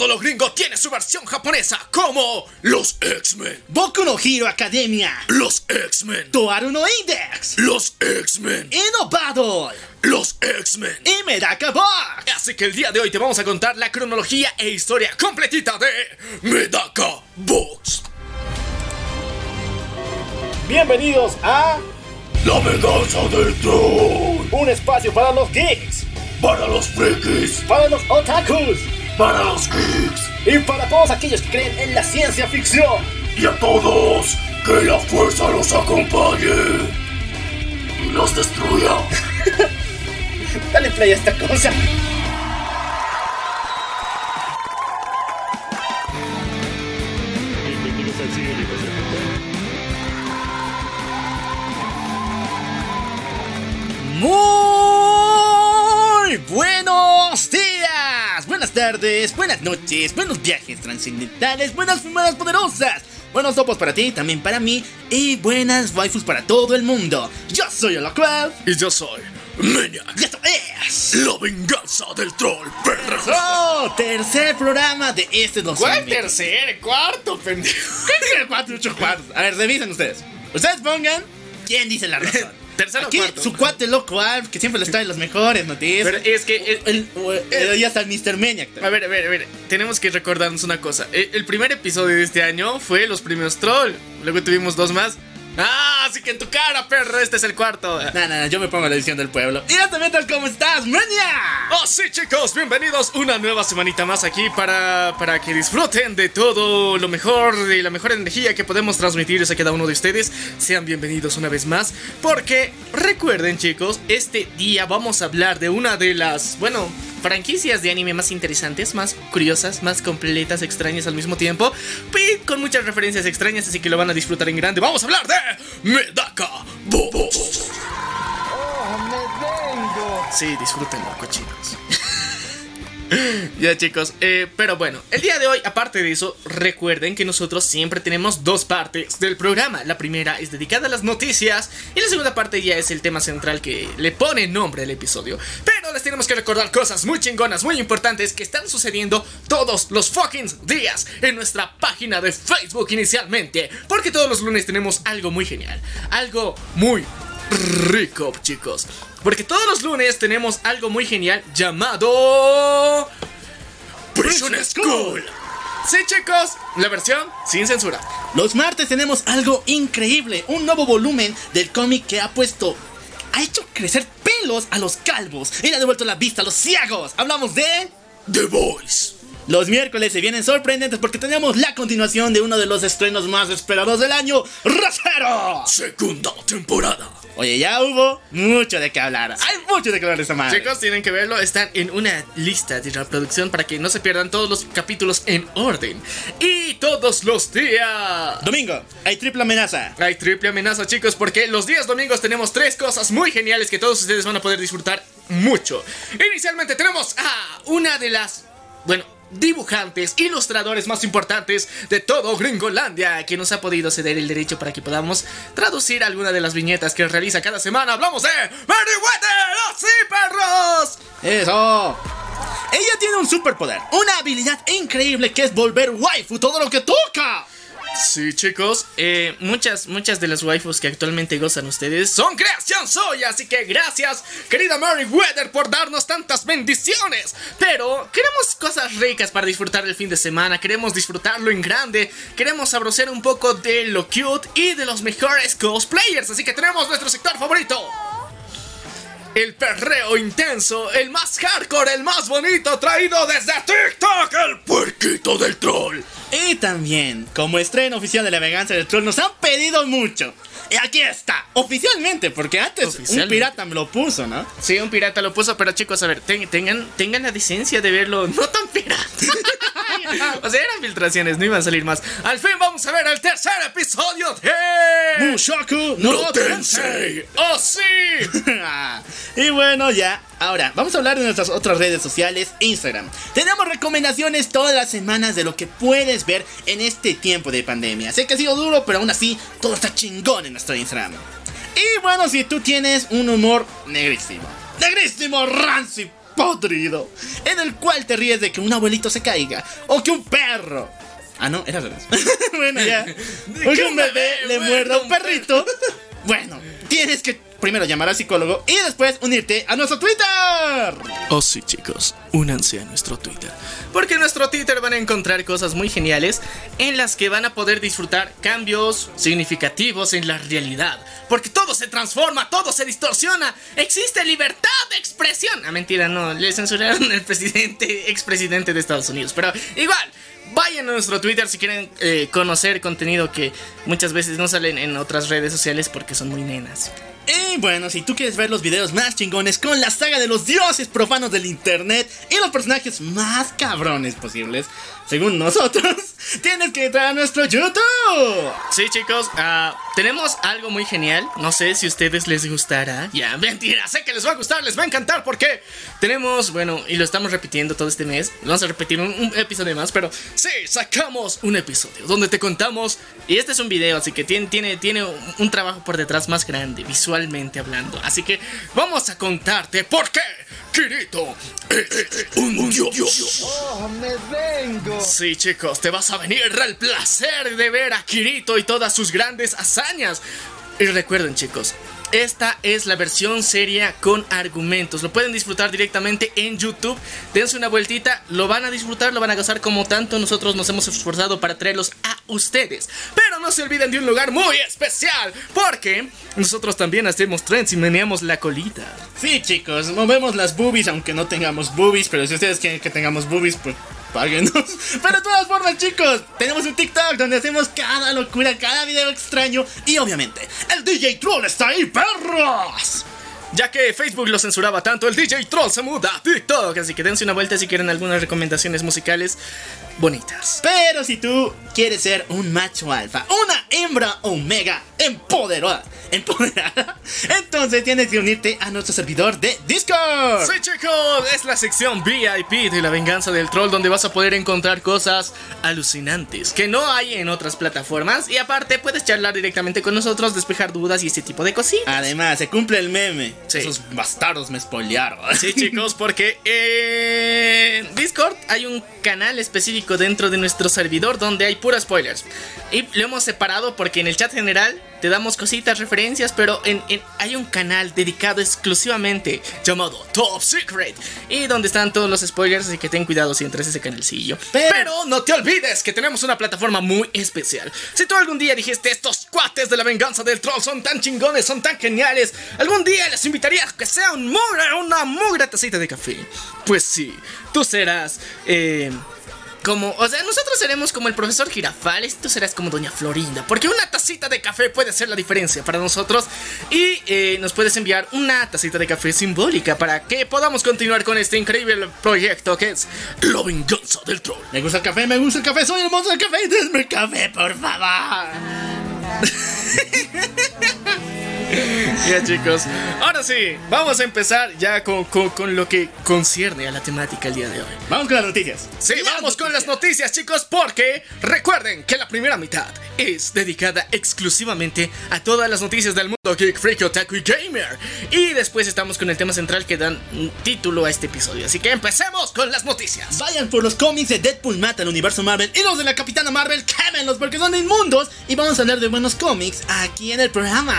todo lo gringo tiene su versión japonesa, como los X-Men, Boku no Hero Academia, los X-Men, Toaru no Index, los X-Men, Innovador los X-Men. y Medaka Box. Así que el día de hoy te vamos a contar la cronología e historia completita de Medaka Box. Bienvenidos a La venganza del troll. un espacio para los geeks, Para los frikis, para los otakus para los geeks y para todos aquellos que creen en la ciencia ficción. y a todos, que la fuerza los acompañe y los destruya. Dale play a esta cosa. Muy buenos días, buenas tardes, buenas noches, buenos viajes trascendentales, buenas fumadas poderosas, buenos topos para ti, también para mí, y buenas waifus para todo el mundo. Yo soy Holocraft, Y yo soy Maniac. y esto es... La venganza del troll, perros. Oh, tercer programa de este 2020. tercer? Cuarto, pendejo. ¿Qué tiene cuatro, ocho cuartos? A ver, revisen ustedes. Ustedes pongan quién dice la razón. Tercero Aquí, cuarto. su cuate loco Alf, que siempre les trae las mejores noticias. Pero es que. eh, el, el- ya está el Mr. Maniac. a ver, a ver, a ver. Tenemos que recordarnos una cosa. El, el primer episodio de este año fue los primeros troll. Luego tuvimos dos más. ¡Ah! Así que en tu cara, perro, este es el cuarto. No, no, no, yo me pongo la edición del pueblo. Y ya también, ¿cómo estás, Mania? Oh, sí, chicos, bienvenidos una nueva semanita más aquí para, para que disfruten de todo lo mejor, de la mejor energía que podemos transmitirles a cada uno de ustedes. Sean bienvenidos una vez más, porque recuerden, chicos, este día vamos a hablar de una de las, bueno, franquicias de anime más interesantes, más curiosas, más completas, extrañas al mismo tiempo, y con muchas referencias extrañas, así que lo van a disfrutar en grande. Vamos a hablar de Medaka Box. Sí, disfrútenlo, cochinos. ya chicos, eh, pero bueno, el día de hoy, aparte de eso, recuerden que nosotros siempre tenemos dos partes del programa. La primera es dedicada a las noticias y la segunda parte ya es el tema central que le pone nombre al episodio. Pero les tenemos que recordar cosas muy chingonas, muy importantes que están sucediendo todos los fucking días en nuestra página de Facebook inicialmente. Porque todos los lunes tenemos algo muy genial, algo muy rico, chicos. Porque todos los lunes tenemos algo muy genial llamado. Prison School. Sí, chicos, la versión sin censura. Los martes tenemos algo increíble, un nuevo volumen del cómic que ha puesto, ha hecho crecer pelos a los calvos y le ha devuelto la vista a los ciegos. Hablamos de... The Voice. Los miércoles se vienen sorprendentes porque tenemos la continuación de uno de los estrenos más esperados del año, Rosero. Segunda temporada. Oye, ya hubo mucho de qué hablar. Hay mucho de qué hablar de esta madre. Chicos, tienen que verlo. Están en una lista de reproducción para que no se pierdan todos los capítulos en orden. Y todos los días. Domingo, hay triple amenaza. Hay triple amenaza, chicos, porque los días domingos tenemos tres cosas muy geniales que todos ustedes van a poder disfrutar mucho. Inicialmente tenemos a una de las, bueno, dibujantes, ilustradores más importantes de todo Gringolandia, que nos ha podido ceder el derecho para que podamos traducir alguna de las viñetas que realiza cada semana. Hablamos de Meriwether, ¡Oh, sí, perros! Eso. Ella tiene un superpoder, una habilidad increíble que es volver waifu todo lo que toca. Sí, chicos, eh, muchas, muchas de las waifus que actualmente gozan ustedes son creación suya, así que gracias, querida Meriwether, por darnos tantas bendiciones. Pero queremos cosas ricas para disfrutar el fin de semana, queremos disfrutarlo en grande, queremos sabrosear un poco de lo cute y de los mejores cosplayers, así que tenemos nuestro sector favorito. El perreo intenso, el más hardcore, el más bonito, traído desde TikTok, el puerquito del troll. Y también, como estreno oficial de la venganza del troll, nos han pedido mucho. Y aquí está, oficialmente, porque antes un pirata me lo puso, ¿no? Sí, un pirata lo puso, pero chicos, a ver, ten- tengan, tengan la decencia de verlo no tan pirata. o sea, eran filtraciones, no iban a salir más. Al fin vamos a ver el tercer episodio de... Mushoku no, No. Tensei. ¡Oh, sí! y bueno, ya. Ahora, vamos a hablar de nuestras otras redes sociales, Instagram. Tenemos recomendaciones todas las semanas de lo que puedes ver en este tiempo de pandemia. Sé que ha sido duro, pero aún así, todo está chingón en nuestro Instagram. Y bueno, si tú tienes un humor negrísimo, negrísimo, rancio, podrido, en el cual te ríes de que un abuelito se caiga o que un perro. Ah, no, era revés. bueno, ya. O que un bebé le muerda a un perrito. Bueno, tienes que primero llamar al psicólogo y después unirte a nuestro Twitter. Oh sí chicos, únanse a nuestro Twitter. Porque en nuestro Twitter van a encontrar cosas muy geniales en las que van a poder disfrutar cambios significativos en la realidad. Porque todo se transforma, todo se distorsiona. Existe libertad de expresión. Ah, mentira, no, le censuraron al presidente, expresidente de Estados Unidos. Pero igual, Vayan a nuestro Twitter si quieren eh, conocer contenido que muchas veces no salen en otras redes sociales porque son muy nenas. Y bueno, si tú quieres ver los videos más chingones con la saga de los dioses profanos del internet y los personajes más cabrones posibles, según nosotros, tienes que entrar a nuestro YouTube. Sí, chicos, ah, tenemos algo muy genial. No sé si a ustedes les gustará. Ya, mentira, sé que les va a gustar, les va a encantar porque tenemos, bueno, y lo estamos repitiendo todo este mes. Vamos a repetir un, un episodio más, pero sí, sacamos un episodio donde te contamos. Y este es un video, así que tiene, tiene, tiene un trabajo por detrás más grande, visualmente hablando. Así que vamos a contarte por qué Kirito es un dios. ¡Oh, me vengo! Sí, chicos, te vas a venir el placer de ver a Kirito y todas sus grandes hazañas. Y recuerden, chicos, esta es la versión seria con argumentos. Lo pueden disfrutar directamente en YouTube. Dense una vueltita, lo van a disfrutar, lo van a gozar como tanto nosotros nos hemos esforzado para traerlos a ustedes. Pero no se olviden de un lugar muy especial, porque nosotros también hacemos trends y meneamos la colita. Sí, chicos, movemos las boobies aunque no tengamos boobies, pero si ustedes quieren que tengamos boobies, pues páguenos. Pero de todas formas, chicos, tenemos un TikTok donde hacemos cada locura, cada video extraño y obviamente el DJ Troll está ahí, perros. Ya que Facebook lo censuraba tanto, el DJ Troll se muda a TikTok. Así que dense una vuelta si quieren algunas recomendaciones musicales bonitas. Pero si tú quieres ser un macho alfa, una hembra omega empoderada, empoderada, entonces tienes que unirte a nuestro servidor de Discord. Sí, chicos, es la sección VIP de la venganza del troll donde vas a poder encontrar cosas alucinantes que no hay en otras plataformas. Y aparte, puedes charlar directamente con nosotros, despejar dudas y ese tipo de cositas. Además, se cumple el meme. Sí. Esos bastardos me spoilearon. Sí, chicos, porque en Discord hay un canal específico dentro de nuestro servidor donde hay puros spoilers. Y lo hemos separado porque en el chat general te damos cositas, referencias, pero en, en- hay un canal dedicado exclusivamente llamado Top Secret y donde están todos los spoilers, así que ten cuidado si entras a ese canalcillo. Pero- Pero no te olvides que tenemos una plataforma muy especial. Si tú algún día dijiste estos cuates de la venganza del troll son tan chingones, son tan geniales, algún día les invitaría a que sea un mugre, una mugre tacita de café. Pues sí, tú serás eh, como, o sea, nosotros seremos como el profesor Girafales, tú serás como Doña Florinda, porque una tacita de café puede ser la diferencia para nosotros y eh, nos puedes enviar una tacita de café simbólica para que podamos continuar con este increíble proyecto que es la venganza del troll. Me gusta el café, me gusta el café, soy el monstruo del café, denme café, por favor. Ya chicos, ahora sí, vamos a empezar ya con, con- con lo que concierne a la temática el día de hoy. Vamos con las noticias. Sí, vamos con las noticias chicos porque recuerden que la primera mitad es dedicada exclusivamente a todas las noticias del mundo geek, freak, otaku y gamer. Y después estamos con el tema central que dan título a este episodio. Así que empecemos con las noticias. Vayan por los cómics de Deadpool mata al universo Marvel y los de la Capitana Marvel, quémenlos porque son inmundos. Y vamos a hablar de buenos cómics aquí en el programa.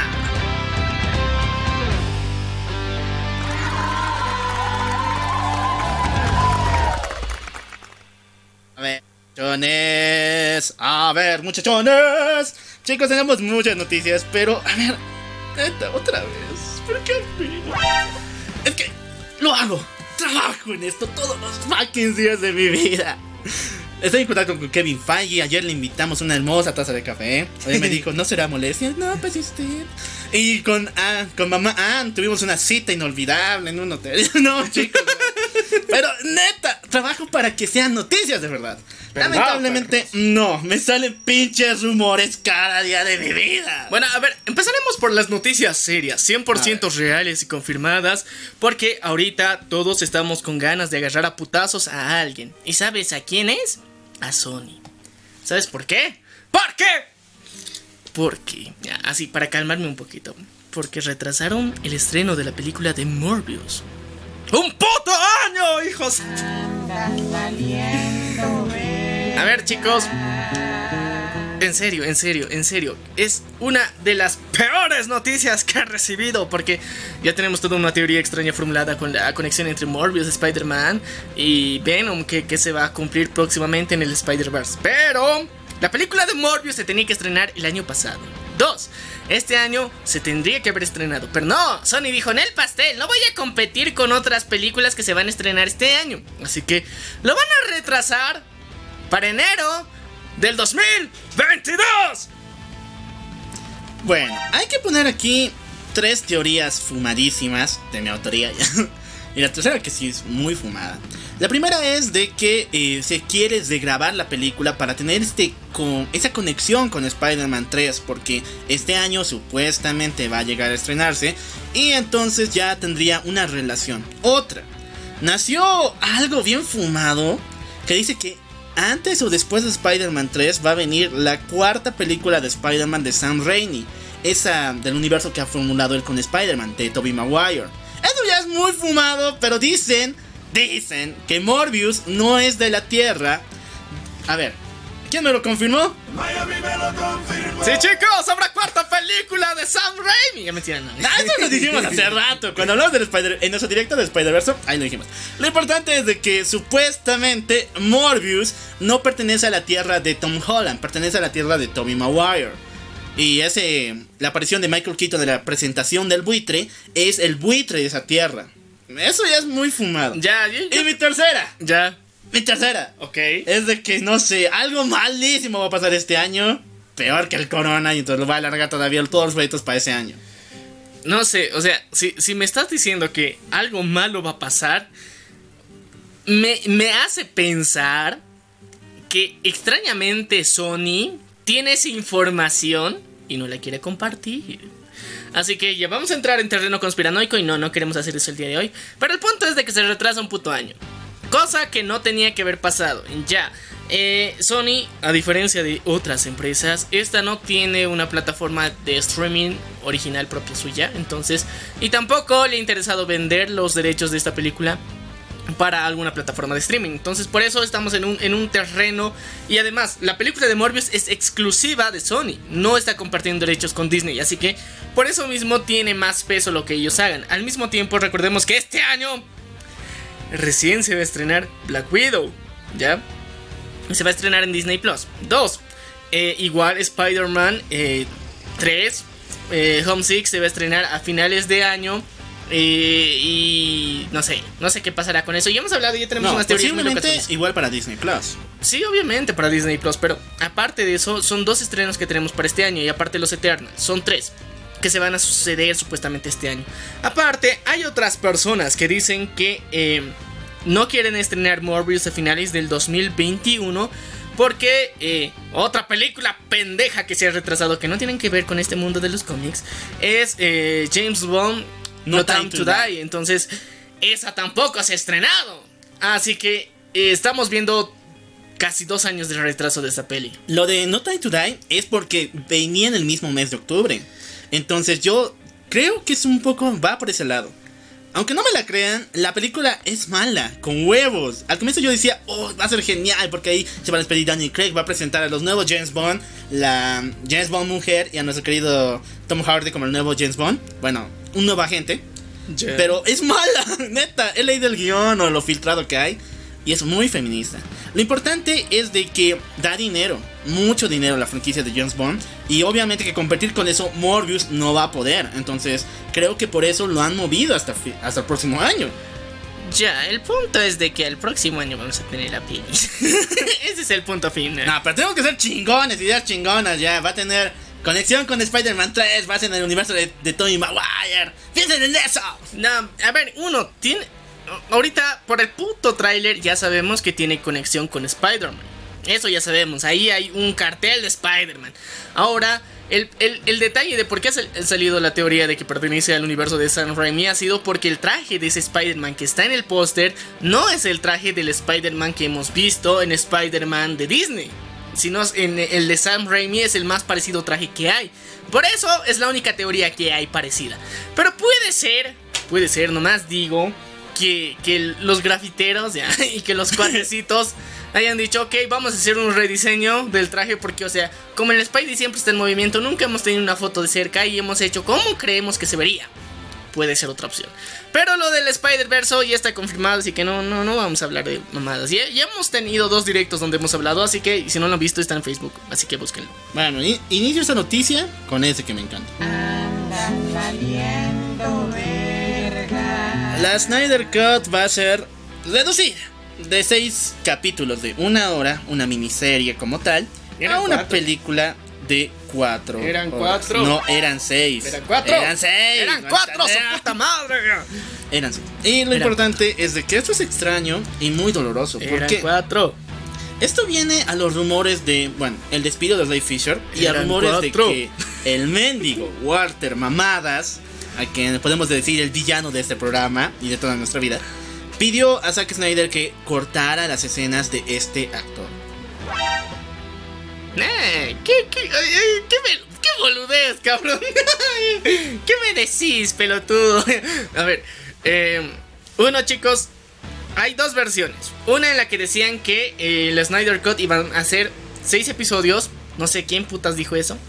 Muchachones. A ver, muchachones. Chicos, tenemos muchas noticias, pero a ver, neta, otra vez. ¿Por qué? Es que lo hago. Trabajo en esto todos los fucking días de mi vida. Estoy en contacto con Kevin Feige. Ayer le invitamos una hermosa taza de café. Hoy me dijo, ¿no será molestia? No, pues usted. Y con, ah, con mamá Ann tuvimos una cita inolvidable en un hotel. No, chicos. no. Pero neta, trabajo para que sean noticias de verdad. ¿Verdad, Lamentablemente, no. Me salen pinches rumores cada día de mi vida. Bueno, a ver, empezaremos por las noticias serias, 100% reales y confirmadas, porque ahorita todos estamos con ganas de agarrar a putazos a alguien. ¿Y sabes a quién es? A Sony. ¿Sabes por qué? ¿Por qué? Porque, así para calmarme un poquito, porque retrasaron el estreno de la película de Morbius. ¡Un puto año, hijos! A ver, chicos. En serio, en serio, en serio. Es una de las peores noticias que he recibido. Porque ya tenemos toda una teoría extraña formulada con la conexión entre Morbius, Spider-Man y Venom. Que, que se va a cumplir próximamente en el Spider-Verse. Pero la película de Morbius se tenía que estrenar el año pasado. Dos. Este año se tendría que haber estrenado. Pero no, Sony dijo en el pastel. No voy a competir con otras películas que se van a estrenar este año. Así que lo van a retrasar para enero del 2022. Bueno, hay que poner aquí tres teorías fumadísimas de mi autoría. y la tercera que sí es muy fumada. La primera es de que eh, se quiere grabar la película para tener este con esa conexión con Spider-Man 3 porque este año supuestamente va a llegar a estrenarse y entonces ya tendría una relación. Otra, nació algo bien fumado que dice que antes o después de Spider-Man 3 va a venir la cuarta película de Spider-Man de Sam Raimi. Esa del universo que ha formulado él con Spider-Man, de Tobey Maguire. Eso ya es muy fumado, pero dicen, dicen que Morbius no es de la Tierra. A ver, ¿Quién me lo confirmó? Miami me lo confirmó. Sí, chicos, habrá cuarta película de Sam Raimi. Ya me tiran, no. Ah, eso lo dijimos hace rato. Cuando hablamos del Spider en nuestro directo de Spider-Verse, ahí lo dijimos. Lo importante es de que supuestamente Morbius no pertenece a la tierra de Tom Holland, pertenece a la tierra de Tobey Maguire. Y ese, la aparición de Michael Keaton de la presentación del buitre es el buitre de esa tierra. Eso ya es muy fumado. Ya, ya, ya. Y mi tercera, Ya. Mi tercera, Ok. es de que no sé, algo malísimo va a pasar este año. Peor que el corona y entonces lo va a alargar todavía todos los proyectos para ese año. No sé, o sea, si, si me estás diciendo que algo malo va a pasar, me, me hace pensar que extrañamente Sony tiene esa información y no la quiere compartir. Así que ya vamos a entrar en terreno conspiranoico y no, no queremos hacer eso el día de hoy. Pero el punto es de que se retrasa un puto año. Cosa que no tenía que haber pasado. Ya. eh, Sony, a diferencia de otras empresas, esta no tiene una plataforma de streaming original propia suya. Entonces, y tampoco le ha interesado vender los derechos de esta película para alguna plataforma de streaming. Entonces, por eso estamos en un, en un terreno. Y además, la película de Morbius es exclusiva de Sony. No está compartiendo derechos con Disney. Así que, por eso mismo tiene más peso lo que ellos hagan. Al mismo tiempo, recordemos que este año recién se va a estrenar Black Widow. ¿Ya? Se va a estrenar en Disney Plus. Dos. eh, igual Spider-Man eh, 3. eh, Homesick se va a estrenar a finales de año. eh, y no sé, no sé qué pasará con eso. Ya hemos hablado, ya tenemos No, unas teorías posiblemente igual para Disney Plus. Sí, obviamente para Disney Plus, pero aparte de eso, son dos estrenos que tenemos para este año y aparte los Eternals, son tres que se van a suceder supuestamente este año. Aparte, hay otras personas que dicen que eh, no quieren estrenar Morbius a finales del 2021 porque eh, otra película pendeja que se ha retrasado que no tienen que ver con este mundo de los cómics es eh, James Bond No, Time, to, Die. Entonces, esa tampoco se ha estrenado. Así que estamos viendo casi dos años de retraso de esta peli. Lo de No Time to Die es porque venía en el mismo mes de octubre. Entonces yo creo que es un poco va por ese lado. Aunque no me la crean, la película es mala, con huevos. Al comienzo yo decía, oh, va a ser genial, porque ahí se va a despedir Daniel Craig, va a presentar a los nuevos James Bond, la James Bond mujer y a nuestro querido Tom Hardy como el nuevo James Bond. Bueno, un nuevo agente. Pero es mala, neta. He leído el guion o lo filtrado que hay. Y es muy feminista. Lo importante es de que da dinero, mucho dinero la franquicia de James Bond. Y obviamente que competir con eso Morbius no va a poder. Entonces creo que por eso lo han movido hasta, hasta el próximo año. Ya, el punto es de que el próximo año vamos a tener la peli. Ese es el punto final. No, pero tenemos que ser chingones, ideas chingonas ya. Va a tener conexión con Spider-Man 3, va a ser en el universo de, de Tony Maguire. Piensen en eso. No, a ver, uno tiene. Ahorita, por el puto tráiler, ya sabemos que tiene conexión con Spider-Man. Eso ya sabemos. Ahí hay un cartel de Spider-Man. Ahora, el, el- detalle de por qué ha sal- ha salido la teoría de que pertenece al universo de Sam Raimi ha sido porque el traje de ese Spider-Man que está en el póster no es el traje del Spider-Man que hemos visto en Spider-Man de Disney. Sino en el de Sam Raimi es el más parecido traje que hay. Por eso es la única teoría que hay parecida. Pero puede ser, puede ser, nomás digo, que, que los grafiteros y que los cuatecitos hayan dicho, ok, vamos a hacer un rediseño del traje porque, o sea, como el Spidey siempre está en movimiento, nunca hemos tenido una foto de cerca y hemos hecho como creemos que se vería. Puede ser otra opción. Pero lo del Spider-Verse ya está confirmado, así que no, no, no vamos a hablar de mamadas. Ya, ya hemos tenido dos directos donde hemos hablado, así que si no lo han visto está en Facebook, así que búsquenlo. Bueno, inicio esta noticia con ese que me encanta. La Snyder Cut va a ser reducida de seis capítulos de una hora, una miniserie como tal, a una cuatro. película de cuatro. Eran horas. cuatro. No, eran seis. Eran cuatro. Eran seis. Eran cuatro, su puta madre. Eran seis. Y lo Eran importante es de que esto es extraño y muy doloroso. ¿Por Eran qué? cuatro. Esto viene a los rumores de, bueno, el despido de Ray Fisher y a Eran rumores cuatro. de que el mendigo Walter Mamadas, a quien podemos decir el villano de este programa y de toda nuestra vida, pidió a Zack Snyder que cortara las escenas de este actor. Eh, ¿qué, qué, qué, boludez, cabrón? ¿Qué me decís, pelotudo? A ver, eh, uno, chicos, hay dos versiones. Una en la que decían que el Snyder Cut iban a hacer seis episodios. No sé quién putas dijo eso.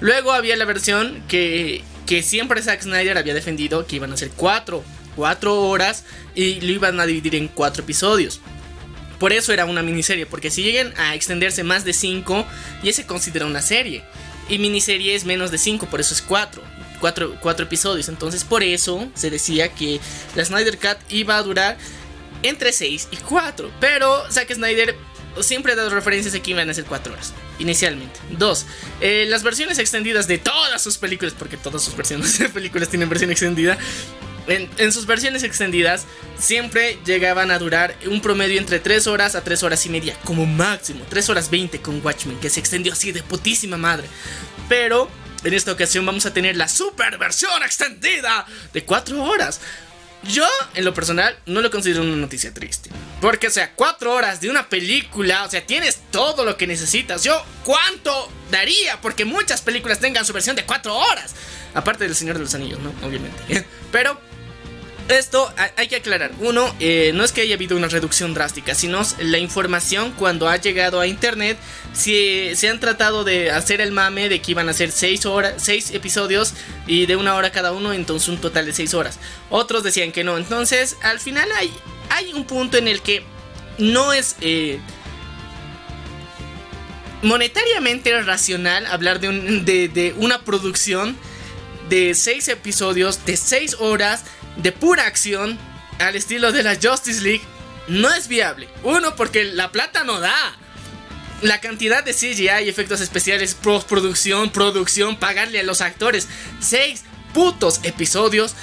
Luego había la versión que, que siempre Zack Snyder había defendido que iban a ser cuatro. Cuatro horas y lo iban a dividir en cuatro episodios. Por eso era una miniserie, porque si llegan a extenderse más de 5, ya se considera una serie. Y miniserie es menos de 5, por eso es 4. 4 episodios. Entonces por eso se decía que la Snyder Cut iba a durar entre 6 y 4. Pero Zack Snyder siempre ha dado referencias que iban a ser 4 horas. Inicialmente. 2. las versiones extendidas de todas sus películas, porque todas sus versiones de películas tienen versión extendida. En, sus versiones extendidas siempre llegaban a durar un promedio entre 3 horas a 3 horas y media, como máximo, 3 horas 20 con Watchmen, que se extendió así de putísima madre. Pero en esta ocasión vamos a tener la super versión extendida de 4 horas. Yo, en lo personal, no lo considero una noticia triste. Porque, o sea, 4 horas de una película, o sea, tienes todo lo que necesitas. Yo, ¿cuánto daría? Porque muchas películas tengan su versión de 4 horas. Aparte del Señor de los Anillos, ¿no? Obviamente. Pero esto hay- que aclarar. Uno, eh, no es que haya habido una reducción drástica, sino la información cuando ha llegado a internet. Si se han tratado de hacer el mame de que iban a ser 6 horas, seis episodios y de una hora cada uno, entonces un total de 6 horas. Otros decían que no. Entonces, al final hay, hay un punto en el que no es eh, monetariamente racional hablar de, de- de una producción de 6 episodios, de 6 horas, de pura acción, al estilo de la Justice League, no es viable. Uno, porque la plata no da. La cantidad de CGI y efectos especiales, postproducción, producción, pagarle a los actores. 6 putos episodios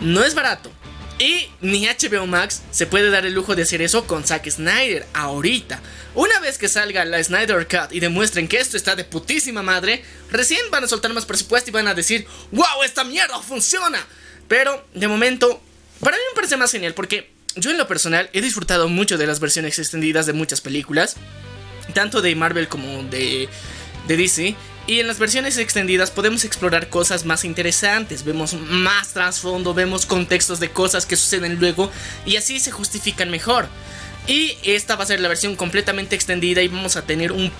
no es barato. Y ni HBO Max se puede dar el lujo de hacer eso con Zack Snyder ahorita. Una vez que salga la Snyder Cut y demuestren que esto está de putísima madre, recién van a soltar más presupuesto y van a decir, wow, esta mierda funciona. Pero de momento, para mí me parece más genial porque yo en lo personal he disfrutado mucho de las versiones extendidas de muchas películas, tanto de Marvel como de, de DC. Y en las versiones extendidas podemos explorar cosas más interesantes, vemos más trasfondo, vemos contextos de cosas que suceden luego y así se justifican mejor. Y esta va a ser la versión completamente extendida y vamos a tener un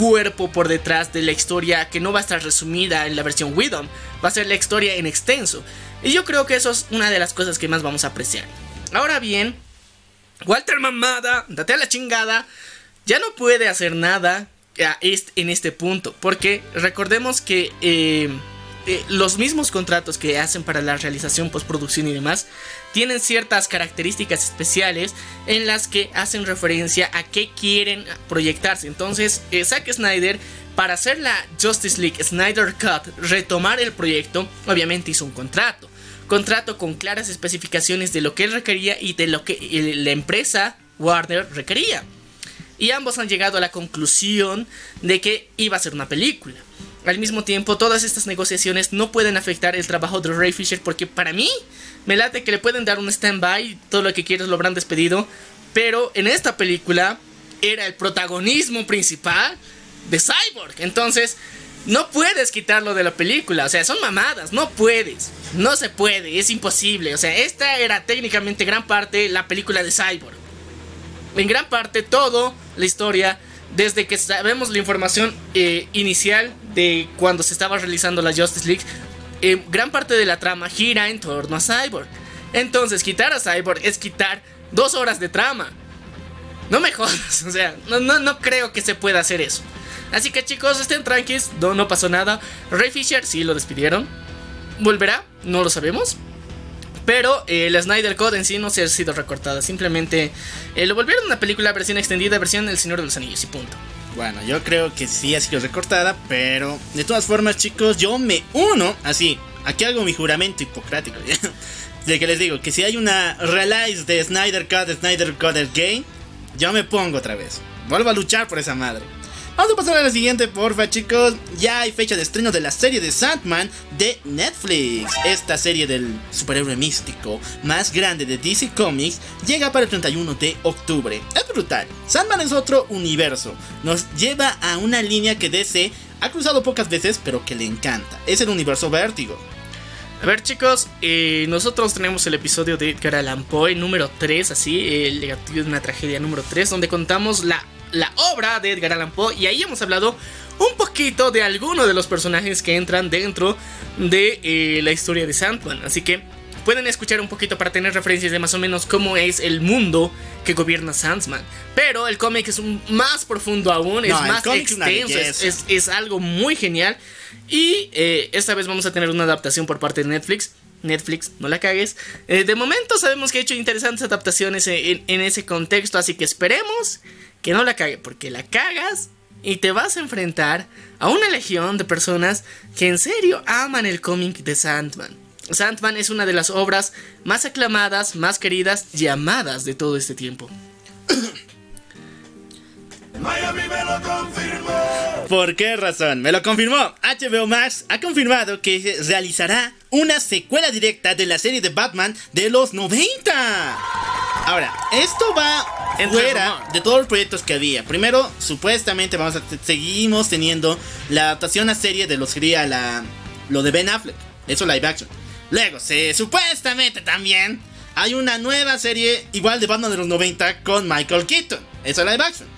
cuerpo por detrás de la historia que no va a estar resumida en la versión Widom, va a ser la historia en extenso. Y yo creo que eso es una de las cosas que más vamos a apreciar. Ahora bien, Walter Mamada, date a la chingada, ya no puede hacer nada en este punto, porque recordemos que eh, eh, los mismos contratos que hacen para la realización, postproducción y demás, tienen ciertas características especiales en las que hacen referencia a qué quieren proyectarse. Entonces, eh, Zack Snyder, para hacer la Justice League Snyder Cut, retomar el proyecto, obviamente hizo un contrato. Contrato con claras especificaciones de lo que él requería y de lo que eh, la empresa Warner requería. Y ambos han llegado a la conclusión de que iba a ser una película. Al mismo tiempo, todas estas negociaciones no pueden afectar el trabajo de Ray Fisher porque para mí me late que le pueden dar un stand-by, todo lo que quieras lo habrán despedido, pero en esta película era el protagonismo principal de Cyborg. Entonces, No puedes quitarlo de la película, o sea, son mamadas, no puedes. No se puede, es imposible. O sea, esta era técnicamente gran parte la película de Cyborg. En gran parte todo la historia, desde que sabemos la información eh, inicial de cuando se estaba realizando la Justice League, eh, gran parte de la trama gira en torno a Cyborg. Entonces, quitar a Cyborg es quitar dos horas de trama. No me jodas, o sea, no, no, no creo que se pueda hacer eso. Así que chicos, estén tranquilos, no, no pasó nada. Ray Fisher sí lo despidieron. ¿Volverá? No lo sabemos. Pero eh, la Snyder Code en sí no se ha sido recortada. Simplemente eh, lo volvieron una película versión extendida, versión El Señor de los Anillos y punto. Bueno, yo creo que sí ha sido recortada, pero de todas formas, chicos, yo me uno así. Aquí hago mi juramento hipocrático. De que les digo que si hay una release de Snyder Cut, de Snyder Cut Game, yo me pongo otra vez. Vuelvo a luchar por esa madre. Vamos a pasar a la siguiente, porfa, chicos. Ya hay fecha de estreno de la serie de Sandman de Netflix. Esta serie del superhéroe místico más grande de DC Comics llega para el 31 de octubre. Es brutal. Sandman es otro universo. Nos lleva a una línea que DC ha cruzado pocas veces, pero que le encanta. Es el universo vértigo. A ver chicos, eh, nosotros tenemos el episodio de Edgar Allan Poe número 3, así, el negativo de una tragedia número 3, donde contamos la, la obra de Edgar Allan Poe y ahí hemos hablado un poquito de algunos de los personajes que entran dentro de eh, la historia de Sandman. Así que pueden escuchar un poquito para tener referencias de más o menos cómo es el mundo que gobierna Sandman. Pero el cómic es un, más profundo aún, es No, más extenso, es, belleza. es- es algo muy genial. Y eh, esta vez vamos a tener una adaptación por parte de Netflix. Netflix, no la cagues. Eh, de momento sabemos que ha hecho interesantes adaptaciones en, en ese contexto, así que esperemos que no la cague, porque la cagas y te vas a enfrentar a una legión de personas que en serio aman el cómic de Sandman. Sandman es una de las obras más aclamadas, más queridas y amadas de todo este tiempo. Miami me lo confirmó. ¿Por qué razón? Me lo confirmó. HBO Max ha confirmado que realizará una secuela directa de la serie de Batman de los 90. Ahora, esto va Entre fuera rumor. de todos los proyectos que había. Primero, supuestamente vamos a seguimos teniendo la adaptación a serie de lo que sería la lo de Ben Affleck, eso live action. Luego, se supuestamente también hay una nueva serie igual de Batman de los 90 con Michael Keaton, eso live action.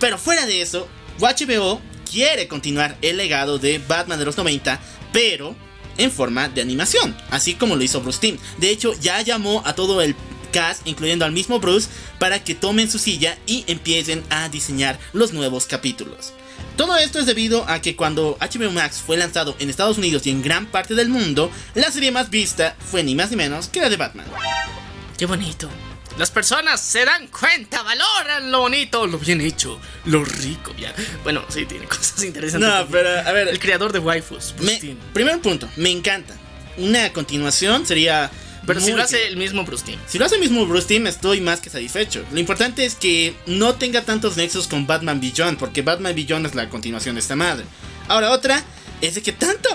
Pero fuera de eso, HBO quiere continuar el legado de Batman de los 90, pero en forma de animación, así como lo hizo Bruce Timm. De hecho, ya llamó a todo el cast, incluyendo al mismo Bruce, para que tomen su silla y empiecen a diseñar los nuevos capítulos. Todo esto es debido a que cuando HBO Max fue lanzado en Estados Unidos y en gran parte del mundo, la serie más vista fue ni más ni menos que la de Batman. Qué bonito. Las personas se dan cuenta, valoran lo bonito, lo bien hecho, lo rico. Ya. Bueno, sí, tiene cosas interesantes. No, pero a ver, El creador de waifus. Me- Bruce Timm. primer punto, me encanta. Una continuación sería. Pero si lo hace bien. el mismo Bruce Timm. Si lo hace el mismo Bruce Timm, estoy más que satisfecho. Lo importante es que no tenga tantos nexos con Batman Beyond, porque Batman Beyond es la continuación de esta madre. Ahora, otra es de que tanto,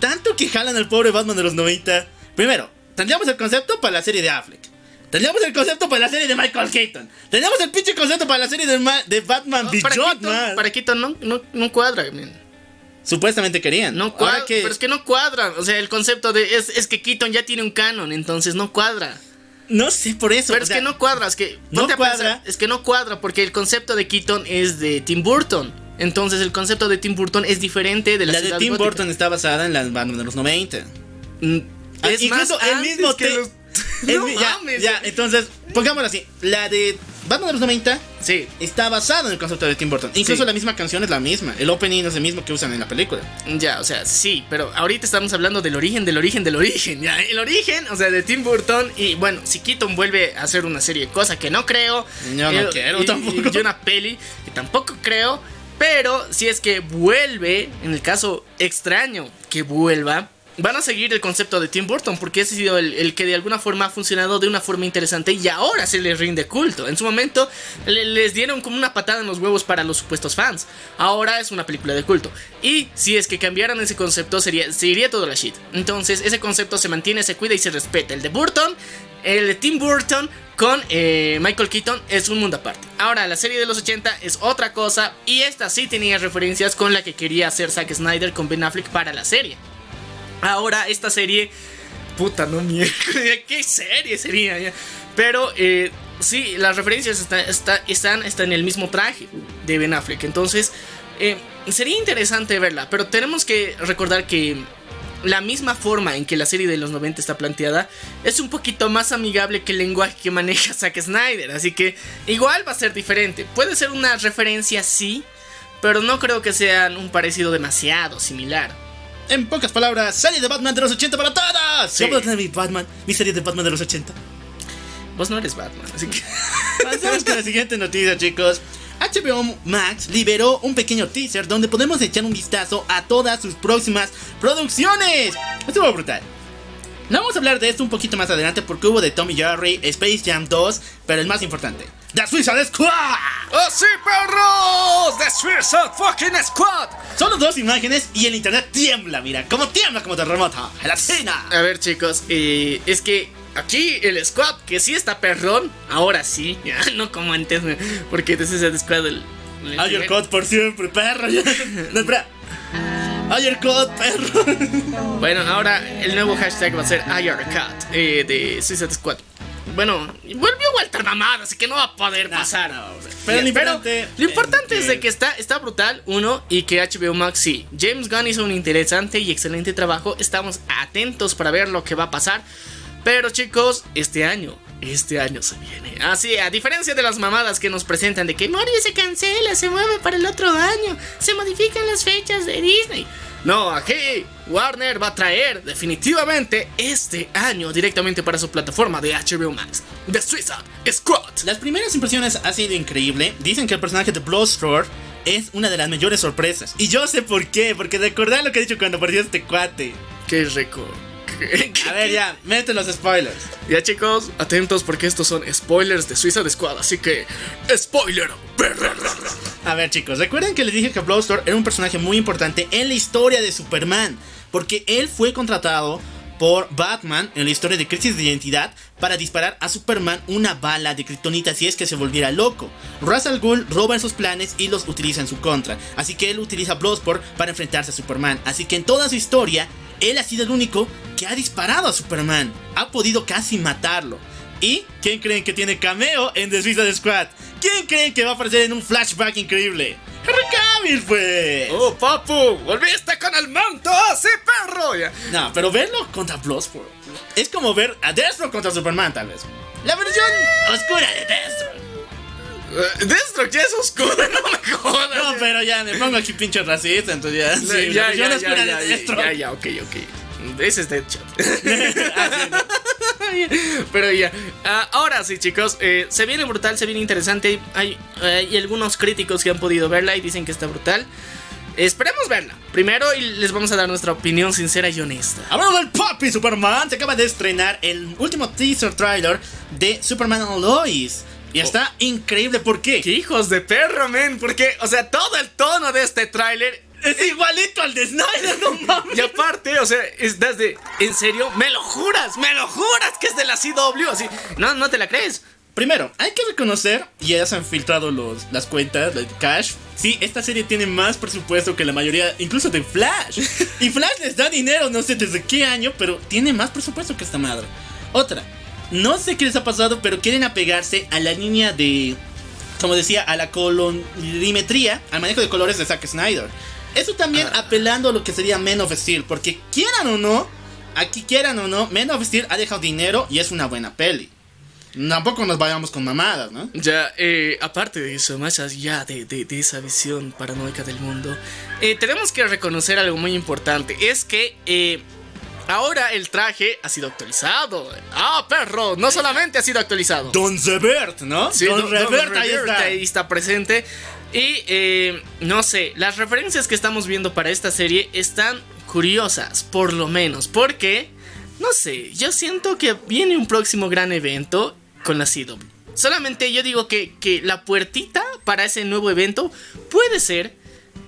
tanto que jalan al pobre Batman de los 90. Primero, tendríamos el concepto para la serie de Affleck. Tendríamos el concepto para la serie de Michael Keaton. Tendríamos el pinche concepto para la serie de, Ma- de Batman No, Beyond, para Keaton, man. para Keaton no, no, no cuadra, man. Supuestamente querían. No cuadra. que- Pero es que no cuadra. O sea, el concepto de. Es, es que Keaton ya tiene un canon, entonces no cuadra. No sé por eso. Pero es sea, que no cuadra, es que. no cuadra. pensar, es que no cuadra, porque el concepto de Keaton es de Tim Burton. Entonces el concepto de Tim Burton es diferente de la, La de Tim gótica. Burton está basada en las Batman de los 90. Mm, Es incluso más el mismo que los- No ya, mames. ya, entonces, pongámoslo así. La de Batman de los 90 Sí, está basada en el concepto de Tim Burton. Incluso Sí. la misma canción es la misma. El opening es el mismo que usan en la película. ya, o sea, sí, pero ahorita estamos hablando del origen, del origen, del origen, ya. El origen, o sea, de Tim Burton. Y bueno, si Keaton vuelve a hacer una serie, cosa que no creo. Yo no eh, quiero y- tampoco. Y una peli, que tampoco creo. Pero si es que vuelve, en el caso extraño que vuelva, van a seguir el concepto de Tim Burton, porque ese ha sido el, que de alguna forma ha funcionado de una forma interesante y ahora se les rinde culto. En su momento le- les dieron como una patada en los huevos para los supuestos fans. Ahora es una película de culto. Y si es que cambiaran ese concepto, sería, se iría todo la shit. Entonces, ese concepto se mantiene, se cuida y se respeta. El de Burton El de Tim Burton con eh, Michael Keaton es un mundo aparte. Ahora, la serie de los 80 es otra cosa y esta sí tenía referencias con la que quería hacer Zack Snyder con Ben Affleck para la serie. Ahora, esta serie... Puta, no mierda. ¿Qué serie sería? Pero eh, sí, las referencias está- está- están, están en el mismo traje de Ben Affleck. Entonces, eh, sería interesante verla. Pero tenemos que recordar que la misma forma en que la serie de los 90 está planteada es un poquito más amigable que el lenguaje que maneja Zack Snyder. Así que igual va a ser diferente. Puede ser una referencia, sí. Pero no creo que sean un parecido demasiado similar. En pocas palabras, serie de Batman de los 80 para todos. Sí. Yo puedo tener mi Batman, mi serie de Batman de los 80. Vos no eres Batman, así que... Pasamos con la siguiente noticia, chicos. HBO Max liberó un pequeño teaser donde podemos echar un vistazo a todas sus próximas producciones. Estuvo brutal. No vamos a hablar de esto un poquito más adelante porque hubo de Tommy Jerry, Space Jam 2, pero el más importante, The Suicide Squad. ¡Oh sí, perros! ¡The Suicide Fucking Squad! Solo dos imágenes y el internet tiembla, mira, como tiembla como terremoto. En la cena. A ver, chicos, eh, es que aquí el squad, que sí está perrón, ahora sí, ya, no como antes, porque The Suicide Squad. El, el Ayer Code por siempre, perro. No, espera. Ayer Code, perro. Bueno, ahora el nuevo hashtag va a ser IRCat eh, de Suicide Squad. Bueno, volvió Walter Mamada, así que no va a poder pasar. Pero lo importante- lo importante es de que está, está brutal, uno, y que HBO Max sí. James Gunn hizo un interesante y excelente trabajo. Estamos atentos para ver lo que va a pasar. Pero chicos, este año, este año se viene. Así, a diferencia de las mamadas que nos presentan de que Morbius se cancela, se mueve para el otro año, se modifican las fechas de Disney. No, aquí Warner va a traer definitivamente este año directamente para su plataforma de HBO Max, The Suicide Squad. Las primeras impresiones ha sido increíble. Dicen que el personaje de Bloodsport es una de las mayores sorpresas. Y yo sé por qué, porque recordad lo que he dicho cuando apareció este cuate. Qué rico. A ver, ya, mete los spoilers. Ya chicos, atentos porque estos son spoilers de Suicide Squad, así que spoiler. A ver, chicos, recuerden que les dije que Bloodsport era un personaje muy importante en la historia de Superman. Porque él fue contratado por Batman en la historia de Crisis de Identidad para disparar a Superman una bala de kriptonita si es que se volviera loco. Ra's al Ghul roba sus planes y los utiliza en su contra, así que él utiliza Bloodsport para enfrentarse a Superman. Así que en toda su historia, él ha sido el único que ha disparado a Superman, ha podido casi matarlo. ¿Y quién creen que tiene cameo en The Suicide Squad? ¿Quién creen que va a aparecer en un flashback increíble? Henry Cavill, pues. Oh, papu, volviste con el manto, sí, perro. Ya. No, pero verlo contra Bloodsport es como ver a Deathstroke contra Superman, tal vez. La versión oscura de Deathstroke. Eh, Deathstroke ya es oscuro, no me jodas. No, pero ya me pongo aquí pinche racista, entonces ya. Sí, Sí, ya, ya, ya, ya, de ya, Deathstroke. ya, ya, ok, ok. Ese es Deadshot. Ah, sí, ¿no? Pero ya, ah, ahora sí chicos, eh, se viene brutal, se viene interesante. Hay, hay algunos críticos que han podido verla y dicen que está brutal. Esperemos verla primero y les vamos a dar nuestra opinión sincera y honesta. Hablando del Papi Superman, se acaba de estrenar el último teaser trailer de Superman and Lois. Y está increíble, ¿por qué? ¡Qué hijos de perro, men! Porque, o sea, todo el tono de este tráiler Es igualito al de Snyder, no mames. Y aparte, o sea, es desde. ¿En serio? ¿Me lo juras? ¿Me lo juras que es de la CW? Así. No, no te la crees. Primero, hay que reconocer, y ya se han filtrado los, las cuentas de Cash. Sí, esta serie tiene más presupuesto que la mayoría, incluso de Flash. Y Flash les da dinero, no sé desde qué año, pero tiene más presupuesto que esta madre. Otra, no sé qué les ha pasado, pero quieren apegarse a la línea de, como decía, a la colorimetría, al manejo de colores de Zack Snyder. Eso también apelando a lo que sería Men of Steel, porque quieran o no, aquí quieran o no, Men of Steel ha dejado dinero y es una buena peli. Tampoco nos vayamos con mamadas, ¿no? Ya, eh, aparte de eso, más allá de, de- de esa visión paranoica del mundo, eh, tenemos que reconocer algo muy importante. Es que eh, ahora el traje ha sido actualizado. Ah, perro, no solamente ha sido actualizado. Don Zebert, ¿no? Sí, Don Don- Revert, Don ahí Revert está. ahí está presente. Y eh, no sé, las referencias que estamos viendo para esta serie están curiosas, por lo menos. Porque, no sé, yo siento que viene un próximo gran evento con la CW. Solamente yo digo que, que la puertita para ese nuevo evento puede ser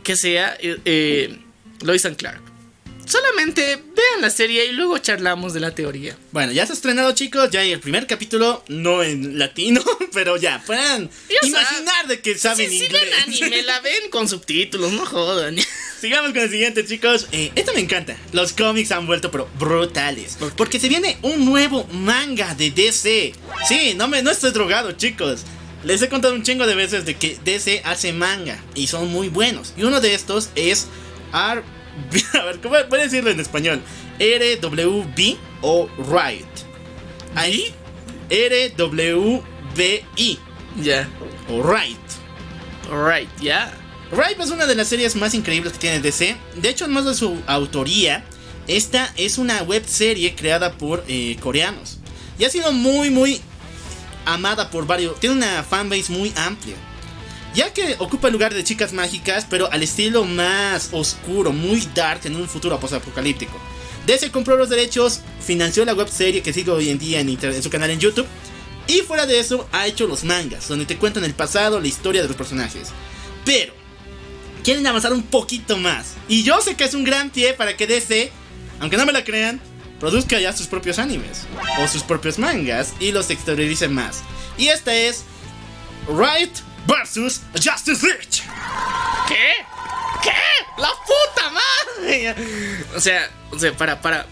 que sea eh, eh, Lois and Clark. Solamente vean la serie y luego charlamos de la teoría. Bueno, ya se ha estrenado, chicos. Ya hay el primer capítulo, no en latino, pero ya puedan imaginar de que saben si, si inglés. ven anime, la ven con subtítulos, no jodan. Sigamos con el siguiente, chicos. Eh, esto me encanta. Los cómics han vuelto, pero brutales. Porque se viene un nuevo manga de DC. Sí, no, me, no estoy drogado, chicos. Les he contado un chingo de veces de que DC hace manga y son muy buenos. Y uno de estos es R. A ver, ¿cómo voy a decirlo en español? RWB o Right. Ahí, RWBI Ya. o Right. Alright, ya. Ripe es una de las series más increíbles que tiene DC. De hecho, además de su autoría, esta es una web serie creada por eh, coreanos. Y ha sido muy, muy amada por varios. Tiene una fanbase muy amplia. Ya que ocupa el lugar de chicas mágicas, pero al estilo más oscuro, muy dark en un futuro apocalíptico. DC compró los derechos, financió la web serie que sigue hoy en día en su canal en YouTube. Y fuera de eso, ha hecho los mangas, donde te cuentan el pasado, la historia de los personajes. Pero, quieren avanzar un poquito más. Y yo sé que es un gran pie para que DC, aunque no me la crean, produzca ya sus propios animes o sus propios mangas y los exteriorice más. Y esta es Right versus Justice League. ¿Qué? ¿Qué? ¡La puta madre! O sea, o sea, para, para.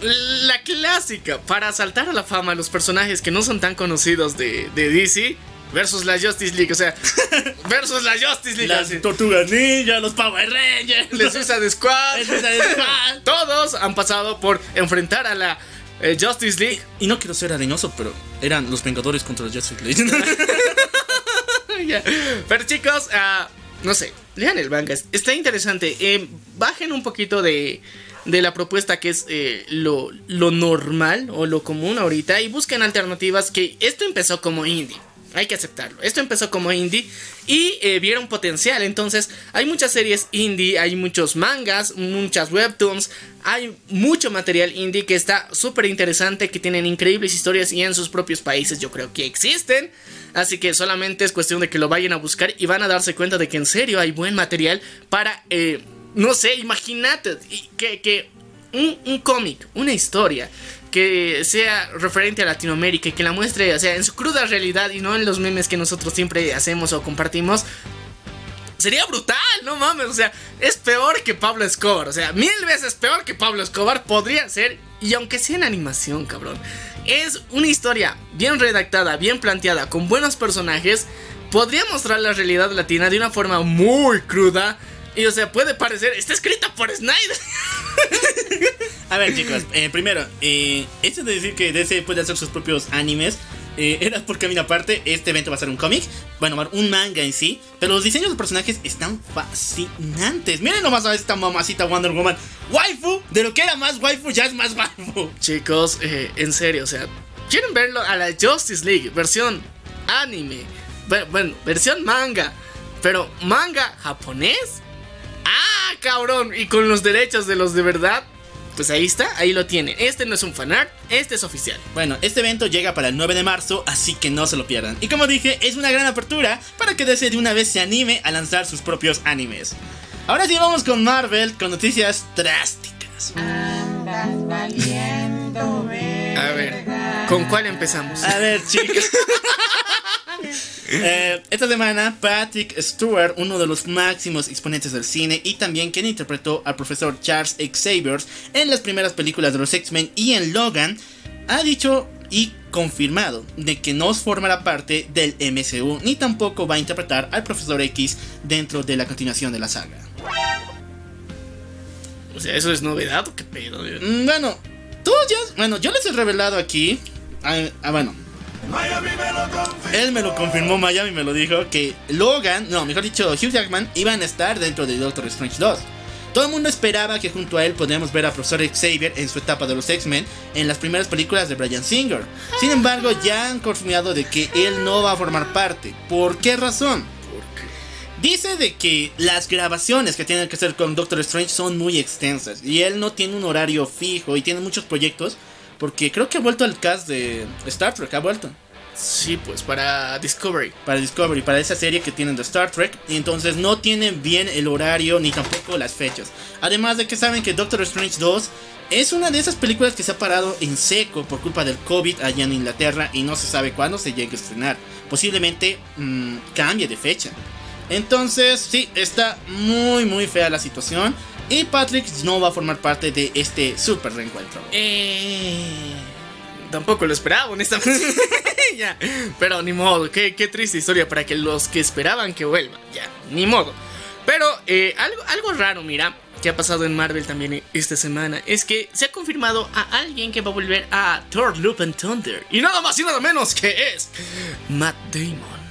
La clásica, para saltar a la fama los personajes que no son tan conocidos de, de DC versus la Justice League, o sea, versus la Justice League. Las así. Tortugas Ninja, los Power Rangers, La Suicide Squad. Squad. Todos han pasado por enfrentar a la eh, Justice League. Y no quiero ser arenoso, pero eran los Vengadores contra los Justice League. Pero chicos, ah, no sé, lean el manga, es- está interesante. Eh, bajen un poquito de, de la propuesta que es eh, lo, lo normal o lo común ahorita y busquen alternativas que esto empezó como indie. Hay que aceptarlo. Esto empezó como indie y eh, vieron potencial. Entonces, hay muchas series indie, hay muchos mangas, muchas webtoons, hay mucho material indie que está súper interesante, que tienen increíbles historias y en sus propios países yo creo que existen. Así que solamente es cuestión de que lo vayan a buscar y van a darse cuenta de que en serio hay buen material para, eh, no sé, imagínate que un, un cómic, una historia que sea referente a Latinoamérica y que la muestre, o sea, en su cruda realidad y no en los memes que nosotros siempre hacemos o compartimos. Sería brutal, no mames, o sea, es peor que Pablo Escobar, o sea, mil veces peor que Pablo Escobar podría ser, y aunque sea en animación, cabrón, es una historia bien redactada, bien planteada, con buenos personajes, podría mostrar la realidad latina de una forma muy cruda, y o sea, puede parecer, está escrita por Snyder. A ver, chicos, eh, primero, eh, esto de decir que DC puede hacer sus propios animes. eh, era porque a mí aparte, este evento va a ser un cómic, bueno, un manga en sí, pero los diseños de personajes están fascinantes. Miren nomás a esta mamacita Wonder Woman, waifu, de lo que era más waifu ya es más waifu. Chicos, eh, en serio, o sea, ¿quieren verlo a la Justice League? Versión anime. Bueno, versión manga. Pero manga japonés. Ah, cabrón. Y con los derechos de los de verdad. Pues ahí está, ahí lo tienen. Este no es un fanart, este es oficial. Bueno, este evento llega para el 9 de marzo, así que no se lo pierdan. Y como dije, es una gran apertura para que DC de una vez se anime a lanzar sus propios animes. Ahora sí vamos con Marvel con noticias drásticas. A ver, ¿con cuál empezamos? A ver, chicos. Eh, esta semana, Patrick Stewart, uno de los máximos exponentes del cine y también quien interpretó al profesor Charles Xavier en las primeras películas de los X-Men y en Logan, ha dicho y confirmado de que no formará parte del MCU ni tampoco va a interpretar al profesor X dentro de la continuación de la saga. O sea, ¿eso es novedad o qué pedo? Mm, Bueno, todos ya, bueno, yo les he revelado aquí, ah, ah, bueno, Miami me lo confirmó. Él me lo confirmó, Miami me lo dijo, que Logan, no, mejor dicho, Hugh Jackman iban a estar dentro de Doctor Strange 2. Todo el mundo esperaba que junto a él podríamos ver a Profesor Xavier en su etapa de los X-Men en las primeras películas de Brian Singer. Sin embargo, ya han confirmado de que él no va a formar parte. ¿Por qué razón? Dice de que las grabaciones que tienen que hacer con Doctor Strange son muy extensas y él no tiene un horario fijo y tiene muchos proyectos porque creo que ha vuelto al cast de Star Trek, ha vuelto. Sí, pues para Discovery. Para Discovery, para esa serie que tienen de Star Trek. Y entonces no tienen bien el horario ni tampoco las fechas. Además de que saben que Doctor Strange 2 es una de esas películas que se ha parado en seco por culpa del COVID allá en Inglaterra y no se sabe cuándo se llegue a estrenar. Posiblemente mmm, cambie de fecha. Entonces, sí, está muy, muy fea la situación. Y Patrick no va a formar parte de este super reencuentro. Eh, tampoco lo esperaba, honestamente. ya, pero ni modo, qué, qué, triste historia para que los que esperaban que vuelvan. Ya, ni modo. Pero eh, algo, algo raro, mira, que ha pasado en Marvel también esta semana, es que se ha confirmado a alguien que va a volver a Thor Loop and Thunder. Y nada más y nada menos que es Matt Damon.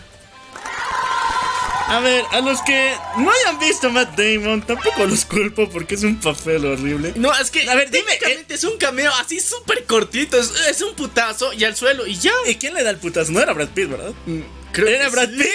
A ver, a los que no hayan visto Matt Damon, tampoco los culpo porque es un papel horrible. No, es que, a ver, dime, eh, es un cameo así súper cortito, es, es, un putazo y al suelo y ya. ¿Y quién le da el putazo? No era Brad Pitt, ¿verdad? Mm, creo era que Brad sí. Pitt.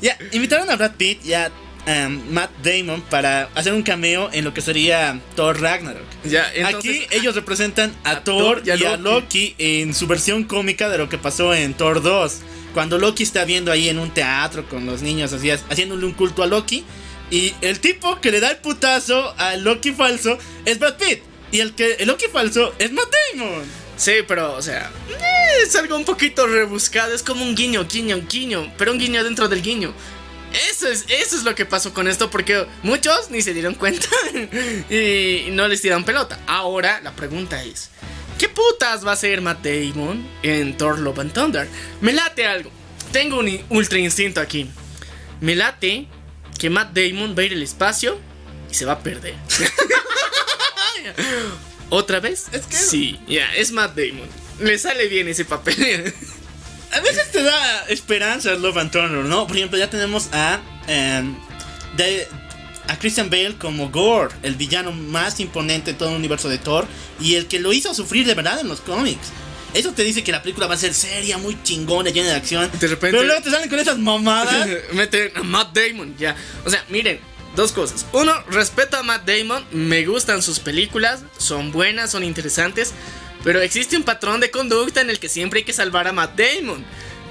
ya, invitaron a Brad Pitt y a um, Matt Damon para hacer un cameo en lo que sería Thor Ragnarok. Ya, entonces, Aquí ellos representan a, a Thor y a, y a Loki. Loki en su versión cómica de lo que pasó en Thor 2 cuando Loki está viendo ahí en un teatro con los niños así, haciéndole un culto a Loki. Y el tipo que le da el putazo al Loki falso es Brad Pitt. Y el que el Loki falso es Matt Damon. Sí, pero, o sea, es algo un poquito rebuscado. Es como un guiño, guiño, guiño. Pero un guiño dentro del guiño. Eso es, eso es lo que pasó con esto. Porque muchos ni se dieron cuenta. y no les tiran pelota. Ahora la pregunta es. ¿Qué putas va a hacer Matt Damon en Thor Love and Thunder? Me late algo. Tengo un ultra instinto aquí. Me late que Matt Damon va a ir al espacio y se va a perder. ¿Otra vez? Es que. Sí, ya, yeah, es Matt Damon. Le sale bien ese papel. a veces te da esperanza Love and Thunder, ¿no? Por ejemplo, ya tenemos a. Um, de, a Christian Bale como Gore, el villano más imponente de todo el universo de Thor y el que lo hizo sufrir de verdad en los cómics. Eso te dice que la película va a ser seria, muy chingona, llena de acción. De repente, pero luego te salen con esas mamadas. Meten a Matt Damon, ya. O sea, miren, dos cosas. Uno, respeto a Matt Damon, me gustan sus películas, son buenas, son interesantes. Pero existe un patrón de conducta en el que siempre hay que salvar a Matt Damon.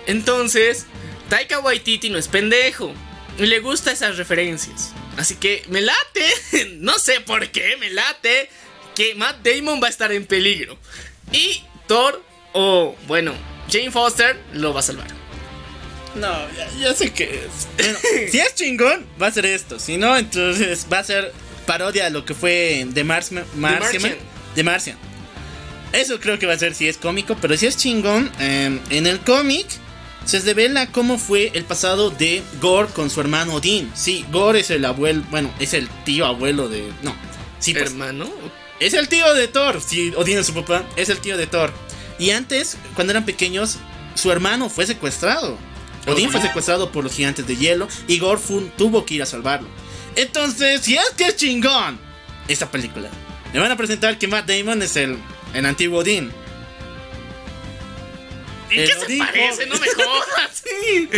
Entonces, Taika Waititi no es pendejo. Y le gusta esas referencias. Así que me late, no sé por qué, me late que Matt Damon va a estar en peligro. Y Thor, o bueno, Jane Foster lo va a salvar. No, ya, ya sé que es. Bueno, si es chingón, va a ser esto. Si no, entonces va a ser parodia de lo que fue The, Mars Martian. The Martian. Eso creo que va a ser si es cómico, pero si es chingón, eh, en el cómic se revela cómo fue el pasado de Gore con su hermano Odin. Sí, Gore es el abuelo, bueno, es el tío abuelo de... No, sí, pues, hermano. Es el tío de Thor. Sí, Odin es su papá, es el tío de Thor. Y antes, cuando eran pequeños, su hermano fue secuestrado. Odin fue secuestrado por los gigantes de hielo y Gore Fun tuvo que ir a salvarlo. Entonces, si es que es chingón esta película, me van a presentar que Matt Damon es el, el antiguo Odin. ¿Y qué se parece? No me jodas. sí.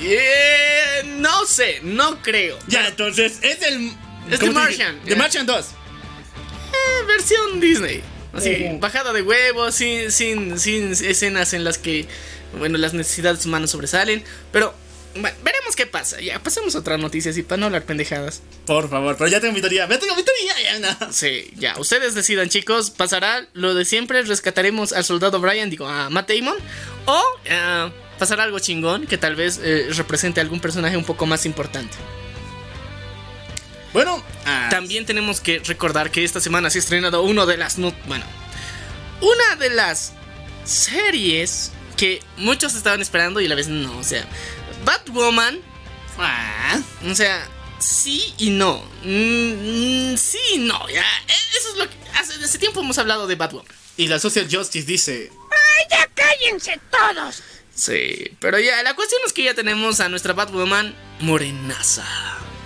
yeah, no sé, no creo. Ya, entonces es el. Es The Martian. The Martian 2. Eh, versión Disney. Así, uh -huh. bajada de huevos, sin, sin, sin escenas en las que, bueno, las necesidades humanas sobresalen. Pero, bueno, veremos qué pasa. Ya, pasemos a otras noticias y para no hablar pendejadas. Por favor, pero ya tengo mi teoría. Ya tengo mi teoría, ya no. Sí, ya. Ustedes decidan, chicos. Pasará lo de siempre. Rescataremos al soldado Brian, digo, a Matt Damon. O uh, pasará algo chingón que tal vez eh, represente a algún personaje un poco más importante. Bueno, ah, también tenemos que recordar que esta semana se ha estrenado uno de las. No, bueno, una de las series que muchos estaban esperando y a la vez no. O sea, Batwoman. Ah, o sea, sí y no. Mm, sí y no. Ya, eso es lo que. Hace, hace tiempo hemos hablado de Batwoman. Y la Social Justice dice: ¡Ay, ya cállense todos! Sí, pero ya, la cuestión es que ya tenemos a nuestra Batwoman morenaza.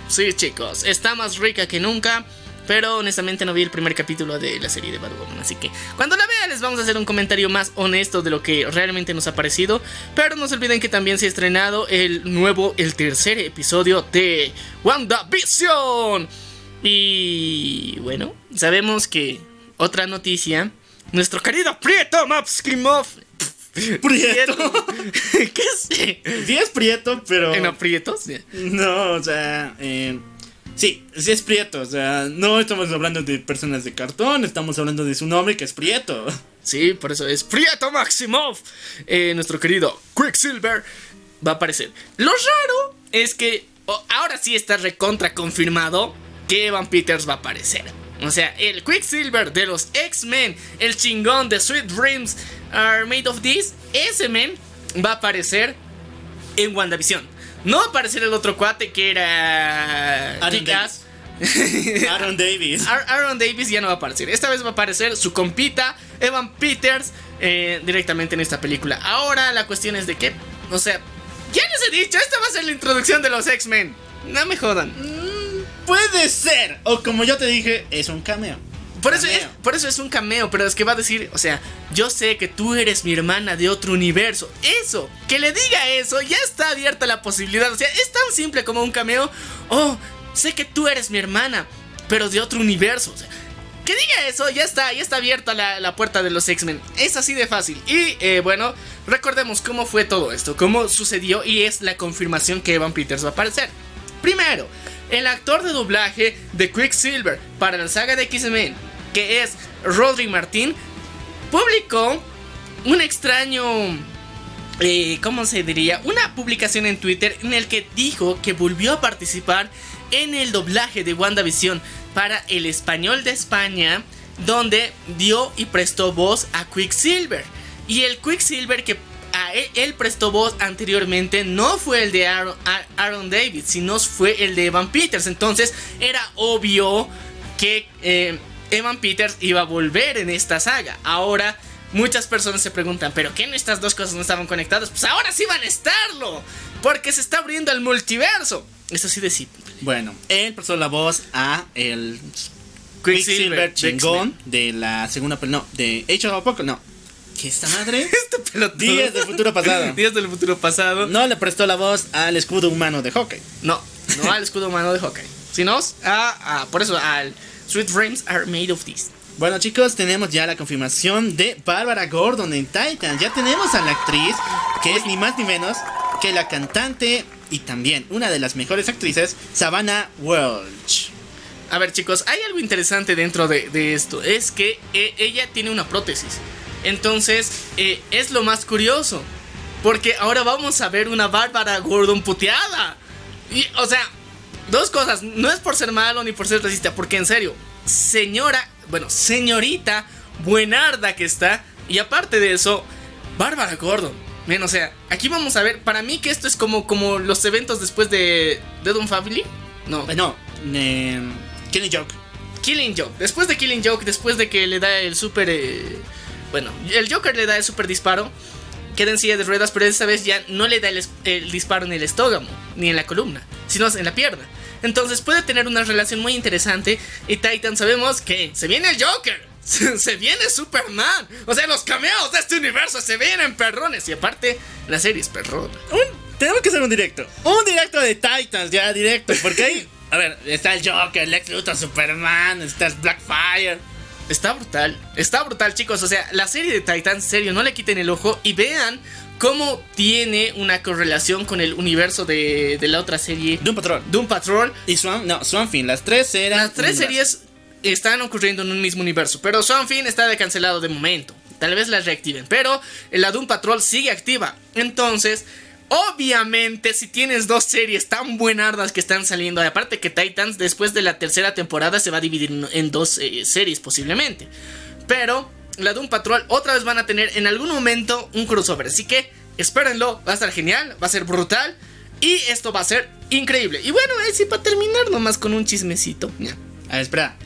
Sí, chicos, está más rica que nunca. Pero honestamente no vi el primer capítulo de la serie de Batwoman. Así que cuando la vea les vamos a hacer un comentario más honesto de lo que realmente nos ha parecido. Pero no se olviden que también se ha estrenado el nuevo, el tercer episodio de WandaVision. Y bueno, sabemos que otra noticia. Nuestro querido Prieto Mapskimov Prieto. ¿Qué es? Sí es prieto, pero... ¿En aprietos? No, o sea... eh, sí, sí es prieto. O sea, no estamos hablando de personas de cartón, estamos hablando de su nombre que es prieto. Sí, por eso es Prieto Maximov. Eh, nuestro querido Quicksilver va a aparecer. Lo raro es que ahora sí está recontra confirmado que Evan Peters va a aparecer. O sea, el Quicksilver de los X-Men, el chingón de Sweet Dreams Are Made of This, ese men va a aparecer en WandaVision. No va a aparecer el otro cuate que era Kick-Ass. Aaron Davis. Ar- Aaron Davis ya no va a aparecer. Esta vez va a aparecer su compita, Evan Peters, eh, directamente en esta película. Ahora la cuestión es de que, o sea, ya les he dicho, esta va a ser la introducción de los X-Men. No me jodan. Puede ser. O como yo te dije, es un cameo. Por eso, es, Cameo. por eso es un cameo, pero es que va a decir, o sea, yo sé que tú eres mi hermana de otro universo. Eso, que le diga eso, ya está abierta la posibilidad. O sea, es tan simple como un cameo. Oh, sé que tú eres mi hermana, pero de otro universo. O sea, que diga eso, ya está, ya está abierta la, la puerta de los X-Men. Es así de fácil. Y eh, bueno, recordemos cómo fue todo esto, cómo sucedió y es la confirmación que Evan Peters va a aparecer. Primero, el actor de doblaje de Quicksilver para la saga de X-Men, que es Rodri Martín, publicó un extraño... eh, ¿Cómo se diría? Una publicación en Twitter en el que dijo que volvió a participar en el doblaje de WandaVision para el español de España, donde dio y prestó voz a Quicksilver. Y el Quicksilver que él, prestó voz anteriormente no fue el de Aaron David, sino fue el de Evan Peters. Entonces era obvio que eh, Evan Peters iba a volver en esta saga. Ahora muchas personas se preguntan, ¿pero qué no estas dos cosas no estaban conectadas? Pues ahora sí van a estarlo, porque se está abriendo el multiverso. Es así de simple. Bueno, él prestó la voz a el Quicksilver, Quicksilver chingón de la segunda película. No, de Age of Apocalypse. No. ¿Qué esta madre? Este pelotudo. Días del futuro pasado. Días del futuro pasado. No le prestó la voz al escudo humano de Hawkeye. No, no al escudo humano de Hawkeye. Sino a, a- por eso al Sweet Dreams are made of this. Bueno chicos, tenemos ya la confirmación de Bárbara Gordon en Titan. Ya tenemos a la actriz, que es ni más ni menos que la cantante y también una de las mejores actrices, Savannah Welch. A ver chicos, hay algo interesante dentro de, de esto. Es que eh, ella tiene una prótesis. Entonces, eh, es lo más curioso. Porque ahora vamos a ver una Bárbara Gordon puteada. Y, o sea, dos cosas. No es por ser malo ni por ser racista. Porque en serio, señora, bueno, señorita buenarda que está. Y aparte de eso, Bárbara Gordon. Bien, o sea, aquí vamos a ver. Para mí que esto es como, como los eventos después de Dead on Family. No, Bueno, eh, Kenny Joke. Killing Joke. Después de Killing Joke, después de que le da el super. eh, bueno, el Joker le da el super disparo. Queda en silla de ruedas, pero esta vez ya no le da el, el disparo en el estómago, ni en la columna, sino en la pierna. Entonces puede tener una relación muy interesante. Y Titan sabemos que se viene el Joker. Se viene Superman. O sea, los cameos de este universo se vienen perrones. Y aparte, la serie es perrona. Un- tenemos que hacer un directo. Un directo de Titans, ya directo. Porque ahí, a ver, está el Joker, Lex Luthor, Superman, está Blackfire. Está brutal, está brutal chicos, o sea, la serie de Titan, serio, no le quiten el ojo y vean cómo tiene una correlación con el universo de, de la otra serie, Doom Patrol. Doom Patrol. Y Swan, no, Swanfin, las tres eran. Las tres series están ocurriendo en un mismo universo, pero Fin está de cancelado de momento. Tal vez las reactiven, pero la Doom Patrol sigue activa. Entonces, obviamente, si tienes dos series tan buenardas que están saliendo, aparte que Titans después de la tercera temporada se va a dividir en, dos eh, series posiblemente. Pero la Doom Patrol otra vez van a tener en algún momento un crossover. Así que espérenlo, va a estar genial, va a ser brutal. Y esto va a ser increíble. Y bueno, ahí sí para terminar nomás con un chismecito. Ya. A ver, espera.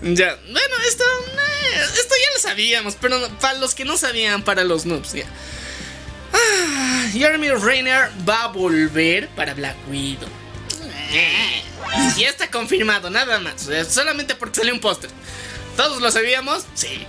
Ya, bueno, esto, eh, esto ya lo sabíamos, pero para los que no sabían, para los noobs, ya. Ah, Jeremy Renner va a volver para Black Widow. Y está confirmado, nada más. o sea, solamente porque salió un póster. ¿Todos lo sabíamos? Sí.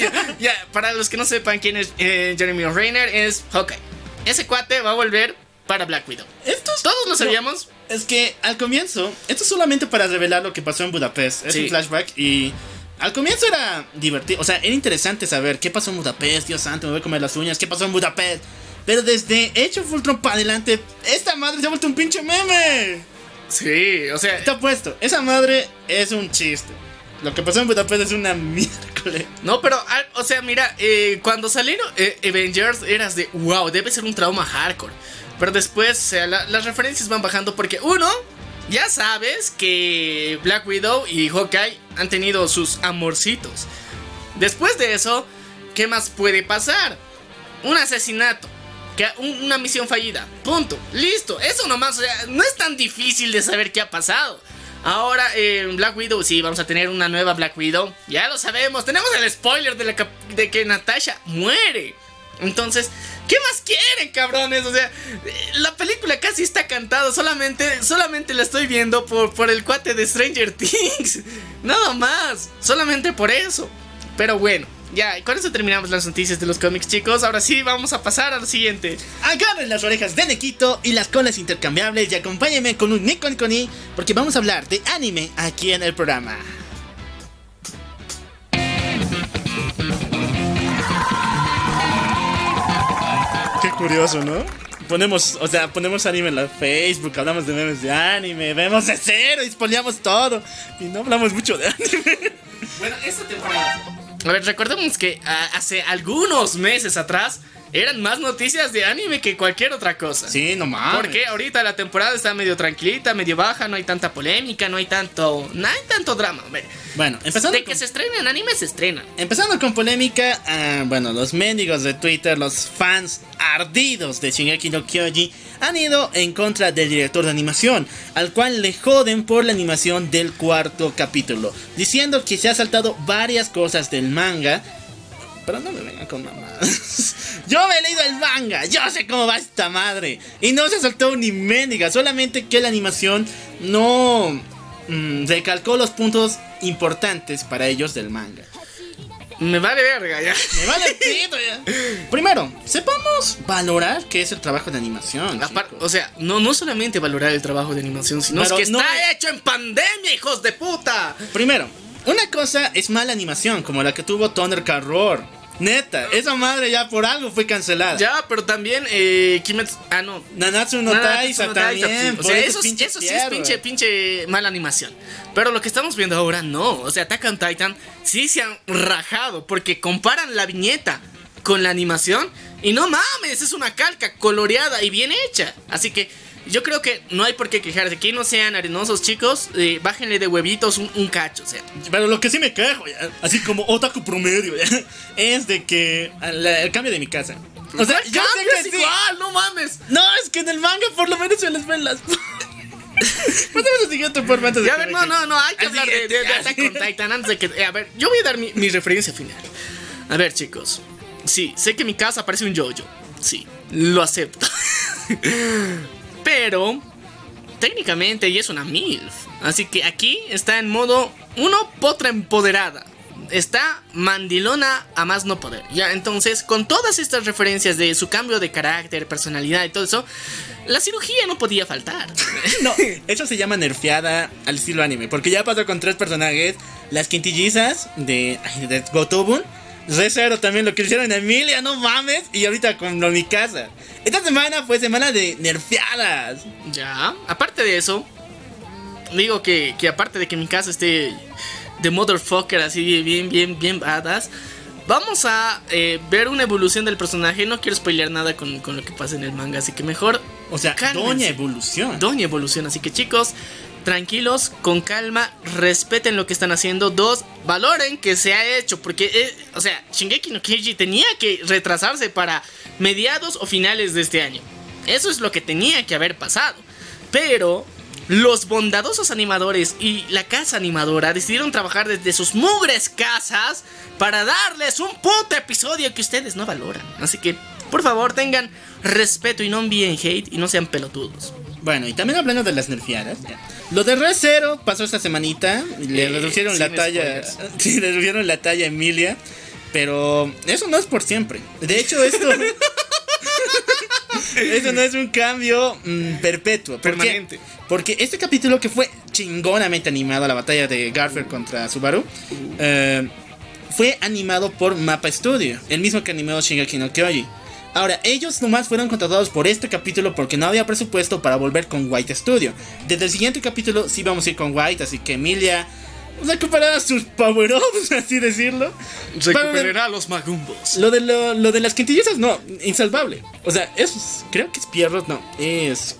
ya, ya, para los que no sepan quién es eh, Jeremy Renner, es Hawkeye. Ese cuate va a volver para Black Widow. Esto es- Todos lo no, sabíamos. es que al comienzo, esto es solamente para revelar lo que pasó en Budapest. Es Sí. un flashback y al comienzo era divertido, o sea, era interesante saber qué pasó en Budapest, Dios santo, me voy a comer las uñas, qué pasó en Budapest. Pero desde Hecho Fultron para adelante, esta madre se ha vuelto un pinche meme. Sí, o sea, Está puesto, esa madre es un chiste. Lo que pasó en Budapest es una miércoles. No, pero, o sea, mira, eh, cuando salieron eh, Avengers eras de, wow, debe ser un trauma hardcore. Pero después, o sea, la- las referencias van bajando porque, uno, ya sabes que Black Widow y Hawkeye han tenido sus amorcitos. Después de eso, ¿qué más puede pasar? Un asesinato. Una misión fallida. Punto. Listo. Eso nomás. o sea, no es tan difícil de saber qué ha pasado. Ahora en Black Widow, sí, vamos a tener una nueva Black Widow. Ya lo sabemos. Tenemos el spoiler de que Natasha muere. Entonces, ¿qué más quieren, cabrones? O sea, la película casi está cantada. Solamente, solamente la estoy viendo por, por el cuate de Stranger Things. Nada más. Solamente por eso. Pero bueno, ya, con eso terminamos las noticias de los cómics, chicos. Ahora sí, vamos a pasar a lo siguiente. Agarren las orejas de Nequito y las colas intercambiables y acompáñenme con un Nikon Koni porque vamos a hablar de anime aquí en el programa. Curioso, ¿no? Ponemos, o sea, ponemos anime en la Facebook, hablamos de memes de anime, vemos de cero y spoileamos todo. Y no hablamos mucho de anime. Bueno, esta temporada. A ver, recordemos que ah, hace algunos meses atrás eran más noticias de anime que cualquier otra cosa. Sí, no mames. Porque ahorita la temporada está medio tranquilita, medio baja, no hay tanta polémica, no hay tanto. No hay tanto drama. Bueno, empezando de con- que se estrenen anime, se estrenan. Empezando con polémica, ah, bueno, los mendigos de Twitter, los fans ardidos de Shingeki no Kyoji han ido en contra del director de animación, al cual le joden por la animación del cuarto capítulo, diciendo que se ha saltado varias cosas del manga. Pero no me vengan con mamadas. Yo me he leído el manga, yo sé cómo va esta madre. Y no se saltó ni mendiga, solamente que la animación no mm, recalcó los puntos importantes para ellos del manga. Me vale verga ya. Me vale pito ya. Primero, sepamos valorar qué es el trabajo de animación. O sea, no, no solamente valorar el trabajo de animación, sino Pero es que no- está hecho en pandemia, hijos de puta. Primero, una cosa es mala animación, como la que tuvo Thunder Roar. Neta, esa madre ya por algo fue cancelada. Ya, pero también eh, Kimetsu. Ah, no. Nanatsu no Taisa no también. sí. O sea, eso eso, sí es pinche, pinche mala animación. Pero lo que estamos viendo ahora no. O sea, Attack on Titan sí se han rajado porque comparan la viñeta con la animación y no mames, es una calca coloreada y bien hecha. Así que yo creo que no hay por qué quejarse. Que no sean arenosos, chicos. eh, bájenle de huevitos un, un cacho. O sea, Pero lo que sí me quejo, ya, así como otaku promedio, ya, es de que la- el cambio de mi casa. O sea, yo sé que es sí. igual, no mames. No, es que en el manga por lo menos se les ven las. Pasemos al siguiente por antes de Ya, a ver, no, no, no, hay que Al hablar de, de- de. Attack on Titan antes de que. eh, a ver, yo voy a dar mi, mi referencia final. A ver, chicos. Sí, sé que mi casa parece un yo-yo. Sí, lo acepto. Pero, técnicamente ella es una MILF. Así que aquí está en modo uno, potra empoderada. Está mandilona a más no poder. Ya, entonces, con todas estas referencias de su cambio de carácter, personalidad y todo eso, la cirugía no podía faltar. No, eso se llama nerfeada al estilo anime. Porque ya pasó con tres personajes: las quintillizas de, de Gotobun. Re cero también lo que hicieron en Emilia, no mames. Y ahorita con lo mi casa. Esta semana fue semana de nerfeadas. Ya, aparte de eso, digo que, que aparte de que mi casa esté de motherfucker así bien, bien, bien badass, vamos a eh, ver una evolución del personaje. No quiero spoilear nada con, con lo que pasa en el manga, así que mejor O sea, Cálmense. Doña Evolución. Doña evolución. Así que chicos, tranquilos, con calma, respeten lo que están haciendo. Dos, valoren que se ha hecho, porque, eh, o sea, Shingeki no Kyojin tenía que retrasarse para mediados o finales de este año. Eso es lo que tenía que haber pasado. Pero los bondadosos animadores y la casa animadora decidieron trabajar desde sus mugres casas para darles un puto episodio que ustedes no valoran. Así que, por favor, tengan respeto y no envíen hate y no sean pelotudos. Bueno, y también hablando de las nerfeadas. Lo de Re Zero pasó esta semanita. Le Eh, reducieron la talla. Sí, le reducieron la talla a Emilia. Pero eso no es por siempre. De hecho, esto. Eso no es un cambio mm, perpetuo. ¿Por qué? Permanente. Porque este capítulo que fue chingonamente animado, la batalla de Garfield contra Subaru, eh, fue animado por Mapa Studio, el mismo que animó Shingeki no Kyoji. Ahora, ellos nomás fueron contratados por este capítulo porque no había presupuesto para volver con White Studio. Desde el siguiente capítulo sí vamos a ir con White, así que Emilia recuperará sus power-ups, así decirlo. Recuperará los magumbos. Lo de, lo, lo de las quintillizas, no, insalvable. O sea, es, creo que es Pierrot, no, es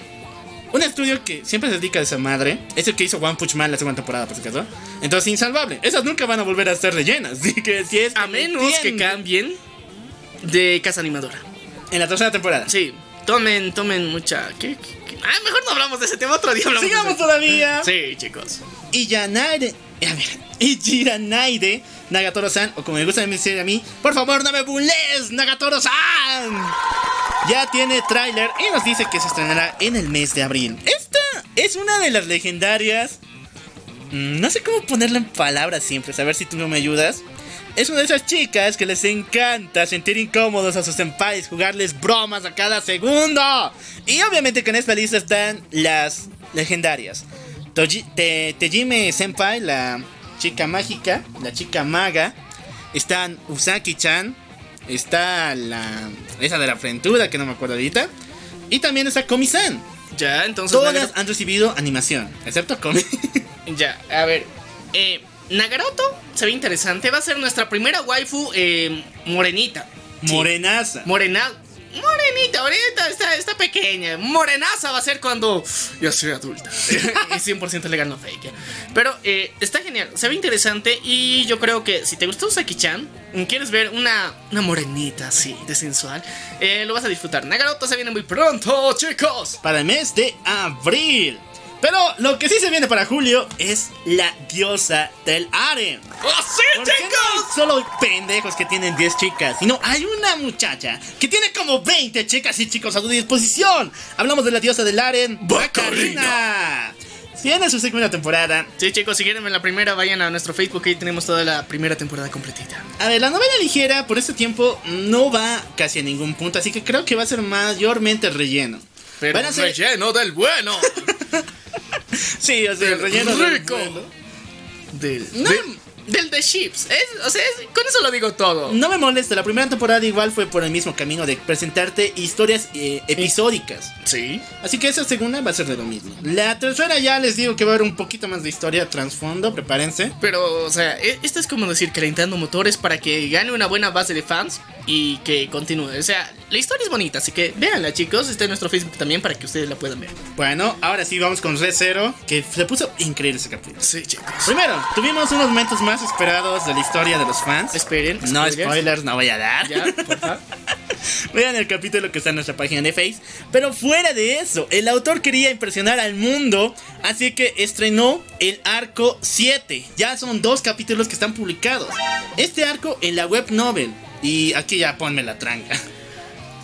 un estudio que siempre se dedica a esa madre. Es el que hizo One Punch Man la segunda temporada, por si acaso. Entonces, insalvable. Esas nunca van a volver a ser rellenas. Así que si es. A menos que cambien de casa animadora. En la tercera temporada. Sí, tomen, tomen mucha. ¿qué, qué? Ah, mejor no hablamos de ese tema otro día. Hablamos Sigamos todavía. Sí, chicos. Y Yanare. A ver. Y Jiranaide Nagatoro-san, o como me gusta decir a mí, por favor no me bulles, Nagatoro-san. Ya tiene tráiler y nos dice que se estrenará en el mes de abril. Esta es una de las legendarias. mm, No sé cómo ponerla en palabras siempre, a ver si tú no me ayudas. Es una de esas chicas que les encanta sentir incómodos a sus senpais, jugarles bromas a cada segundo. Y obviamente que en esta lista están las legendarias. Toji- Te- Tejime Senpai, la chica mágica, la chica maga. Están Usaki-chan. Está la. Esa de la frentuda que no me acuerdo ahorita. Y también está Komi-san. Ya, entonces. Todas han recibido animación, excepto Komi. Ya, a ver. Eh, Nagaroto se ve interesante. Va a ser nuestra primera waifu eh, morenita. Sí. Morenaza. Morena. Morenita, ahorita está, está pequeña. Morenaza va a ser cuando ya sea adulta. es 100% legal, no fake. Pero eh, está genial, se ve interesante. Y yo creo que si te gustó Saki-chan, quieres ver una, una morenita así, de sensual, eh, lo vas a disfrutar. Nagaroto se viene muy pronto, chicos. para el mes de abril. Pero lo que sí se viene para julio es la diosa del harem. ¡Así, Porque no hay solo pendejos que tienen 10 chicas, sino hay una muchacha que tiene como 20 chicas y chicos a su disposición. Hablamos de la diosa del harem, Bacarina. Viene su segunda temporada. Sí, chicos, si quieren ver la primera, vayan a nuestro Facebook. Ahí tenemos toda la primera temporada completita. A ver, la novela ligera por este tiempo no va casi a ningún punto, así que creo que va a ser mayormente relleno. Pero Van a ser- relleno del bueno. Sí, o sea, el Del relleno del rico. bueno. Del, No. Del de Chips. Es- o sea, es- con eso lo digo todo. No me molesta, la primera temporada igual fue por el mismo camino de presentarte historias eh, episódicas. Sí. Así que esa segunda va a ser de lo mismo. La tercera ya les digo que va a haber un poquito más de historia trasfondo, prepárense. Pero, o sea, e- esto es como decir calentando motores para que gane una buena base de fans y que continúe. O sea, la historia es bonita, así que véanla, chicos. Está en nuestro Facebook también para que ustedes la puedan ver. Bueno, ahora sí vamos con Red Zero, que se puso increíble ese capítulo. Sí, chicos. Primero, tuvimos unos momentos más esperados de la historia de los fans. Esperen. No spoilers. no voy a dar. Ya. Vean el capítulo que está en nuestra página de Face. Pero fuera de eso, el autor quería impresionar al mundo, así que estrenó el arco 7. Ya son dos capítulos que están publicados. Este arco en la web novel. Y aquí ya ponme la tranca.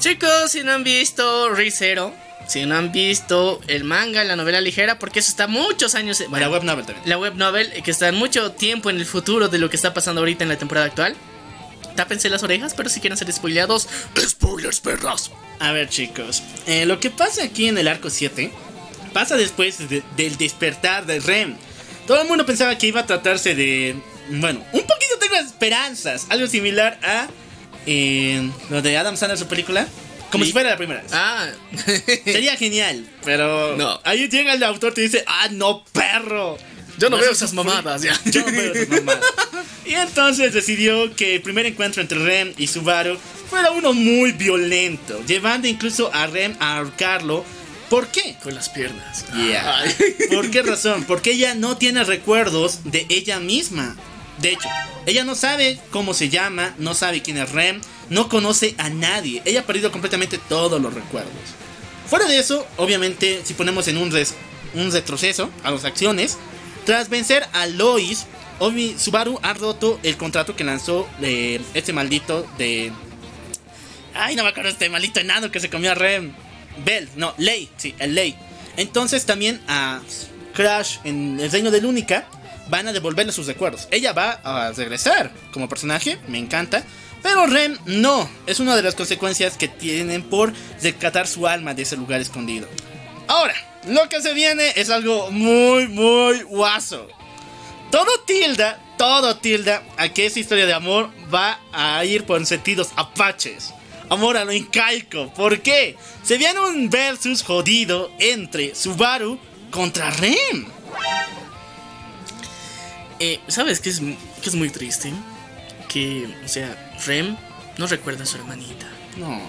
Chicos, si no han visto Rizero, si no han visto el manga, la novela ligera, porque eso está muchos años. la Bueno, web novel también. la web novel, que está mucho tiempo en el futuro de lo que está pasando ahorita en la temporada actual. Tápense las orejas, pero si quieren ser spoileados, spoilers, perros. A ver, chicos. eh, lo que pasa aquí en el arco 7 pasa después de- del despertar de Rem. Todo el mundo pensaba que iba a tratarse de. Bueno, un poquito tengo esperanzas. Algo similar a. eh, lo de Adam Sandler, su película. Como si fuera la primera vez. Ah, Sería genial, pero. No. Ahí llega el autor y te dice: ¡Ah, no, perro! yo no Me veo esas mamadas ya. Yo no veo esas mamadas. Y entonces decidió que el primer encuentro entre Rem y Subaru fuera uno muy violento, llevando incluso a Rem a ahorcarlo. ¿Por qué? Con las piernas. Yeah. ¿Por qué razón? Porque ella no tiene recuerdos de ella misma. De hecho, ella no sabe cómo se llama, no sabe quién es Rem, no conoce a nadie. Ella ha perdido completamente todos los recuerdos. Fuera de eso, obviamente, si ponemos en un, res- un retroceso a las acciones, tras vencer a Lois, Omi Subaru ha roto el contrato que lanzó eh, este maldito de. Ay, no me acuerdo este maldito enano que se comió a Rem. Bell, no, Ley, sí, el Ley. Entonces también a Crash en el reino de Lúnica van a devolverle sus recuerdos. Ella va a regresar como personaje, me encanta. Pero Rem no, es una de las consecuencias que tienen por rescatar su alma de ese lugar escondido. Ahora, lo que se viene es algo muy, muy guaso. Todo tilda, todo tilda a que esa historia de amor va a ir por sentidos apaches. Amor a lo incaico. ¿Por qué? Se viene un versus jodido entre Subaru contra Rem. Eh, ¿Sabes qué es, qué es muy triste? Que, o sea, Rem no recuerda a su hermanita. No.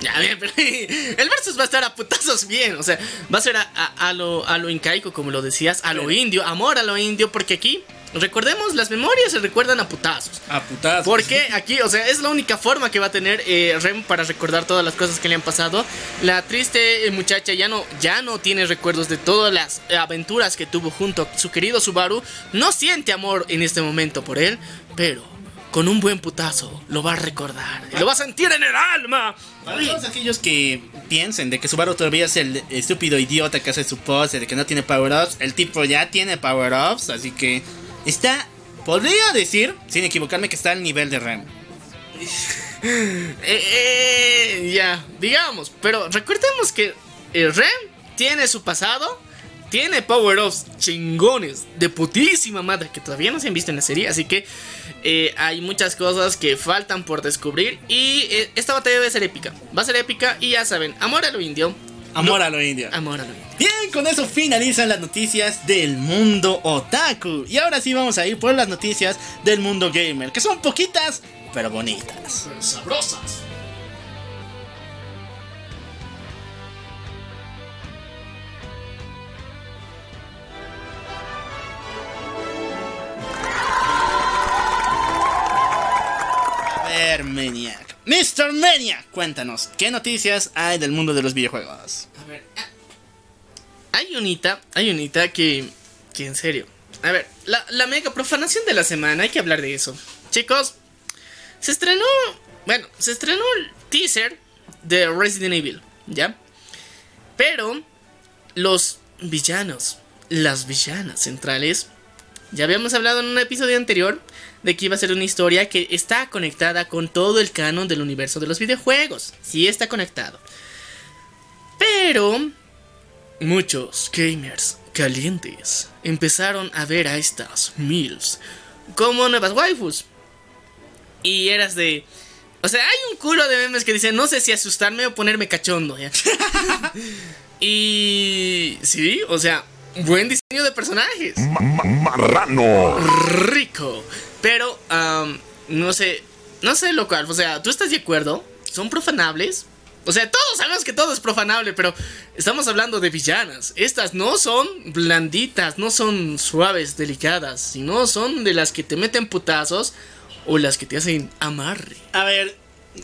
Ya, bien, pero el versus va a estar a putazos bien. O sea, va a ser a, a- a lo, a lo incaico, como lo decías, a lo indio, amor a lo indio, porque aquí, recordemos, las memorias se recuerdan a putazos. A putazos. Porque aquí, o sea, es la única forma que va a tener eh, Rem para recordar todas las cosas que le han pasado. La triste eh, muchacha ya no, ya no tiene recuerdos de todas las aventuras que tuvo junto a su querido Subaru. No siente amor en este momento por él, pero con un buen putazo lo va a recordar. y Lo va a sentir en el alma. Para todos aquellos que piensen de que Subaru todavía es el estúpido idiota que hace su pose, de que no tiene power-ups, el tipo ya tiene power-ups, así que está, podría decir, sin equivocarme, que está al nivel de Rem. Eh, eh, ya, digamos, pero recordemos que el Rem tiene su pasado, tiene power-ups chingones de putísima madre que todavía no se han visto en la serie, así que eh, hay muchas cosas que faltan por descubrir y eh, esta batalla debe ser épica, va a ser épica y ya saben, amor a lo indio, Amor a lo indio. amor a lo indio. Bien, con eso finalizan las noticias del mundo otaku. Y ahora sí vamos a ir por las noticias del mundo gamer, que son poquitas, pero bonitas. Sabrosas. A ver, Maniac. Mr. Maniac, cuéntanos, ¿qué noticias hay del mundo de los videojuegos? A ver, ah, hay unita, hay unita que, que en serio. A ver, la, la mega profanación de la semana, hay que hablar de eso. Chicos, se estrenó, bueno, se estrenó el teaser de Resident Evil, ¿ya? Pero los villanos, las villanas centrales, ya habíamos hablado en un episodio anterior de que iba a ser una historia que está conectada con todo el canon del universo de los videojuegos. Sí está conectado. Pero muchos gamers calientes empezaron a ver a estas MILFs como nuevas waifus. Y eras de... O sea, hay un culo de memes que dicen, no sé si asustarme o ponerme cachondo. ¿ya? y... Sí, o sea, buen diseño de personajes Ma- ma- marrano. rico. Pero, no sé, no sé lo cual, o sea, ¿tú estás de acuerdo? ¿Son profanables? O sea, todos sabemos que todo es profanable, pero estamos hablando de villanas. Estas no son blanditas, no son suaves, delicadas, sino son de las que te meten putazos o las que te hacen amarre. A ver,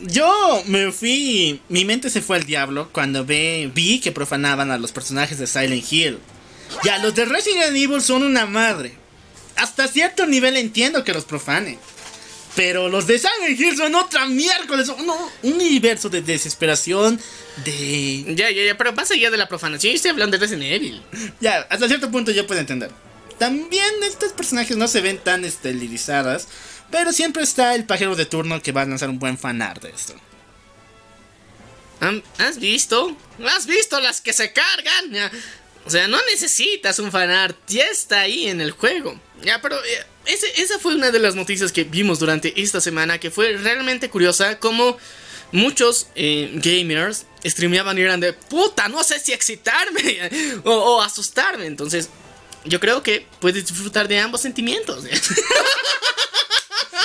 yo me fui. Mi mente se fue al diablo cuando ve, vi que profanaban a los personajes de Silent Hill. Ya, los de Resident Evil son una madre. Hasta cierto nivel entiendo que los profanen. Pero los de Silent Hill son otra miércoles. Un un universo de desesperación. De. Ya, ya, ya, pero pasa ya de la profanación. Yo estoy hablando de Resident Evil. Ya, hasta cierto punto yo puedo entender. También estos personajes no se ven tan estilizadas. Pero siempre está el pajero de turno que va a lanzar un buen fanart de esto. ¿Han- ¿Has visto? ¿Has visto las que se cargan? O sea, no necesitas un fanart, ya está ahí en el juego. Ya, pero eh, ese- esa fue una de las noticias que vimos durante esta semana que fue realmente curiosa. Como muchos eh, gamers streameaban y eran de puta, no sé si excitarme o, o asustarme. Entonces, yo creo que puedes disfrutar de ambos sentimientos.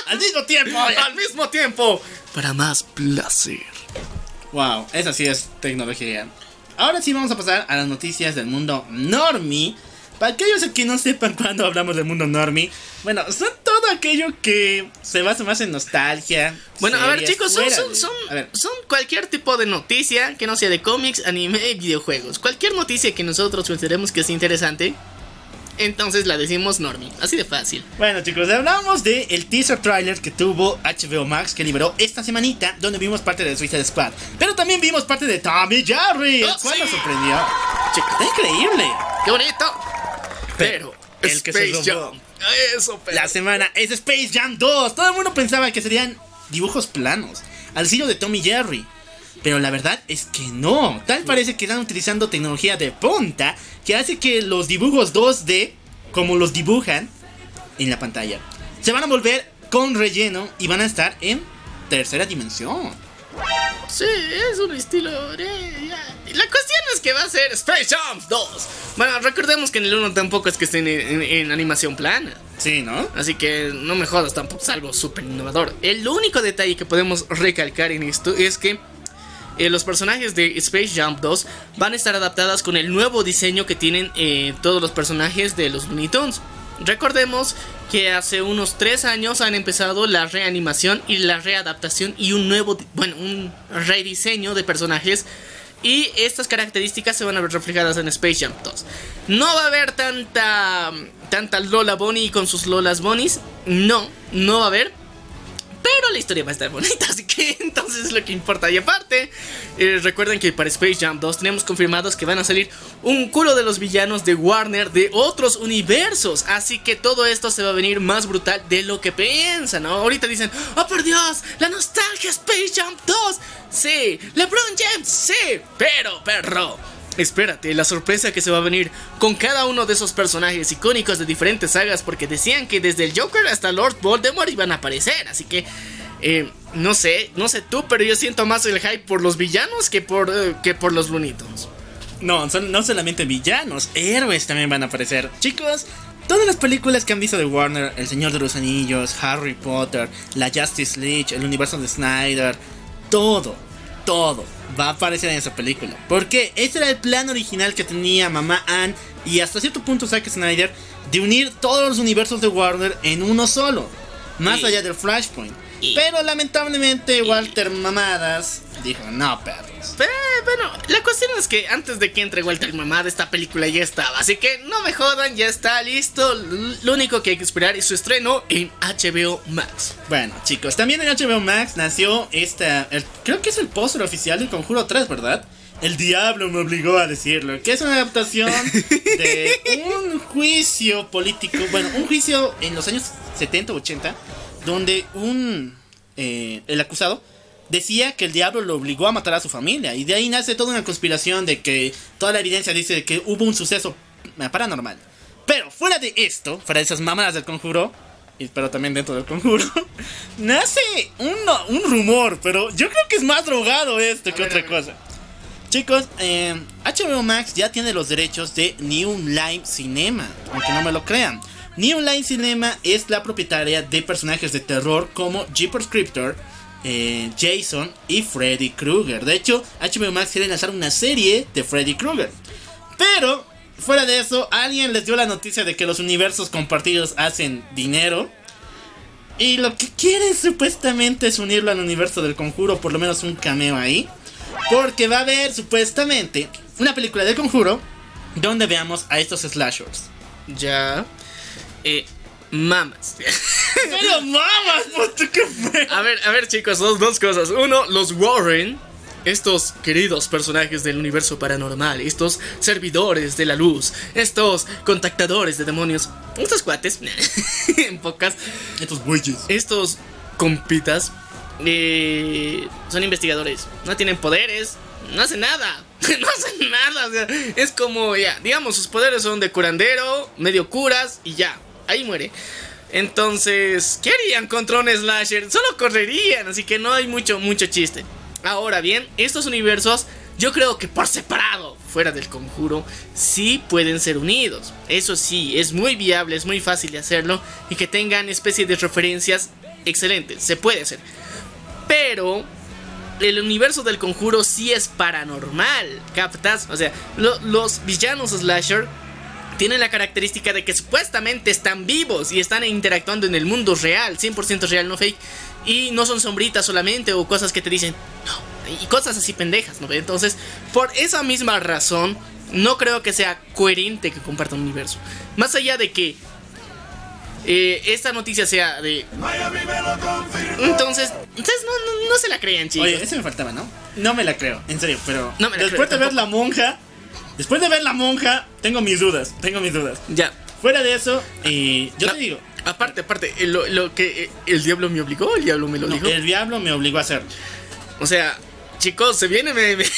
Al mismo tiempo. Al mismo tiempo, para más placer. Wow, esa sí es tecnología. Ahora sí vamos a pasar a las noticias del mundo normie. Para aquellos que no sepan cuando hablamos del mundo normie, bueno, son todo aquello que se basa más en nostalgia. Bueno, a ver series chicos, son, son, son, ver, son cualquier tipo de noticia que no sea de cómics, anime y videojuegos. Cualquier noticia que nosotros consideremos que es interesante, entonces la decimos normie. Así de fácil. Bueno chicos, hablamos de el teaser trailer que tuvo HBO Max que liberó esta semanita, donde vimos parte de Suicide Squad. Pero también vimos parte de Tommy Jerry, el ¡Oh, cual sí! nos sorprendió. Chicos, Está increíble. ¡Qué bonito! Pero, el que se Space robó. Jam. Eso, pero. La semana es Space Jam 2. Todo el mundo pensaba que serían dibujos planos, al estilo de Tommy Jerry. Pero la verdad es que no. Tal parece que están utilizando tecnología de punta que hace que los dibujos 2D, como los dibujan en la pantalla, se van a volver con relleno y van a estar en tercera dimensión. Sí, es un estilo. eh. La cuestión es que va a ser Space Jump 2. Bueno, recordemos que en el 1 tampoco es que esté en, en- en animación plana. Sí, ¿no? Así que no me jodas, tampoco es algo súper innovador. El único detalle que podemos recalcar en esto es que eh, los personajes de Space Jump 2 van a estar adaptadas con el nuevo diseño que tienen eh, todos los personajes de los Looney Tunes. Recordemos que hace unos 3 años han empezado la reanimación y la readaptación y un nuevo, bueno, un rediseño de personajes. Y estas características se van a ver reflejadas en Space Jump 2. No va a haber tanta, tanta Lola Bonnie con sus Lolas Bonnies. No, no va a haber. Pero la historia va a estar bonita, así que entonces es lo que importa. Y aparte, eh, recuerden que para Space Jam 2 tenemos confirmados que van a salir un culo de los villanos de Warner de otros universos. Así que todo esto se va a venir más brutal de lo que piensan. ¿no? Ahorita dicen, oh por Dios, la nostalgia Space Jam 2. Sí, LeBron James, sí, pero perro. Espérate, la sorpresa que se va a venir con cada uno de esos personajes icónicos de diferentes sagas, porque decían que desde el Joker hasta Lord Voldemort iban a aparecer, así que eh, no sé, no sé tú, pero yo siento más el hype por los villanos que por, eh, que por los Tunes. No, son no solamente villanos, héroes también van a aparecer. Chicos, todas las películas que han visto de Warner, El Señor de los Anillos, Harry Potter, la Justice League, el universo de Snyder, todo, todo va a aparecer en esa película. Porque ese era el plan original que tenía mamá Ann y hasta cierto punto Zack Snyder de unir todos los universos de Warner en uno solo, más allá del Flashpoint. Pero lamentablemente Walter Mamadas dijo, no perros. Pero bueno, la cuestión es que antes de que entre Walter Mamada, esta película ya estaba. Así que no me jodan, ya está listo. Lo único que hay que esperar es su estreno en HBO Max. Bueno, chicos, también en HBO Max nació esta. el- creo que es el póster oficial del Conjuro 3, ¿verdad? El diablo me obligó a decirlo. Que es una adaptación de un juicio político. Bueno, un juicio en los años 70 80. Donde un. eh, el acusado decía que el diablo lo obligó a matar a su familia. Y de ahí nace toda una conspiración de que toda la evidencia dice que hubo un suceso eh, paranormal. Pero fuera de esto, fuera de esas mamadas del conjuro, y- pero también dentro del conjuro, nace un, un rumor, pero yo creo que es más drogado esto que ver, otra cosa. Chicos, eh, HBO Max ya tiene los derechos de New Line Cinema, aunque no me lo crean. New Line Cinema es la propietaria de personajes de terror como Jeepers Creepers, eh, Jason y Freddy Krueger. De hecho, HBO Max quiere lanzar una serie de Freddy Krueger. Pero, fuera de eso, alguien les dio la noticia de que los universos compartidos hacen dinero. Y lo que quieren supuestamente es unirlo al universo del conjuro, por lo menos un cameo ahí. Porque va a haber supuestamente una película del conjuro donde veamos a estos slashers. Ya. Eh, mamas. Pero mamas, puto, qué feo. A ver, a ver chicos, dos, dos cosas. Uno, los Warren, estos queridos personajes del universo paranormal, estos servidores de la luz, estos contactadores de demonios, estos cuates, en pocas, Estos bueyes. estos compitas, eh, son investigadores, no tienen poderes, no hacen nada. No hacen nada, o sea, es como ya, digamos, sus poderes son de curandero, medio curas y ya, ahí muere. Entonces, ¿qué harían contra un slasher? Solo correrían, así que no hay mucho, mucho chiste. Ahora bien, estos universos, yo creo que por separado, fuera del conjuro, sí pueden ser unidos. Eso sí, es muy viable, es muy fácil de hacerlo y que tengan especie de referencias excelentes, se puede hacer. Pero el universo del conjuro sí es paranormal, ¿captas? O sea, lo- los villanos slasher tienen la característica de que supuestamente están vivos y están interactuando en el mundo real, 100% real, no fake. Y no son sombritas solamente o cosas que te dicen, no, y cosas así pendejas, ¿no? Entonces, por esa misma razón, no creo que sea coherente que compartan un universo. Más allá de que eh, esta noticia sea de... Entonces, entonces no, no, no se la crean, chicos. Oye, ese me faltaba, ¿no? No me la creo, en serio, pero No me la después creo de ver la monja, después de ver la monja, tengo mis dudas, tengo mis dudas. Ya. Fuera de eso, eh, yo No, te digo, Aparte, aparte, eh, lo, lo que eh, el diablo me obligó, el diablo me lo no, dijo. el diablo me obligó a hacerlo. O sea, chicos, se viene meme.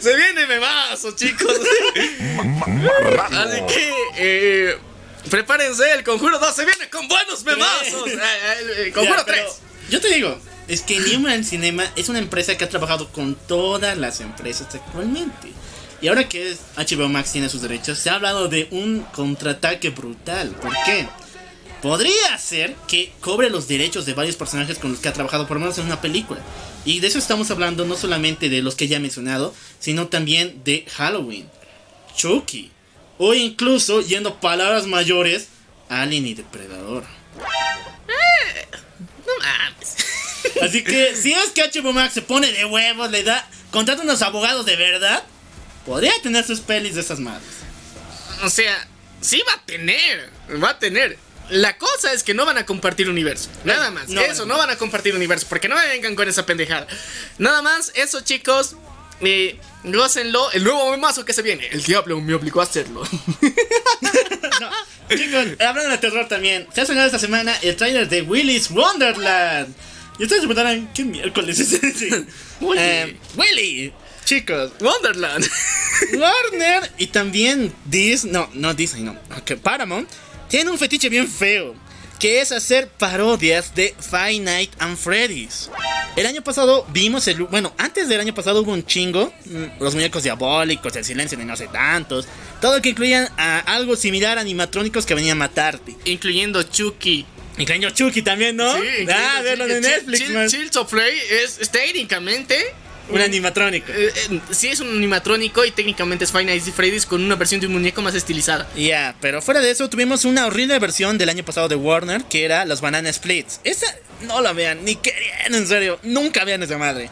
se viene memazo, chicos. Así que, eh, prepárense, el conjuro 2 se viene con buenos memazos. El conjuro Ya, pero 3. Yo te digo, es que Newman Cinema es una empresa que ha trabajado con todas las empresas actualmente. Y ahora que HBO Max tiene sus derechos, se ha hablado de un contraataque brutal. ¿Por qué? Podría ser que cobre los derechos de varios personajes con los que ha trabajado por lo menos en una película. Y de eso estamos hablando no solamente de los que ya he mencionado, sino también de Halloween, Chucky, o incluso, yendo palabras mayores, Alien y Depredador. No mames. Así que si es que HBO Max se pone de huevos, le da, contrata unos abogados de verdad, podría tener sus pelis de esas madres. O sea, sí va a tener. Va a tener. La cosa es que no van a compartir universo. Nada más. no eso, van no van a compartir universo. Porque no me vengan con esa pendejada. Nada más, eso, chicos. Eh, gócenlo. El nuevo memazo que se viene. El diablo me obligó a hacerlo. Chicos, hablando de terror también, se ha sonado esta semana el tráiler de Willy's Wonderland. Y ustedes se preguntarán, ¿qué miércoles es ese? Willy. Eh, Willy. Chicos, Wonderland. Warner y también Disney, no, no Disney, no, ok, Paramount, tienen un fetiche bien feo, que es hacer parodias de Five Nights and Freddy's. El año pasado vimos el, bueno, antes del año pasado hubo un chingo, mm, los muñecos diabólicos, el silencio de no sé tantos, todo que incluían a algo similar a animatrónicos que venían a matarte. Incluyendo Chucky. Incluyendo Chucky también, ¿no? Sí, ah, verlo Chucky. Netflix, Chill- man. Chills of Play es, técnicamente. Un animatrónico. eh, eh, sí, es un animatrónico y técnicamente es Nights at Freddy's con una versión de un muñeco más estilizada. Ya, pero fuera de eso tuvimos una horrible versión del año pasado de Warner que era los Banana Splits. Esa no la vean, ni querían, en serio, nunca vean esa madre.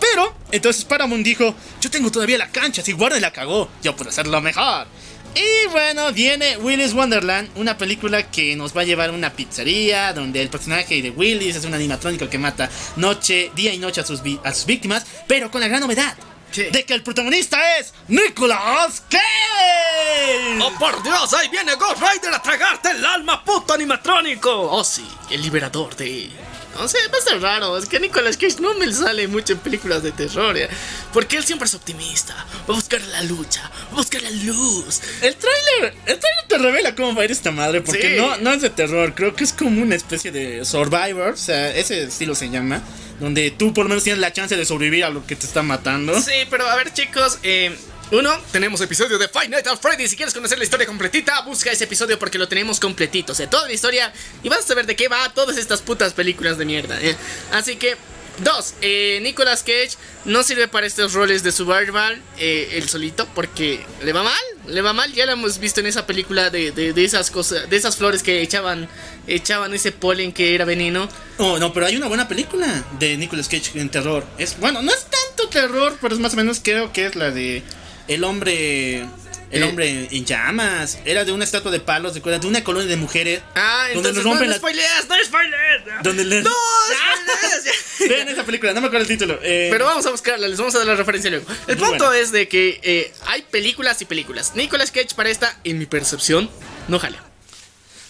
Pero, entonces Paramount dijo, yo tengo todavía la cancha, si Warner la cagó, yo puedo hacerlo mejor. Y bueno, viene Willy's Wonderland, una película que nos va a llevar a una pizzería donde el personaje de Willis es un animatrónico que mata noche, día y noche a sus, a sus víctimas, pero con la gran novedad ¿Qué? de que el protagonista es Nicolas Cage. ¡Oh, por Dios! ¡Ahí viene Ghost Rider a tragarte el alma, puto animatrónico! Oh, sí, el liberador de... No sé, va a ser raro. Es que Nicolas Cage no me sale mucho en películas de terror. ¿eh? Porque él siempre es optimista. Va a buscar la lucha, va a buscar la luz. El tráiler, el tráiler te revela cómo va a ir esta madre, porque Sí. no, no es de terror, creo que es como una especie de Survivor, o sea, ese estilo se llama, donde tú por lo menos tienes la chance de sobrevivir a lo que te está matando. Sí, pero a ver, chicos. Eh, uno, tenemos episodio de Five Nights at Freddy. Si quieres conocer la historia completita, busca ese episodio porque lo tenemos completito. O sea, toda la historia. Y vas a saber de qué va todas estas putas películas de mierda. ¿eh? Así que, dos, eh, Nicolas Cage no sirve para estos roles de survival. Eh, el solito, porque le va mal. Le va mal. Ya lo hemos visto en esa película de, de- de esas cosas, de esas flores que echaban, echaban ese polen que era veneno. Oh, no, pero hay una buena película de Nicolas Cage en terror. Es, bueno, no es tanto terror, pero es más o menos creo que es la de El hombre... El Eh. hombre en llamas. Era de una estatua de palos, de, de una colonia de mujeres. Ah, donde entonces nos no, rompen no la- spoilees, no spoilees. Donde le- No spoilees. Vean esa película, no me acuerdo el título. eh, Pero vamos a buscarla, les vamos a dar la referencia luego. El Muy punto bueno. es de que eh, hay películas y películas. Nicolas Cage para esta, en mi percepción, no jale.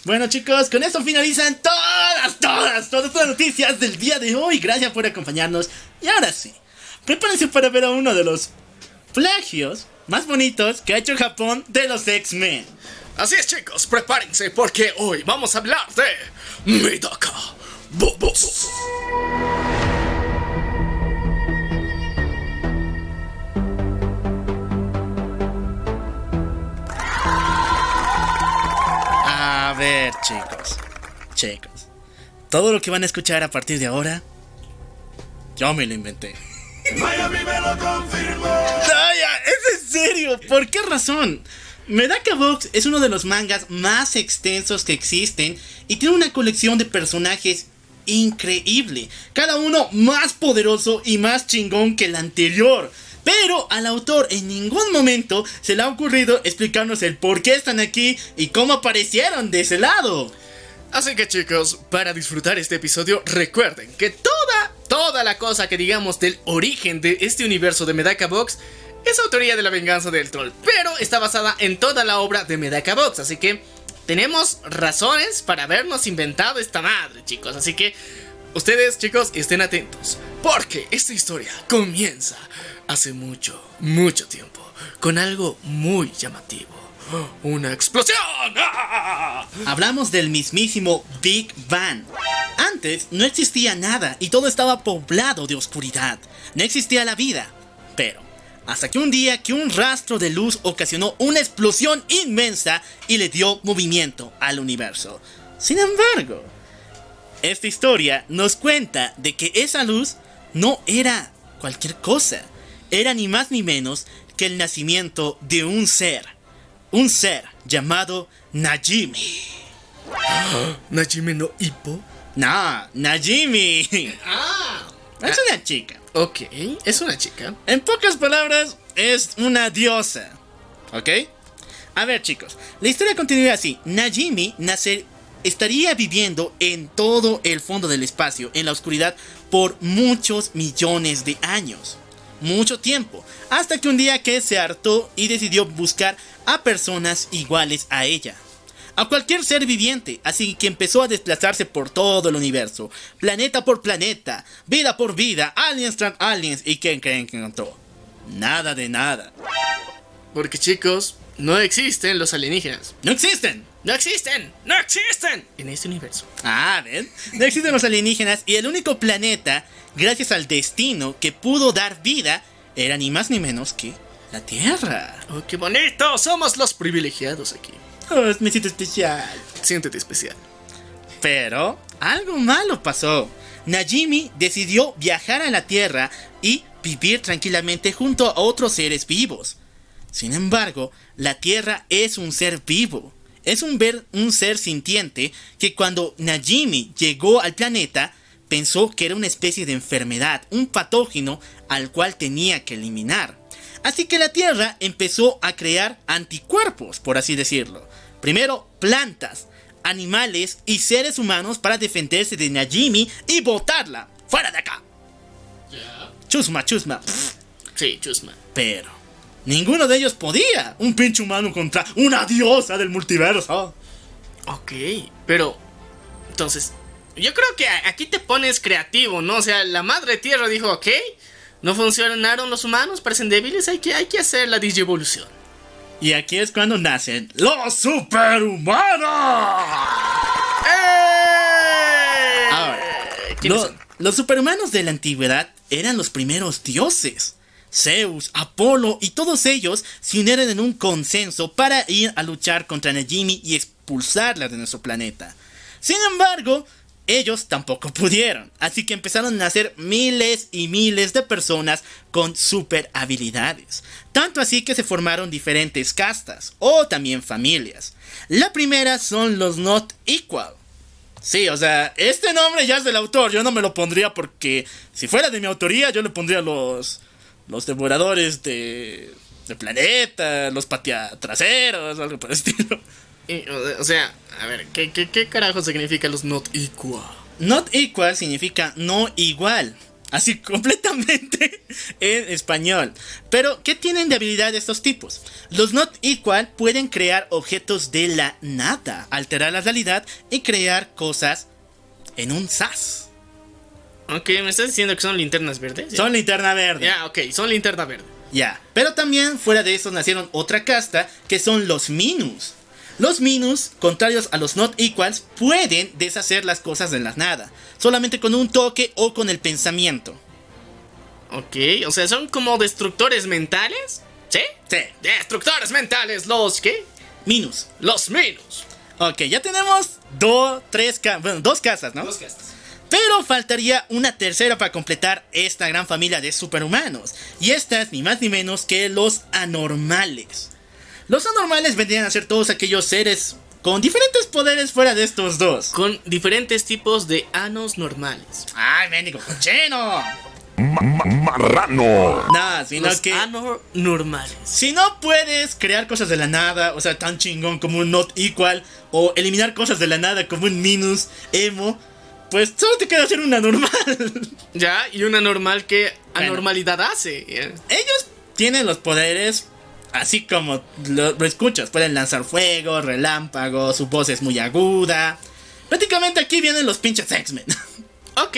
Bueno chicos, con esto finalizan todas, todas, todas las noticias del día de hoy. Gracias por acompañarnos. Y ahora sí, prepárense para ver a uno de los más bonitos que ha hecho Japón de los X-Men. Así es, chicos, prepárense porque hoy vamos a hablar de Medaka Bobos. A ver chicos, chicos, todo lo que van a escuchar a partir de ahora, yo me lo inventé. Vaya, es en serio. ¿Por qué razón? Medaka Box es uno de los mangas más extensos que existen y tiene una colección de personajes increíble. Cada uno más poderoso y más chingón que el anterior. Pero al autor en ningún momento se le ha ocurrido explicarnos el por qué están aquí y cómo aparecieron de ese lado. Así que chicos, para disfrutar este episodio, recuerden que toda, toda la cosa que digamos del origen de este universo de Medaka Box es autoría de la venganza del troll, pero está basada en toda la obra de Medaka Box, así que tenemos razones para habernos inventado esta madre, chicos, así que ustedes chicos estén atentos, porque esta historia comienza hace mucho, mucho tiempo, con algo muy llamativo. ¡Una explosión! ¡Ah! Hablamos del mismísimo Big Bang. Antes no existía nada y todo estaba poblado de oscuridad. No existía la vida. Pero, hasta que un día que un rastro de luz ocasionó una explosión inmensa y le dio movimiento al universo. Sin embargo, esta historia nos cuenta de que esa luz no era cualquier cosa. Era ni más ni menos que el nacimiento de un ser. Un ser llamado Najimi. Najime no Hippo. No, Najimi. Ah. Es una chica. Ok, es una chica. En pocas palabras, es una diosa. ¿Ok? A ver, chicos, la historia continúa así. Najimi nacer, estaría viviendo en todo el fondo del espacio, en la oscuridad, por muchos millones de años. Mucho tiempo. Hasta que un día que se hartó y decidió buscar a personas iguales a ella. A cualquier ser viviente, así que empezó a desplazarse por todo el universo, planeta por planeta, vida por vida, aliens tras aliens, ¿y quién creen que encontró? Nada de nada. Porque chicos, no existen los alienígenas. ¡No existen! No existen, no existen en este universo. Ah, ¿ven? No existen los alienígenas y el único planeta, gracias al destino, que pudo dar vida, era ni más ni menos que la Tierra. Oh, qué bonito, somos los privilegiados aquí. Oh, me siento especial. Siéntete especial. Pero algo malo pasó. Najimi decidió viajar a la Tierra y vivir tranquilamente junto a otros seres vivos. Sin embargo, la Tierra es un ser vivo. Es un, ver, un ser sintiente que cuando Najimi llegó al planeta pensó que era una especie de enfermedad, un patógeno al cual tenía que eliminar. Así que la Tierra empezó a crear anticuerpos, por así decirlo. Primero, plantas, animales y seres humanos para defenderse de Najimi y botarla. ¡Fuera de acá! Chusma, chusma. Pff, Sí, chusma. Pero ninguno de ellos podía. Un pinche humano contra una diosa del multiverso. Ok, pero entonces, yo creo que aquí te pones creativo, ¿no? O sea, la madre tierra dijo, ok, no funcionaron los humanos, parecen débiles, hay que, hay que hacer la digievolución. Y aquí es cuando nacen los superhumanos. Ahora, ¿Quiénes Lo- son? los superhumanos de la antigüedad eran los primeros dioses. Zeus, Apolo y todos ellos se unieron en un consenso para ir a luchar contra Najimi y expulsarla de nuestro planeta. Sin embargo, ellos tampoco pudieron, así que empezaron a nacer miles y miles de personas con super habilidades. Tanto así que se formaron diferentes castas o también familias. La primera son los Not Equal. Sí, o sea, este nombre ya es del autor, yo no me lo pondría porque si fuera de mi autoría yo le pondría los los devoradores de de planeta, los pateatraseros, algo por el estilo. Y, o sea, a ver, ¿qué, qué, qué carajo significa los not equal? Not equal significa no igual. Así completamente en español. Pero, ¿qué tienen de habilidad estos tipos? Los not equal pueden crear objetos de la nada, alterar la realidad y crear cosas en un SAS. Ok, me estás diciendo que son linternas verdes. Son linterna verde. Ya, ok, son linterna verde. Ya. Pero también fuera de eso nacieron otra casta que son los Minus. Los Minus, contrarios a los Not Equals, pueden deshacer las cosas de la nada, solamente con un toque o con el pensamiento. Ok, o sea, son como destructores mentales. ¿Sí? Sí. Destructores mentales, los ¿qué? Minus. Los menos. Ok, ya tenemos dos, tres, ca- bueno, dos casas, ¿no? castas. Pero faltaría una tercera para completar esta gran familia de superhumanos. Y esta es ni más ni menos que los anormales. Los anormales vendrían a ser todos aquellos seres con diferentes poderes fuera de estos dos. Con diferentes tipos de anos normales. ¡Ay, mendigo cochino! Ma- ma- marrano. Nada, sino Los que anormales. si no puedes crear cosas de la nada, o sea, tan chingón como un not equal, o eliminar cosas de la nada como un minus, emo, pues solo te queda hacer una normal. Ya, y una normal que Bueno. anormalidad hace. Ellos tienen los poderes así como lo, lo escuchas. Pueden lanzar fuego, relámpagos, su voz es muy aguda. Prácticamente aquí vienen los pinches X-Men. Ok,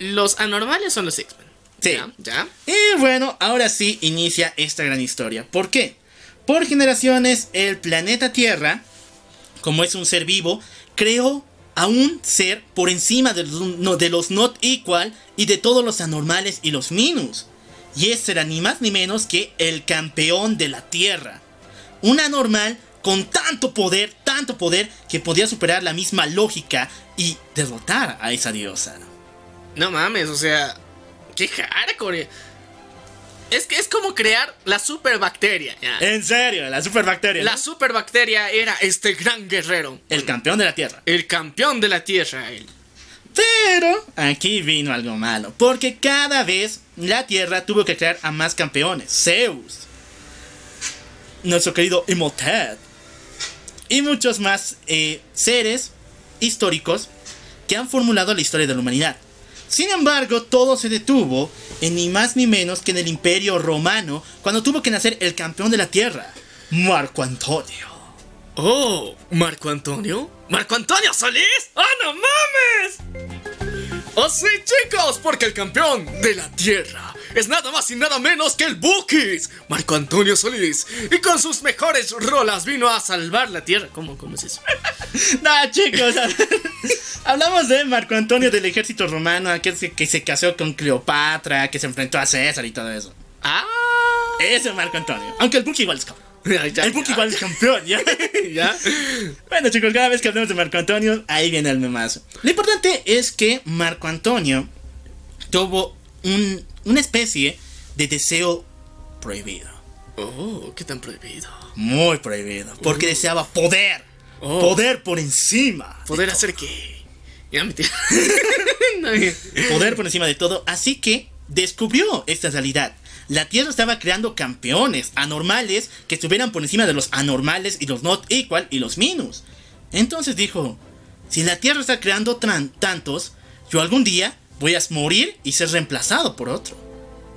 los anormales son los X-Men. Sí. ¿Ya? ¿Ya? Y bueno, ahora sí inicia esta gran historia. ¿Por qué? Por generaciones el planeta Tierra, como es un ser vivo, creó a un ser por encima de los, no- de los not equal y de todos los anormales y los minus. Y ese era ni más ni menos que el campeón de la Tierra. Un anormal con tanto poder, tanto poder, que podía superar la misma lógica y derrotar a esa diosa. No mames, o sea, qué hardcore. Es que es como crear la superbacteria. ya. En serio, la superbacteria. ¿no? La superbacteria era este gran guerrero. El campeón de la Tierra. El campeón de la Tierra. Pero aquí vino algo malo, porque cada vez la Tierra tuvo que crear a más campeones. Zeus, nuestro querido Imhotep, y muchos más eh, seres históricos que han formulado la historia de la humanidad. Sin embargo, todo se detuvo en ni más ni menos que en el Imperio Romano, cuando tuvo que nacer el campeón de la Tierra, Marco Antonio. Oh, Marco Antonio. ¿Marco Antonio Solís? ¡Ah, no mames! ¡Oh, sí, chicos! Porque el campeón de la Tierra es nada más y nada menos que el Bukis, Marco Antonio Solís. Y con sus mejores rolas vino a salvar la Tierra. ¿Cómo, cómo es eso? No, chicos, hablamos de Marco Antonio del ejército romano, aquel que, que se casó con Cleopatra, que se enfrentó a César y todo eso. ¡Ah! Ese es Marco Antonio. Aunque el Buki igual es campeón. Ya, ya, El ya. igual es campeón, ¿ya? ¿Ya? Bueno, chicos, cada vez que hablemos de Marco Antonio, ahí viene el memazo. Lo importante es que Marco Antonio tuvo un- una especie de deseo prohibido. Oh, qué tan prohibido. Muy prohibido. Porque deseaba poder. Oh. Poder por encima. ¿Poder hacer qué? Ya me. No, poder por encima de todo, así que descubrió esta realidad. La Tierra estaba creando campeones anormales que estuvieran por encima de los anormales y los not equal y los minus. Entonces dijo, si la Tierra está creando tantos, yo algún día voy a morir y ser reemplazado por otro.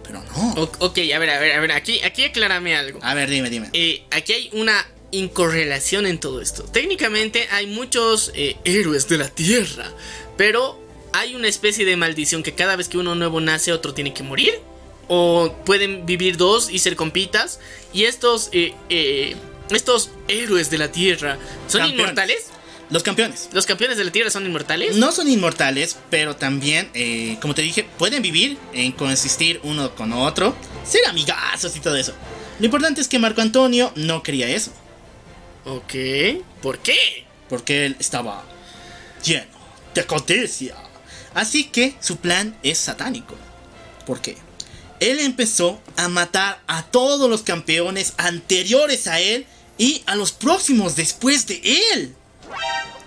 Pero no. O- ok, a ver, a ver, a ver, aquí, aquí aclárame algo. A ver, dime, dime. Eh, aquí hay una incorrelación en todo esto. Técnicamente hay muchos eh, héroes de la Tierra, pero hay una especie de maldición que cada vez que uno nuevo nace otro tiene que morir. O pueden vivir dos y ser compitas. Y estos, eh, eh, estos héroes de la Tierra, ¿son Campeones. inmortales? Los campeones. ¿Los campeones de la Tierra son inmortales? No son inmortales, pero también, eh, como te dije, pueden vivir en coexistir uno con otro, ser amigazos y todo eso. Lo importante es que Marco Antonio no quería eso. Ok, ¿por qué? porque él estaba lleno de codicia. Así que su plan es satánico. ¿Por qué? Él empezó a matar a todos los campeones anteriores a él y a los próximos después de él.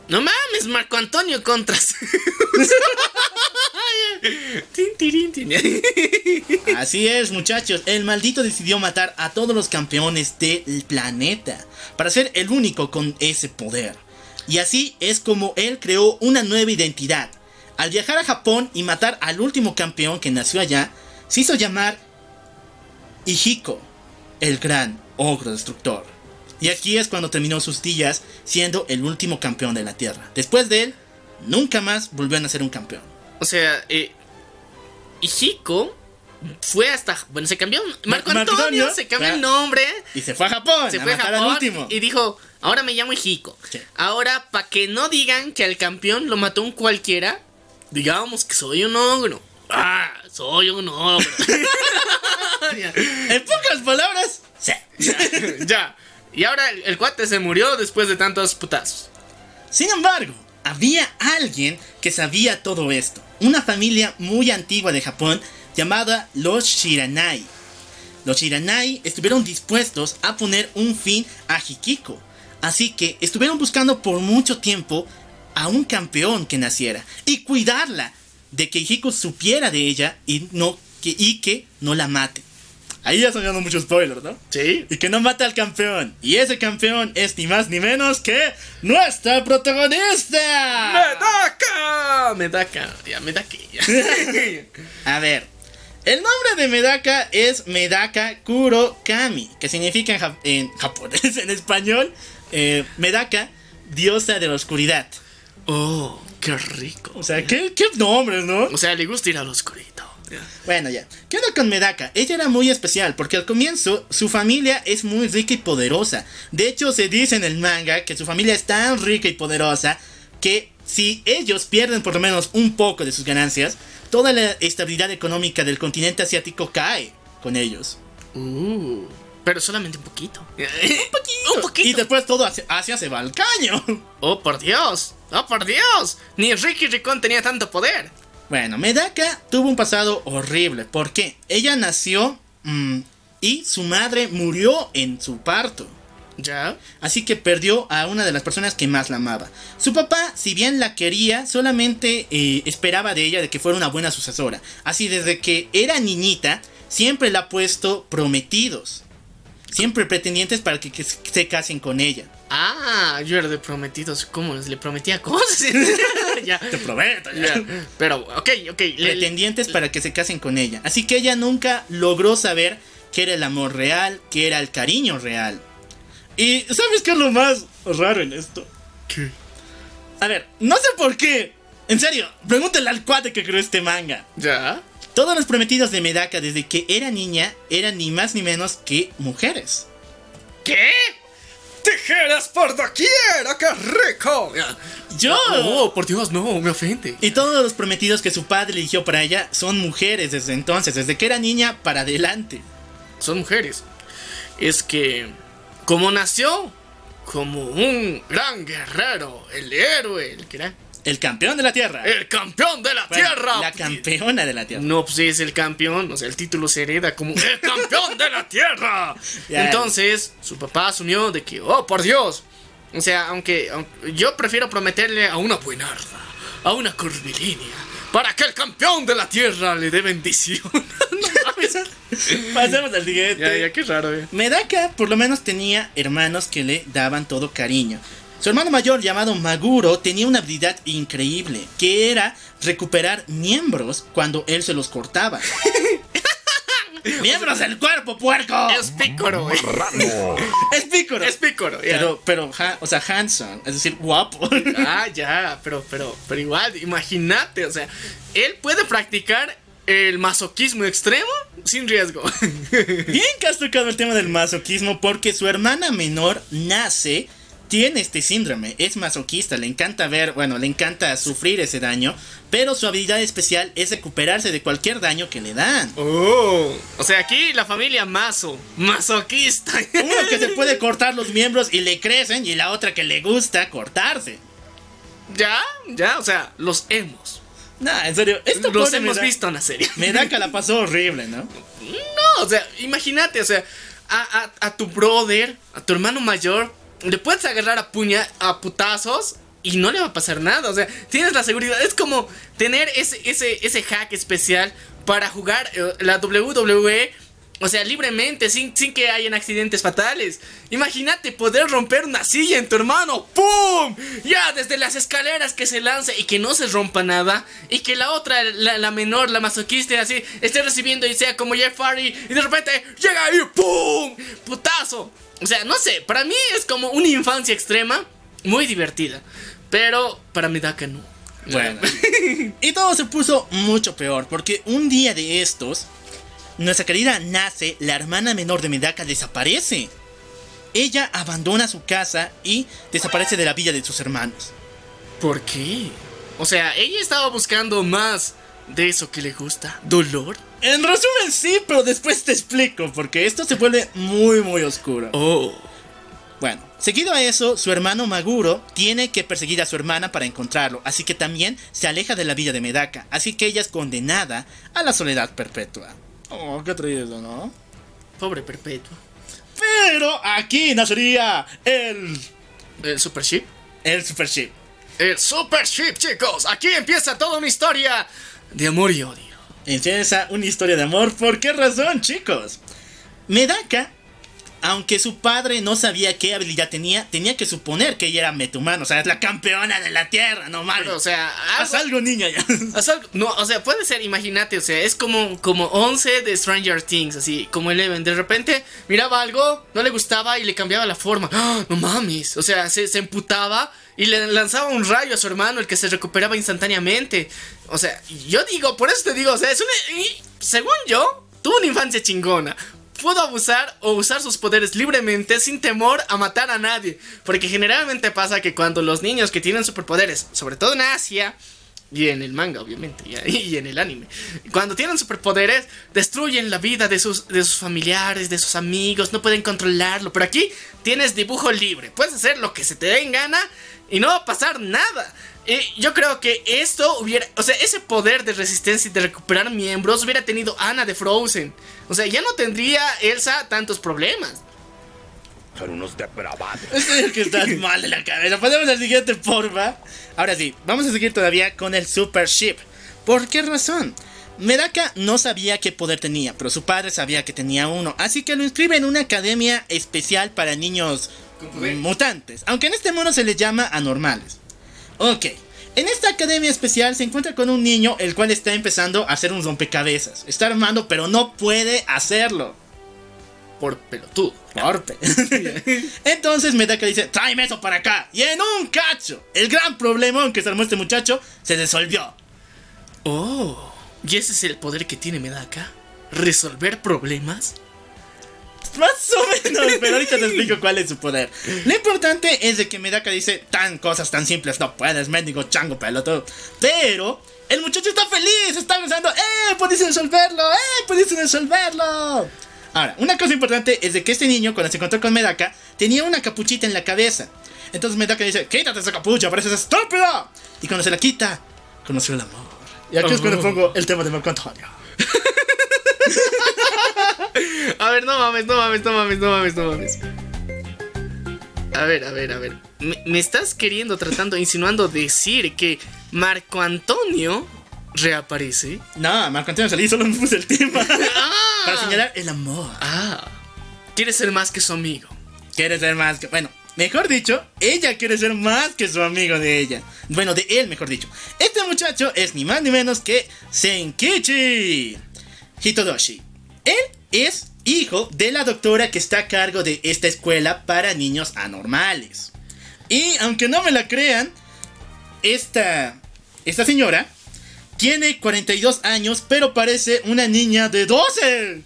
No mames, Marco Antonio Contras. Así es, muchachos. El maldito decidió matar a todos los campeones del planeta para ser el único con ese poder. Y así es como él creó una nueva identidad. Al viajar a Japón y matar al último campeón que nació allá, se hizo llamar Hijiko, el gran ogro destructor. Y aquí es cuando terminó sus días siendo el último campeón de la Tierra. Después de él, nunca más volvió a ser un campeón. O sea, eh, Hijiko fue hasta. Bueno, se cambió. Marco Antonio Antonio, se cambió el claro. nombre. Y se fue a Japón Se a fue a Japón último. y dijo: Ahora me llamo Hijiko. Sí. Ahora, para que no digan que al campeón lo mató un cualquiera, digamos que soy un ogro. Ah, soy un ogro. En pocas palabras, sí. ya. Y ahora el, cuate se murió después de tantos putazos. Sin embargo, había alguien que sabía todo esto. Una familia muy antigua de Japón llamada los Shiranai. Los Shiranai estuvieron dispuestos a poner un fin a Hikiko. Así que estuvieron buscando por mucho tiempo a un campeón que naciera y cuidarla de que Hikiko supiera de ella y, no, que, y que no la mate. Ahí ya son dando muchos spoilers, ¿no? Sí. y que no mata al campeón. Y ese campeón es ni más ni menos que nuestra protagonista. ¡Medaka! Medaka. Ya, Medaka. A ver, el nombre de Medaka es Medaka Kurokami, que significa en, jap- en japonés, en español, eh, Medaka, diosa de la oscuridad. Oh, qué rico. O sea, qué, qué nombres, ¿no? O sea, le gusta ir al oscurito. Ya. Bueno, ya. ¿Qué onda con Medaka? Ella era muy especial porque al comienzo su familia es muy rica y poderosa. De hecho, se dice en el manga que su familia es tan rica y poderosa que si ellos pierden por lo menos un poco de sus ganancias, toda la estabilidad económica del continente asiático cae con ellos. Uh, pero solamente un poquito. un poquito. Un poquito. Y después todo Asia, Asia se va al caño. Oh, por Dios. Oh, por Dios. Ni Ricky Ricón tenía tanto poder. Bueno, Medaka tuvo un pasado horrible. ¿Por qué? Ella nació mm, y su madre murió en su parto. ¿Ya? Así que perdió a una de las personas que más la amaba. Su papá, si bien la quería, solamente eh, esperaba de ella de que fuera una buena sucesora. Así desde que era niñita, siempre la ha puesto prometidos. Siempre pretendientes para que, que se casen con ella. Ah, yo era de prometidos. ¿Cómo? Le prometía cosas. ya. Te prometo, Ya. Pero, ok, ok. le- pretendientes para que se casen con ella. Así que ella nunca logró saber qué era el amor real, qué era el cariño real. Y ¿sabes qué es lo más raro en esto? ¿Qué? A ver, no sé por qué. En serio, pregúntale al cuate que creó este manga. ¿Ya? Todos los prometidos de Medaka desde que era niña eran ni más ni menos que mujeres. ¿Qué? ¡Tijeras por doquier! ¡Oh, ¡Qué rico! ¡Yo! Oh, por Dios, no, me ofende. Y todos los prometidos que su padre eligió para ella son mujeres desde entonces, desde que era niña para adelante. Son mujeres. Es que, como nació como un gran guerrero, el héroe, el era El campeón de la tierra. el campeón de la Bueno, tierra. La campeona de la tierra. No, pues es el campeón, o sea, el título se hereda como el campeón de la tierra. Ya. Entonces, su papá asumió de que, oh, por Dios. O sea, aunque, aunque yo prefiero prometerle a una buenarda, a una curvilínea, para que el campeón de la tierra le dé bendición. no mames. Pasemos al siguiente. Ya, ya, qué raro, eh. Medaka por lo menos tenía hermanos que le daban todo cariño. Su hermano mayor llamado Maguro tenía una habilidad increíble, que era recuperar miembros cuando él se los cortaba. ¡Miembros del cuerpo, puerco! Es pícoro, güey. Es pícoro. Es pícoro. Pero, pero, ha- o sea, handsome, es decir, guapo. Ah, ya, pero, pero, pero igual, imagínate, o sea, él puede practicar el masoquismo extremo sin riesgo. Bien que has tocado el tema del masoquismo porque su hermana menor nace, tiene este síndrome, es masoquista, le encanta ver, bueno, le encanta sufrir ese daño, pero su habilidad especial es recuperarse de cualquier daño que le dan. Oh, o sea, aquí la familia maso, masoquista. Uno que se puede cortar los miembros y le crecen y la otra que le gusta cortarse. ya, ya, o sea, los hemos. Nah, en serio, esto Los hemos visto en la serie. Medaka la pasó horrible, ¿no? No, o sea, imagínate, o sea, a, a- a tu brother, a tu hermano mayor, le puedes agarrar a puña, a putazos y no le va a pasar nada. O sea, tienes la seguridad. Es como tener ese, ese, ese hack especial para jugar eh, la WWE. O sea, libremente, sin, sin que hayan accidentes fatales. Imagínate poder romper una silla en tu hermano. ¡Pum! Ya, desde las escaleras que se lance y que no se rompa nada. Y que la otra, la, la menor, la masoquista, así, esté recibiendo y sea como Jeff Hardy. Y de repente llega ahí, ¡pum! ¡Putazo! O sea, no sé, para mí es como una infancia extrema, muy divertida. Pero para Medaka no. Bueno. y todo se puso mucho peor porque un día de estos, nuestra querida Nace, la hermana menor de Medaka, desaparece. Ella abandona su casa y desaparece de la villa de sus hermanos. ¿Por qué? O sea, ella estaba buscando más de eso que le gusta. ¿Dolor? En resumen sí, pero después te explico porque esto se vuelve muy muy oscuro. Oh. Bueno, seguido a eso, su hermano Maguro tiene que perseguir a su hermana para encontrarlo, así que también se aleja de la villa de Medaka, así que ella es condenada a la soledad perpetua. Oh, qué triste, ¿no? Pobre Perpetua. Pero aquí nacería el. El Super Ship. el Super Ship. El Super Ship, chicos. Aquí empieza toda una historia de amor y odio. Empieza una historia de amor. ¿Por qué razón, chicos? Medaka aunque su padre no sabía qué habilidad tenía, tenía que suponer que ella era metumano, o sea, es la campeona de la Tierra, no mames. O sea, Haz algo- niña, ya. haz algo- no, o sea, puede ser, imagínate, o sea, es como, como 11 de Stranger Things, así, como Eleven. De repente miraba algo, no le gustaba y le cambiaba la forma. ¡Ah! No mames, o sea, se, se emputaba y le lanzaba un rayo a su hermano, el que se recuperaba instantáneamente. O sea, yo digo, por eso te digo, o sea, es una. según yo, tuvo una infancia chingona. Pudo abusar o usar sus poderes libremente sin temor a matar a nadie. Porque generalmente pasa que cuando los niños que tienen superpoderes, sobre todo en Asia, y en el manga, obviamente, y, en el anime. Cuando tienen superpoderes, destruyen la vida de sus, de sus familiares, de sus amigos, no pueden controlarlo. Pero aquí tienes dibujo libre, puedes hacer lo que se te dé en gana y no va a pasar nada. Y yo creo que esto hubiera, o sea, ese poder de resistencia y de recuperar miembros hubiera tenido Anna de Frozen. O sea, ya no tendría Elsa tantos problemas. Son unos depravados. Es que estás mal de la cabeza. Pasemos al siguiente, porfa. Ahora sí, vamos a seguir todavía con el Super Ship. ¿Por qué razón? Medaka no sabía qué poder tenía, pero su padre sabía que tenía uno, así que lo inscribe en una academia especial para niños mutantes, aunque en este mundo se les llama anormales. Ok, en esta academia especial se encuentra con un niño el cual está empezando a hacer un rompecabezas. Está armando, pero no puede hacerlo. Por pelotudo. Torpe. Entonces Medaka dice, tráeme eso para acá. Y en un cacho, el gran problema que se armó este muchacho se resolvió. Oh, ¿y ese es el poder que tiene Medaka? ¿Resolver problemas? Más o menos, pero ahorita te explico cuál es su poder. Lo importante es de que Medaka dice tan cosas tan simples, no puedes, mendigo chango pelotudo. Pero el muchacho está feliz, está pensando, ¡eh! ¡Puedes resolverlo! ¡eh! ¡Puedes resolverlo! Ahora, una cosa importante es de que este niño, cuando se encontró con Medaka, tenía una capuchita en la cabeza. Entonces Medaka dice, quítate esa capucha, pareces estúpido. Y cuando se la quita, conoció el amor. Y aquí es cuando Oh. pongo el tema de Marco Antonio. A ver, no mames, no mames, no mames, no mames, no mames. A ver, a ver, a ver. ¿Me, me estás queriendo, tratando, insinuando decir que Marco Antonio reaparece? No, Marco Antonio salí, solo me puse el tema. Ah, Para señalar el amor. ah. Quiere ser más que su amigo. Quiere ser más que. Bueno, mejor dicho, ella quiere ser más que su amigo de ella. Bueno, de él, mejor dicho. Este muchacho es ni más ni menos que Senkichi Hitodoshi. Él es hijo de la doctora que está a cargo de esta escuela para niños anormales. Y aunque no me la crean, esta, esta señora tiene 42 años, pero parece una niña de 12.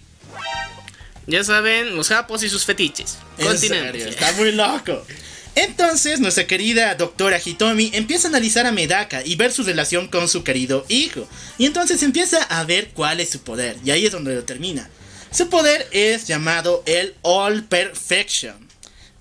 Ya saben, los japos y sus fetiches. Continuemos. está muy loco. Entonces, nuestra querida doctora Hitomi empieza a analizar a Medaka y ver su relación con su querido hijo. Y entonces empieza a ver cuál es su poder. Y ahí es donde lo termina. Su poder es llamado el All Perfection.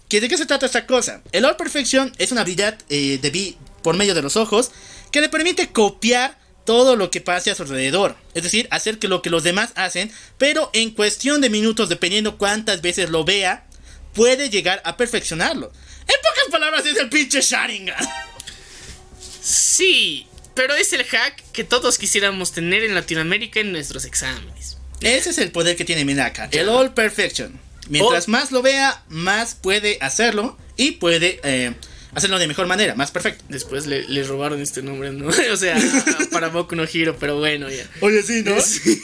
¿Que ¿De qué se trata esta cosa? El All Perfection es una habilidad eh, de vi por medio de los ojos que le permite copiar todo lo que pase a su alrededor. Es decir, hacer que lo que los demás hacen, pero en cuestión de minutos, dependiendo cuántas veces lo vea, puede llegar a perfeccionarlo. En pocas palabras, es el pinche Sharingan. Sí, pero es el hack que todos quisiéramos tener en Latinoamérica en nuestros exámenes. Ese es el poder que tiene Minaka, el All Perfection. Mientras Oh. más lo vea, más puede hacerlo y puede eh, hacerlo de mejor manera, más perfecto. Después le, le robaron este nombre, ¿no? O sea, para Boku no Hiro, pero bueno, ya. Oye, sí, ¿no? Sí.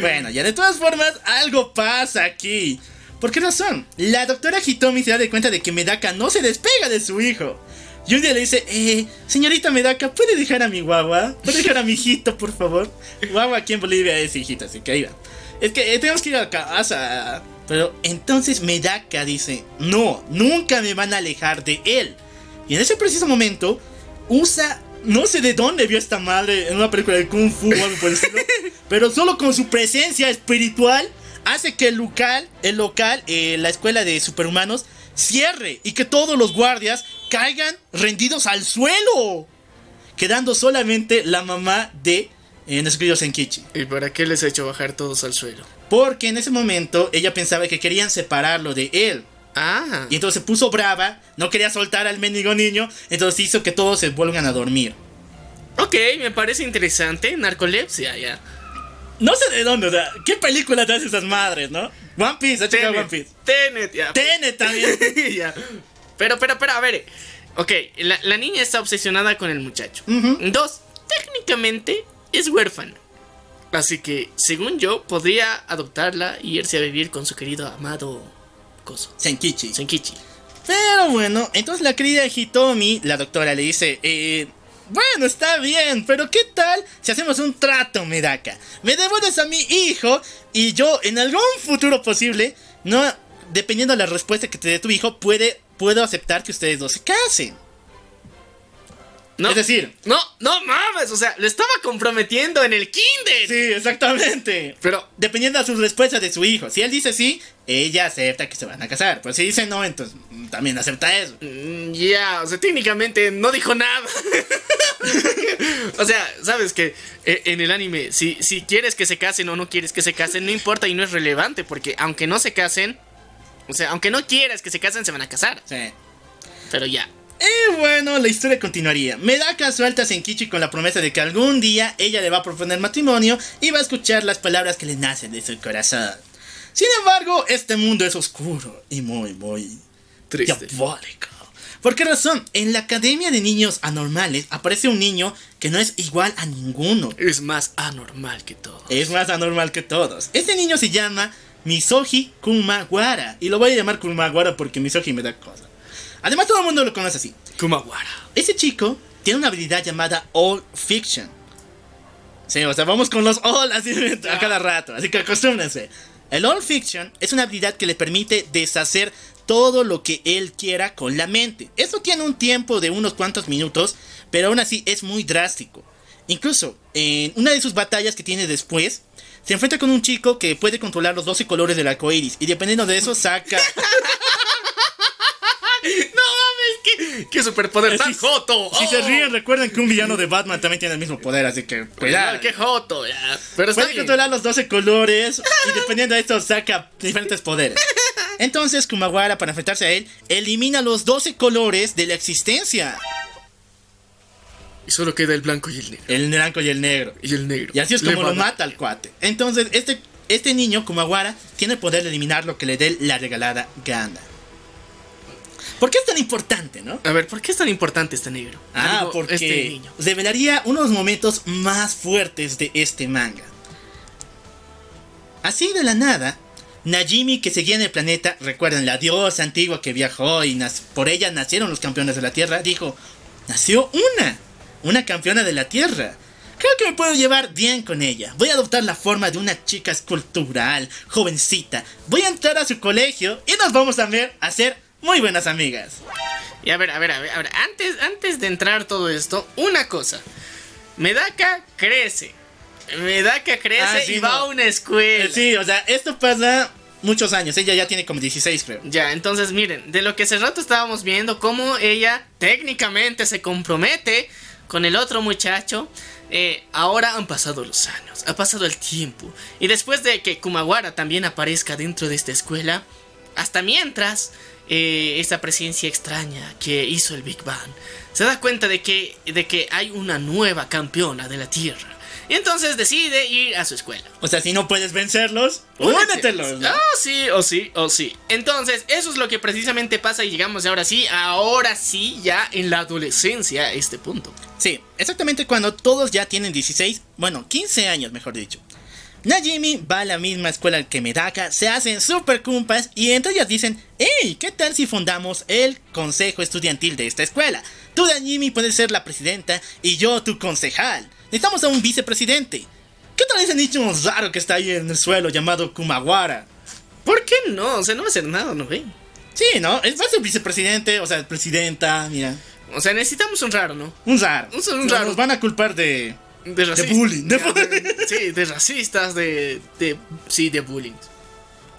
Bueno, ya de todas formas, algo pasa aquí. ¿Por qué razón? La doctora Hitomi se da de cuenta de que Medaka no se despega de su hijo. Y un día le dice, eh, señorita Medaka, ¿puede dejar a mi guagua? ¿Puede dejar a mi hijito, por favor? Guagua aquí en Bolivia es hijito, así que ahí va. Es que eh, tenemos que ir a casa. Pero entonces Medaka dice, no, nunca me van a alejar de él. Y en ese preciso momento, usa, no sé de dónde vio esta madre en una película de Kung Fu o algo por el estilo, pero solo con su presencia espiritual hace que el local, el local, eh, la escuela de superhumanos, cierre y que todos los guardias caigan rendidos al suelo, quedando solamente la mamá de eh, querido Senkichi. ¿Y para qué les ha hecho bajar todos al suelo? Porque en ese momento ella pensaba que querían separarlo de él. Ah, Y entonces se puso brava, no quería soltar al mendigo niño, entonces hizo que todos se vuelvan a dormir. ok, me parece interesante. Narcolepsia, ya. No sé de dónde, o sea, ¿qué película te hace esas madres, no? One Piece, ha checado One Piece. Tenet, ya. Tenet también. Ya. Pero, pero, pero, a ver. Ok, la, la niña está obsesionada con el muchacho. Ujú. Dos, técnicamente es huérfana. Así que, según yo, podría adoptarla y irse a vivir con su querido amado Coso. Senkichi. Senkichi. Pero bueno, entonces la querida Hitomi, la doctora, le dice, eh, bueno, está bien, pero ¿qué tal si hacemos un trato, Medaka? Me devuelves a mi hijo y yo en algún futuro posible, no, dependiendo de la respuesta que te dé tu hijo, puede, puedo aceptar que ustedes dos se casen. No, Es decir- no, no mames, o sea, lo estaba comprometiendo en el kinder. Sí, exactamente. Pero, Dependiendo de sus respuestas de su hijo. Si él dice sí, ella acepta que se van a casar. Pues si dice no, entonces mm, también acepta eso. mm, ya, o sea, técnicamente no dijo nada. o sea, sabes que en el anime, si, si quieres que se casen o no quieres que se casen, no importa y no es relevante, porque aunque no se casen, o sea, aunque no quieras que se casen, se van a casar. Sí. Pero ya. Y bueno, la historia continuaría. Medaka suelta a Senkichi con la promesa de que algún día ella le va a proponer matrimonio y va a escuchar las palabras que le nacen de su corazón. Sin embargo, este mundo es oscuro y muy, muy Triste. diabólico. ¿Por qué razón? En la Academia de Niños Anormales aparece un niño que no es igual a ninguno. Es más anormal que todo. Es más anormal que todos. Este niño se llama Misoji Kumawara. Y lo voy a llamar Kumawara porque Misoji me da cosa. Además, todo el mundo lo conoce así. Kumawara. Ese chico tiene una habilidad llamada All Fiction. Sí, o sea, vamos con los All así a cada rato, así que acostúmbrense. El All Fiction es una habilidad que le permite deshacer todo lo que él quiera con la mente. Esto tiene un tiempo de unos cuantos minutos, pero aún así es muy drástico. Incluso, en una de sus batallas que tiene después, se enfrenta con un chico que puede controlar los 12 colores del arco iris. Y dependiendo de eso, saca. No mames, qué, qué superpoder tan Si- joto. Si se Oh. ríen, recuerden que un villano de Batman también tiene el mismo poder, así que cuidado. Qué joto, ya. Pero está Puede bien. controlar los 12 colores y dependiendo de esto saca diferentes poderes. Entonces Kumawara para enfrentarse a él elimina los 12 colores de la existencia. Y solo queda el blanco y el negro. El blanco y el negro. Y el negro. Y así es como lo mata al cuate. Entonces este, este niño Kumawara tiene el poder de eliminar lo que le dé la regalada gana. ¿Por qué es tan importante, no? A ver, ¿por qué es tan importante este negro? Ah, Digo, porque Este niño. revelaría unos momentos más fuertes de este manga. Así de la nada, Najimi que seguía en el planeta, recuerden la diosa antigua que viajó y por ella nacieron los campeones de la Tierra, dijo, nació una, una campeona de la Tierra. Creo que me puedo llevar bien con ella. Voy a adoptar la forma de una chica escultural, jovencita. Voy a entrar a su colegio y nos vamos a ver a ser muy buenas amigas. Y a ver, a ver, a ver, a ver. Antes, antes de entrar todo esto, una cosa. Medaka crece. Medaka crece Ah, sí, y va a una escuela. Sí, o sea, esto pasa muchos años. Ella ya tiene como 16, creo. Ya, entonces miren, de lo que hace rato estábamos viendo, cómo ella técnicamente se compromete con el otro muchacho. eh, ahora han pasado los años, ha pasado el tiempo. Y después de que Kumawara también aparezca dentro de esta escuela, hasta mientras eh, esa presencia extraña que hizo el Big Bang se da cuenta de que, de que hay una nueva campeona de la Tierra. Y entonces decide ir a su escuela. O sea, si no puedes vencerlos, únetelos. ¿no? Ah, sí, o sí, o sí. Entonces, eso es lo que precisamente pasa y llegamos ahora sí, ahora sí, ya en la adolescencia a este punto. Sí, exactamente cuando todos ya tienen 16, bueno, 15 años, mejor dicho. Najimi va a la misma escuela que Medaka, se hacen super compas y entre ellas dicen, hey, ¿qué tal si fundamos el consejo estudiantil de esta escuela? Tú, Najimi, puedes ser la presidenta y yo tu concejal. Necesitamos a un vicepresidente. ¿Qué tal ese nicho raro que está ahí en el suelo llamado Kumawara? ¿Por qué no? O sea, no va a hacer nada, ¿no ve? Sí, ¿no? Es a ser vicepresidente, o sea, presidenta, mira. O sea, necesitamos un raro, ¿no? Un raro. Un- raro. Nos van a culpar de... De racistas. bullying, de sí, de racistas, de, de. Sí, de bullying.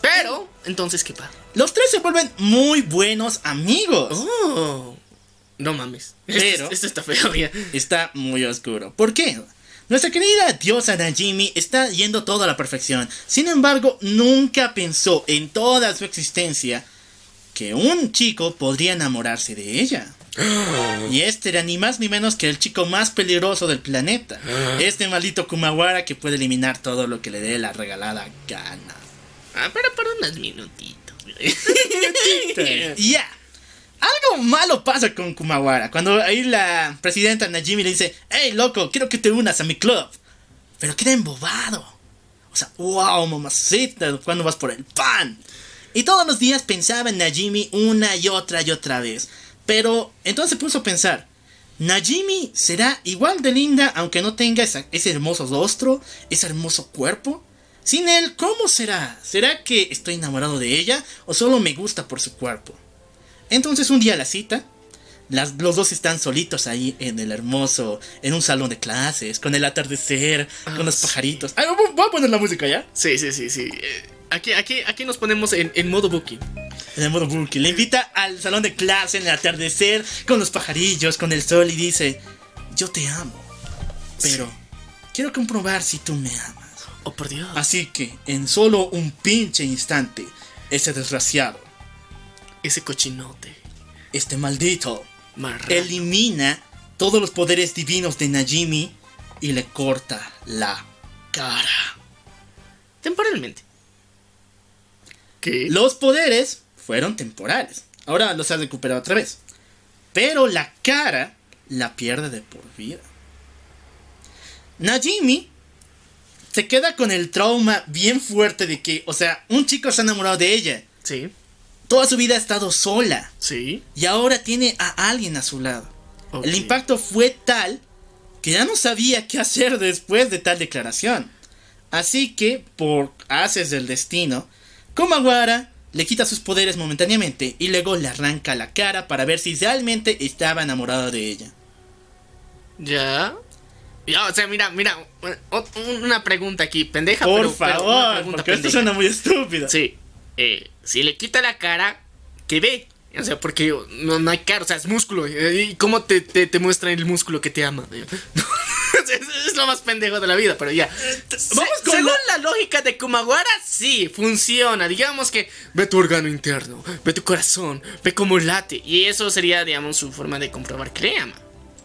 Pero, entonces, ¿qué pasa? Los tres se vuelven muy buenos amigos. Oh. No mames. Pero- Esto, esto está feo, ya. Está muy oscuro. ¿Por qué? Nuestra querida diosa Najimi está yendo todo a la perfección. Sin embargo, nunca pensó en toda su existencia que un chico podría enamorarse de ella. Y este era ni más ni menos que el chico más peligroso del planeta. Este maldito Kumawara que puede eliminar todo lo que le dé la regalada gana. Ah, pero por unos minutitos. Ya. Algo malo pasa con Kumawara. Cuando ahí la presidenta Najimi le dice, hey loco, quiero que te unas a mi club. Pero queda embobado. O sea, wow, mamacita, cuando vas por el pan? Y todos los días pensaba en Najimi una y otra y otra vez. Pero entonces se puso a pensar, ¿Najimi será igual de linda aunque no tenga ese hermoso rostro, ese hermoso cuerpo? Sin él, ¿cómo será? ¿Será que estoy enamorado de ella o solo me gusta por su cuerpo? Entonces un día la cita, las- los dos están solitos ahí en el hermoso, en un salón de clases, con el atardecer, con los sí. pajaritos. Ay, voy a poner la música ya. Sí, sí, sí, sí. Eh, Aquí, aquí, aquí nos ponemos en, en modo booking. En el modo Burki. Le invita al salón de clase en el atardecer, con los pajarillos, con el sol y dice, yo te amo, pero quiero comprobar si tú me amas. Oh, por Dios. Así que, en solo un pinche instante, ese desgraciado, Ese cochinote. este maldito, Marrano. elimina todos los poderes divinos de Najimi y le corta la cara. Temporalmente. ¿Qué? Los poderes fueron temporales. Ahora los ha recuperado otra vez. Pero la cara la pierde de por vida. Najimi se queda con el trauma bien fuerte de que, o sea, un chico se ha enamorado de ella. Sí, Toda su vida ha estado sola. sí. Y ahora tiene a alguien a su lado. El impacto fue tal que ya no sabía qué hacer después de tal declaración. Así que, por haces del destino, Komawara le quita sus poderes momentáneamente y luego le arranca la cara para ver si realmente estaba enamorado de ella. Ya. Ya, o sea, mira, mira. Una pregunta aquí, pendeja. Por pero- pero una favor, pregunta porque esto suena muy estúpido. Sí. Eh, si le quita la cara, ¿qué ve? O sea, porque no, no hay cara, o sea, es músculo. eh, ¿Y cómo te, te, te muestra el músculo que te ama? es, es lo más pendejo de la vida, pero ya. vamos Se- con según la- la... lógica de Kumawara, sí, funciona. Digamos que ve tu órgano interno, ve tu corazón, ve cómo late. Y eso sería, digamos, su forma de comprobar que le ama.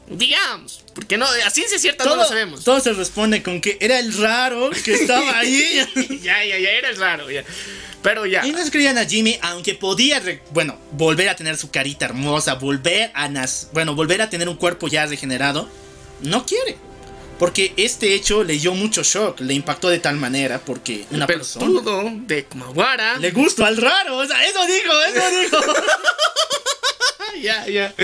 Digamos, porque no, a ciencia cierta no Todo, lo sabemos. todo se responde con que era el raro que estaba ahí. ya, ya, ya, era raro, ya. Pero ya. Y no se creían a Jimmy, aunque podía, bueno, volver a tener su carita hermosa, volver a nas bueno, volver a tener un cuerpo ya regenerado, no quiere. Porque este hecho le dio mucho shock, le impactó de tal manera porque una Pero persona de Kumawara. le gustó al raro, o sea, eso dijo, eso dijo. Ya, ya.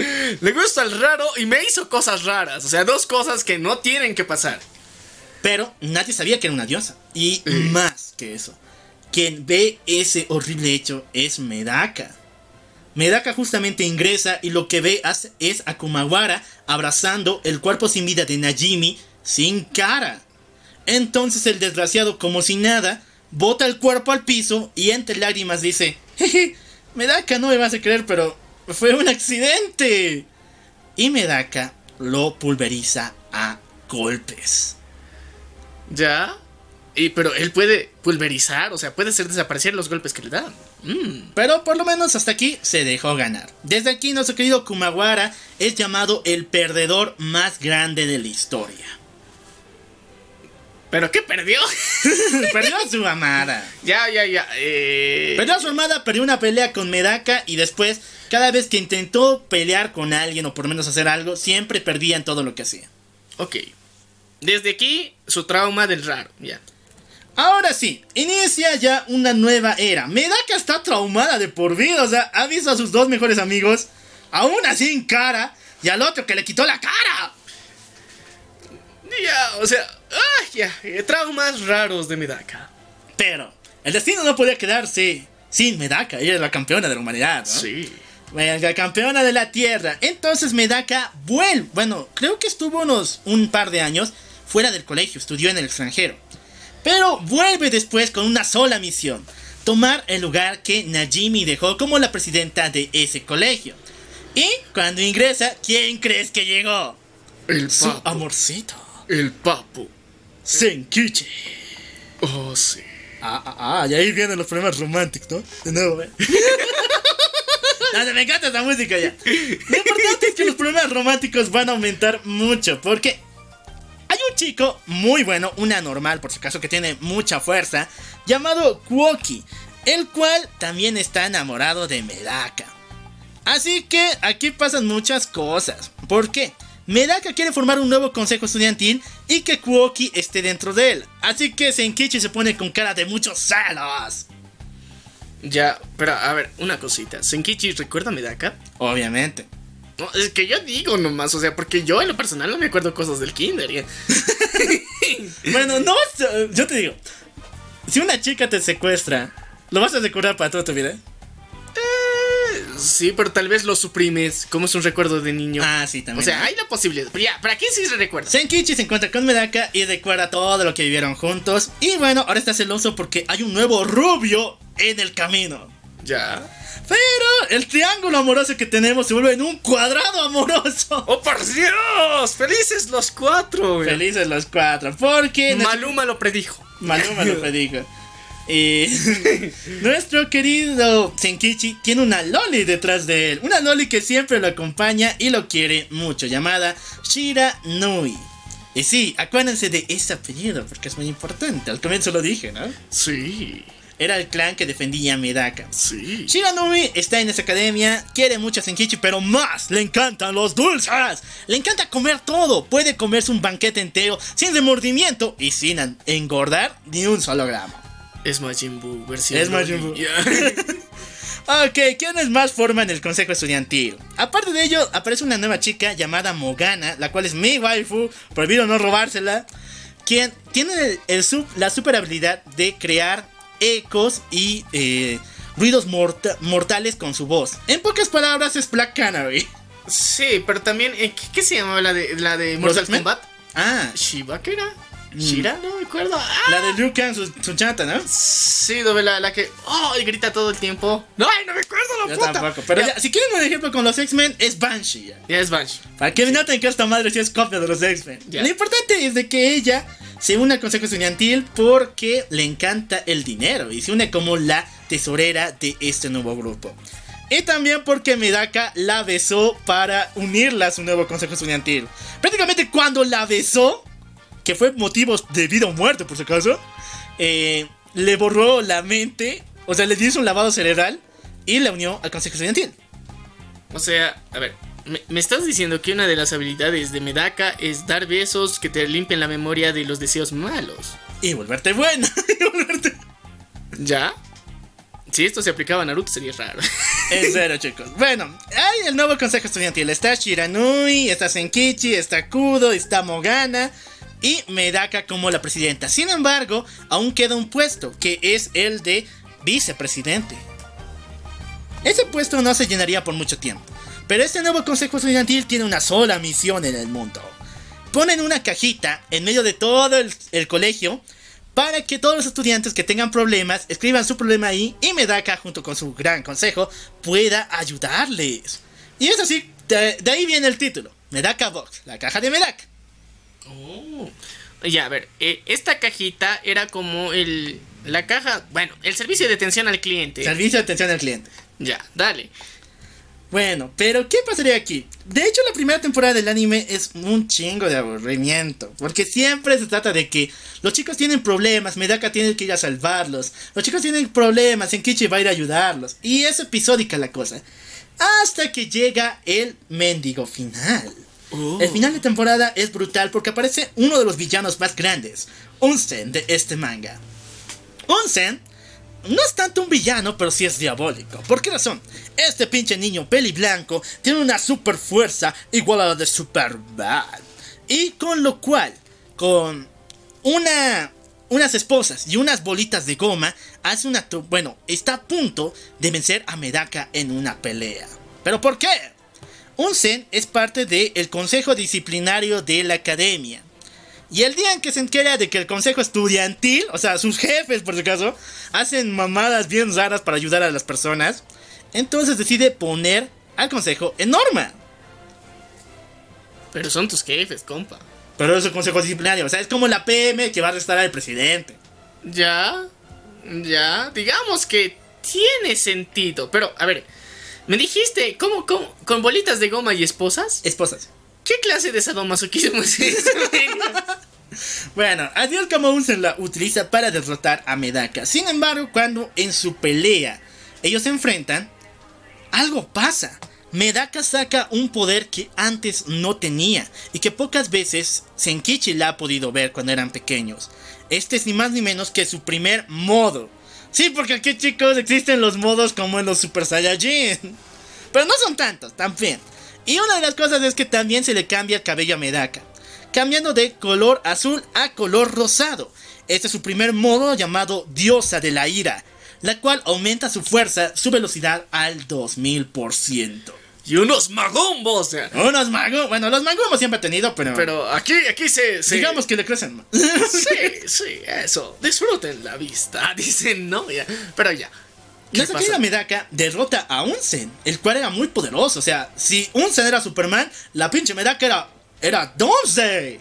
Le gusta el raro y me hizo cosas raras. O sea, dos cosas que no tienen que pasar. Pero nadie sabía que era una diosa. Y más que eso, quien ve ese horrible hecho es Medaka. Medaka justamente ingresa y lo que ve es a Kumawara abrazando el cuerpo sin vida de Najimi sin cara. Entonces el desgraciado, como si nada, bota el cuerpo al piso y entre lágrimas dice: Jeje, Medaka no me vas a creer, pero fue un accidente. Y Medaka lo pulveriza a golpes. Ya. Y pero él puede pulverizar, o sea, puede hacer desaparecer los golpes que le dan. Mm. Pero por lo menos hasta aquí se dejó ganar. Desde aquí nuestro querido Kumawara es llamado el perdedor más grande de la historia. ¿Pero qué perdió? Perdió a su amada. ya, ya, ya. Eh... Perdió a su amada, perdió una pelea con Medaka y después, cada vez que intentó pelear con alguien o por lo menos hacer algo, siempre perdía en todo lo que hacía. Ok. Desde aquí, su trauma del raro. Ya. Ahora sí, inicia ya una nueva era. Medaka está traumada de por vida, o sea, ha visto a sus dos mejores amigos, a una sin cara y al otro que le quitó la cara. Ya, o sea. Ah, ya. eh, Traumas raros de Medaka. Pero el destino no podía quedarse sin Medaka, ella es la campeona de la humanidad. ¿no? Sí. La campeona de la Tierra. Entonces Medaka vuelve, bueno, creo que estuvo unos un par de años fuera del colegio, estudió en el extranjero. Pero vuelve después con una sola misión, tomar el lugar que Najimi dejó como la presidenta de ese colegio. Y cuando ingresa, ¿quién crees que llegó? El Su papo. amorcito, El papo. Senkichi. Oh, sí. Ah, ah, ah, y ahí vienen los problemas románticos, ¿no? De nuevo, ¿eh? No, me encanta esta música ya. Lo importante es que los problemas románticos van a aumentar mucho. Porque hay un chico muy bueno, un anormal por si acaso, que tiene mucha fuerza, llamado Kuoki. El cual también está enamorado de Medaka. Así que aquí pasan muchas cosas. ¿Por qué? Medaka quiere formar un nuevo consejo estudiantil y que Kuoki esté dentro de él. Así que Senkichi se pone con cara de muchos celos. Ya, pero a ver, una cosita. Senkichi, ¿recuerda a Medaka? Obviamente. No, es que yo digo nomás, o sea, porque yo en lo personal no me acuerdo cosas del kinder. Bueno, no, yo te digo. Si una chica te secuestra, ¿lo vas a recordar para toda tu vida? Sí, pero tal vez lo suprimes, como es un recuerdo de niño. Ah, sí, también. o sea, hay la posibilidad. Pero ya, ¿para quién sí se recuerda? Senkichi se encuentra con Medaka y recuerda todo lo que vivieron juntos. Y bueno, ahora está celoso porque hay un nuevo rubio en el camino. Ya. Pero el triángulo amoroso que tenemos se vuelve en un cuadrado amoroso. ¡Oh, por Dios! ¡Felices los cuatro! güey. Felices los cuatro, porque Maluma lo predijo. Maluma lo predijo. Nuestro querido Senkichi tiene una Loli detrás de él. Una Loli que siempre lo acompaña y lo quiere mucho, llamada Shira Nui. Y sí, acuérdense de ese apellido porque es muy importante. Al comienzo lo dije, ¿no? Sí, Era el clan que defendía a Medaka. sí. Shiranui está en esa academia, quiere mucho a Senkichi, pero más le encantan los dulces. Le encanta comer todo, puede comerse un banquete entero sin remordimiento y sin engordar ni un solo gramo. Es Majin Buu, versión. Es Majin. Buu. Ya. Ok, ¿quiénes más forman el consejo estudiantil? Aparte de ello, aparece una nueva chica llamada Mogana, la cual es mi waifu, prohibido no robársela, quien tiene el- el sub- la super habilidad de crear ecos y eh, ruidos morta- mortales con su voz. En pocas palabras, es Black Canary. Sí, pero también, eh, ¿qué, qué se llamaba la de, la de Mortal? Kombat? Ah, ¿Shiva qué era? ¿Shira? No me acuerdo. Ah, la de Liu Kang, su, su chata, ¿no? Sí, la, la que. ¡Oh! Y grita todo el tiempo. ¡No! ¡Ay, no me acuerdo la Yo puta! tampoco. Pero ya, ya, si quieren un ejemplo con los X-Men, es Banshee. ya. ya es Banshee. Para que noten que esta madre sí es copia de los X-Men. Lo importante es de que ella se une al consejo estudiantil porque le encanta el dinero y se une como la tesorera de este nuevo grupo. Y también porque Medaka la besó para unirla a su nuevo consejo estudiantil. Prácticamente cuando la besó, que fue motivos de vida o muerte por si acaso, eh, le borró la mente, o sea, le hizo un lavado cerebral y la unió al consejo estudiantil. O sea, a ver. Me, me estás diciendo que una de las habilidades de Medaka es dar besos que te limpien la memoria de los deseos malos. Y volverte buena. y volverte... ¿Ya? Si esto se aplicaba a Naruto sería raro. En serio, chicos. Bueno, hay el nuevo consejo estudiantil. Está Shiranui, está Senkichi, está Kudo, está Mogana y Medaka como la presidenta. Sin embargo, aún queda un puesto, que es el de vicepresidente. Ese puesto no se llenaría por mucho tiempo. Pero este nuevo consejo estudiantil tiene una sola misión en el mundo. Ponen una cajita en medio de todo el, colegio para que todos los estudiantes que tengan problemas escriban su problema ahí y Medaka junto con su gran consejo pueda ayudarles. Y es así, de, de ahí viene el título, Medaka Box, la caja de Medaka. Ya, a ver, eh, esta cajita era como el. La caja. Bueno, el servicio de atención al cliente. Servicio de atención al cliente. Ya, dale. Bueno, pero ¿qué pasaría aquí? De hecho, la primera temporada del anime es un chingo de aburrimiento. Porque siempre se trata de que los chicos tienen problemas, Medaka tiene que ir a salvarlos. Los chicos tienen problemas, Enkichi va a ir a ayudarlos. Y es episódica la cosa. Hasta que llega el mendigo final. El final de temporada es brutal porque aparece uno de los villanos más grandes, Unsen, de este manga. Unsen no es tanto un villano, pero sí es diabólico. ¿Por qué razón? Este pinche niño peli blanco tiene una super fuerza igual a la de Superbad. Y con lo cual, con una unas esposas y unas bolitas de goma, hace una bueno, está a punto de vencer a Medaka en una pelea. ¿Pero por qué? Unsen es parte del consejo disciplinario de la academia. Y el día en que se entera de que el consejo estudiantil, o sea, sus jefes por si acaso, hacen mamadas bien raras para ayudar a las personas, entonces decide poner al consejo en norma. Pero son tus jefes, compa. Pero es el consejo disciplinario, o sea, es como la PM que va a arrestar al presidente. Ya, ya, digamos que tiene sentido. Pero, a ver, Me dijiste, ¿cómo, cómo? ¿Con bolitas de goma y esposas? Esposas. ¿Qué clase de sadomasoquismo es eso? Bueno, como Unsen la utiliza para derrotar a Medaka. Sin embargo, cuando en su pelea ellos se enfrentan, algo pasa. Medaka saca un poder que antes no tenía y que pocas veces Senkichi la ha podido ver cuando eran pequeños. Este es ni más ni menos que su primer modo. Sí, porque aquí chicos existen los modos como en los Super Saiyajin. Pero no son tantos, también. Y una de las cosas es que también se le cambia el cabello a Medaka, cambiando de color azul a color rosado. Este es su primer modo llamado Diosa de la Ira, la cual aumenta su fuerza, su velocidad al 2000%. Y unos magumbos. Unos magos, bueno, los magomos siempre ha tenido, pero, Pero aquí, aquí se... se- digamos que le crecen más. Sí, sí, eso. Disfruten la vista. Dicen, no, ya. Pero ya. Querida Medaka derrota a Unsen, el cual era muy poderoso. O sea, si Unsen era Superman, la pinche Medaka era, era Doomsday.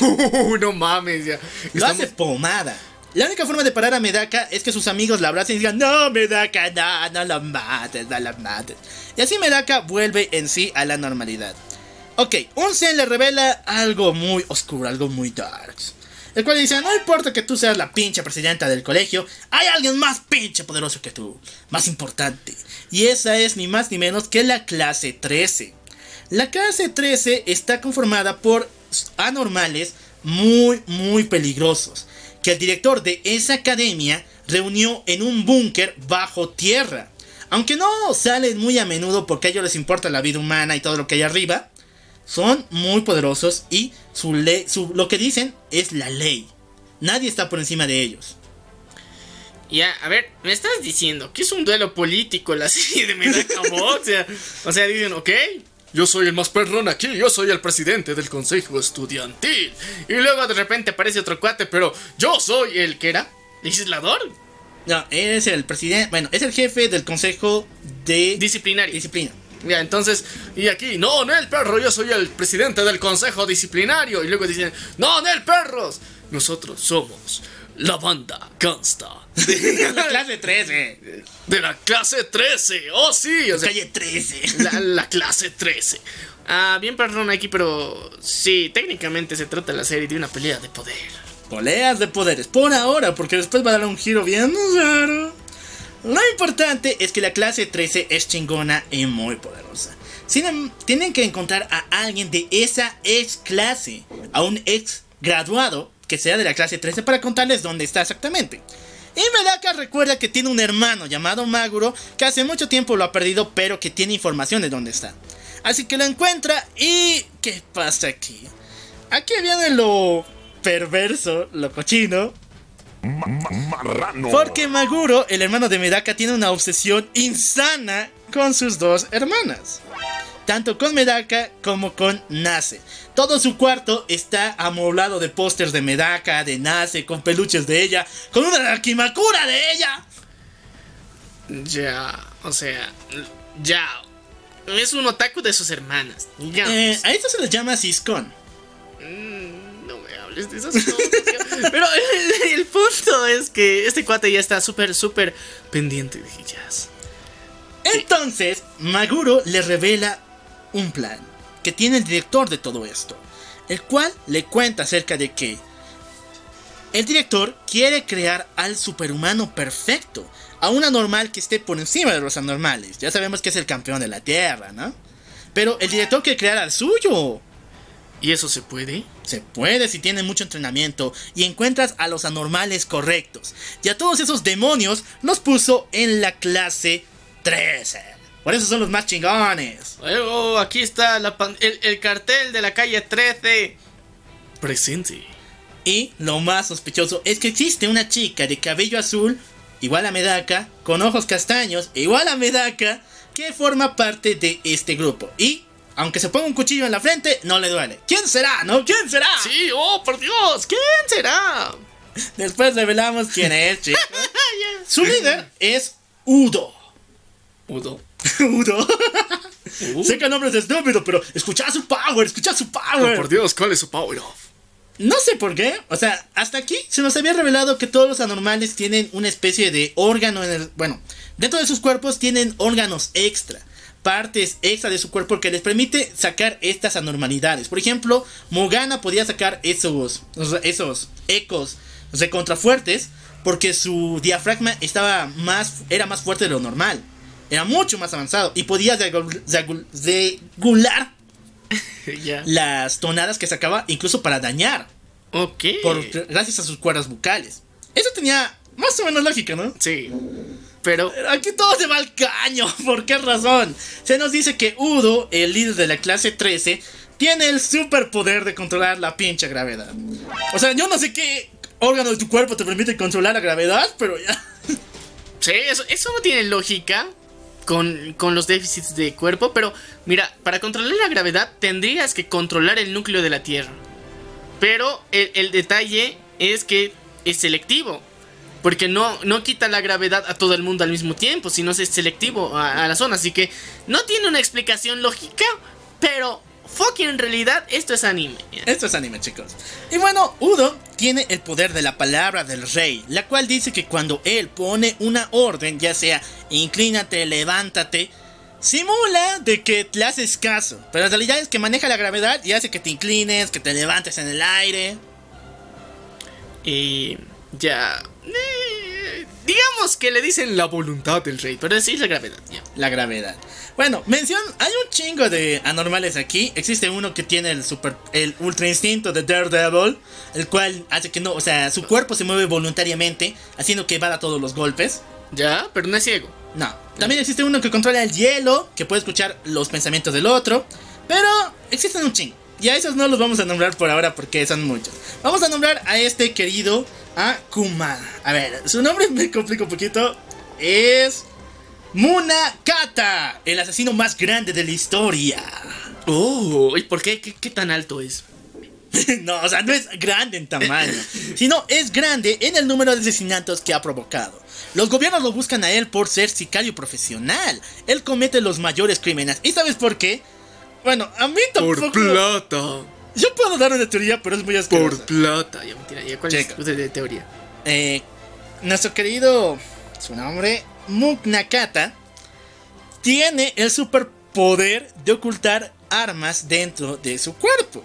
No mames, ya. Lo Estamos- hace pomada. La única forma de parar a Medaka es que sus amigos la abracen y digan, no, Medaka, no, no lo mates, no lo mates. Y así Medaka vuelve en sí a la normalidad. Ok, Unsen le revela algo muy oscuro, algo muy dark. El cual dice, no importa que tú seas la pinche presidenta del colegio, hay alguien más pinche poderoso que tú, más importante. Y esa es ni más ni menos que la clase 13. La clase 13 está conformada por anormales muy, muy peligrosos, que el director de esa academia reunió en un búnker bajo tierra. Aunque no salen muy a menudo porque a ellos les importa la vida humana y todo lo que hay arriba, son muy poderosos y su ley, su, lo que dicen es la ley. Nadie está por encima de ellos. Ya, a ver, me estás diciendo que es un duelo político la serie de Medaka o sea, dicen, ok, yo soy el más perrón aquí, yo soy el presidente del consejo estudiantil. Y luego de repente aparece otro cuate, pero yo soy el que era legislador No, es el presidente, bueno, es el jefe del consejo de disciplinario. disciplina. Ya, entonces, y aquí, no, no el perro, yo soy el presidente del consejo disciplinario. Y luego dicen, no, no el perros, nosotros somos la banda Gangsta. De, clase 13. de la clase 13, oh sí, o sea, Calle 13. la, la clase 13. Ah, bien perrón aquí, pero sí, técnicamente se trata la serie de una pelea de poder. Poleas de poderes, por ahora, porque después va a dar un giro bien raro. Lo importante es que la clase 13 es chingona y muy poderosa. Sin em- tienen que encontrar a alguien de esa ex clase, a un ex graduado que sea de la clase 13 para contarles dónde está exactamente. Y Medaka recuerda que tiene un hermano llamado Maguro que hace mucho tiempo lo ha perdido, pero que tiene información de dónde está. Así que lo encuentra y... ¿Qué pasa aquí? Aquí viene lo perverso, lo cochino. Marrano. Porque Maguro, el hermano de Medaka, tiene una obsesión insana con sus dos hermanas. Tanto con Medaka como con Nase. Todo su cuarto está amoblado de pósters de Medaka, de Nase, con peluches de ella, con una Akimakura de ella. Ya, o sea, ya. Es un otaku de sus hermanas. Ya. Eh, a esto se les llama Siscon. Mm, No me hables de esas cosas. Pero el, el punto es que este cuate ya está súper, súper pendiente de ellas. Entonces, Maguro le revela un plan que tiene el director de todo esto, el cual le cuenta acerca de que el director quiere crear al superhumano perfecto, a un anormal que esté por encima de los anormales. Ya sabemos que es el campeón de la Tierra, ¿no? Pero el director quiere crear al suyo. ¿Y eso se puede? Se puede si tienes mucho entrenamiento y encuentras a los anormales correctos. Y a todos esos demonios los puso en la clase 13. Por eso son los más chingones. Oh, aquí está la pan- el, el cartel de la calle 13. Presente. Y lo más sospechoso es que existe una chica de cabello azul, igual a Medaka, con ojos castaños, igual a Medaka, que forma parte de este grupo. Y, aunque se ponga un cuchillo en la frente, no le duele. ¿Quién será, no? ¿Quién será? Sí, oh, por Dios, ¿quién será? Después revelamos quién es, chicos. Su líder es Udo. Udo. Udo. Uh. sé que el nombre es estúpido, pero escucha su power, escucha su Oh, power. por Dios, ¿cuál es su power? No sé por qué. O sea, hasta aquí se nos había revelado que todos los anormales tienen una especie de órgano en el. Bueno, dentro de sus cuerpos tienen órganos extra. partes extra de su cuerpo que les permite sacar estas anormalidades. Por ejemplo, Mogana podía sacar esos, esos ecos de contrafuertes porque su diafragma estaba más, era más fuerte de lo normal. Era mucho más avanzado y podía regular las tonadas que sacaba incluso para dañar. Ok. gracias a sus cuerdas bucales. Eso tenía más o menos lógica, ¿no? Sí. Pero... Aquí todo se va al caño. ¿Por qué razón? Se nos dice que Udo, el líder de la clase 13, tiene el superpoder de controlar la pinche gravedad. O sea, yo no sé qué órgano de tu cuerpo te permite controlar la gravedad, pero ya. Sí, eso, eso no tiene lógica con, con, los déficits de cuerpo, pero mira, para controlar la gravedad tendrías que controlar el núcleo de la Tierra. Pero el, detalle es que es selectivo. Porque no, no quita la gravedad a todo el mundo al mismo tiempo, sino es selectivo a, a la zona. Así que no tiene una explicación lógica, pero Fucking en realidad esto es anime. Esto es anime, chicos. Y bueno, Udo tiene el poder de la palabra del rey, la cual dice que cuando él pone una orden, ya sea inclínate, levántate, simula de que le haces caso. Pero en realidad es que maneja la gravedad y hace que te inclines, que te levantes en el aire. Y ya. Eh, digamos que le dicen la voluntad del rey, pero sí es la gravedad. La gravedad. Bueno, mención, hay un chingo de anormales aquí. Existe uno que tiene el super, el ultra instinto de Daredevil, el cual hace que no, o sea, su cuerpo se mueve voluntariamente, haciendo que evada todos los golpes. Ya, pero no es ciego. No. También existe uno que controla el hielo, que puede escuchar los pensamientos del otro. Pero existen un chingo. Y a esos no los vamos a nombrar por ahora porque son muchos. Vamos a nombrar a este querido Akuma. A ver, su nombre me complica un poquito. Es Munakata, el asesino más grande de la historia. Oh, ¿y por qué? ¿Qué, tan alto es? no, o sea, no es grande en tamaño, sino es grande en el número de asesinatos que ha provocado. Los gobiernos lo buscan a él por ser sicario profesional. Él comete los mayores crímenes. ¿Y sabes por qué? Bueno, a mí tampoco... Por plata. Yo puedo dar una teoría, pero es muy asquerosa. Por plata. Ya, mentira. ¿Cuál es la teoría? Eh, nuestro querido... Su nombre... Muknakata tiene el superpoder de ocultar armas dentro de su cuerpo.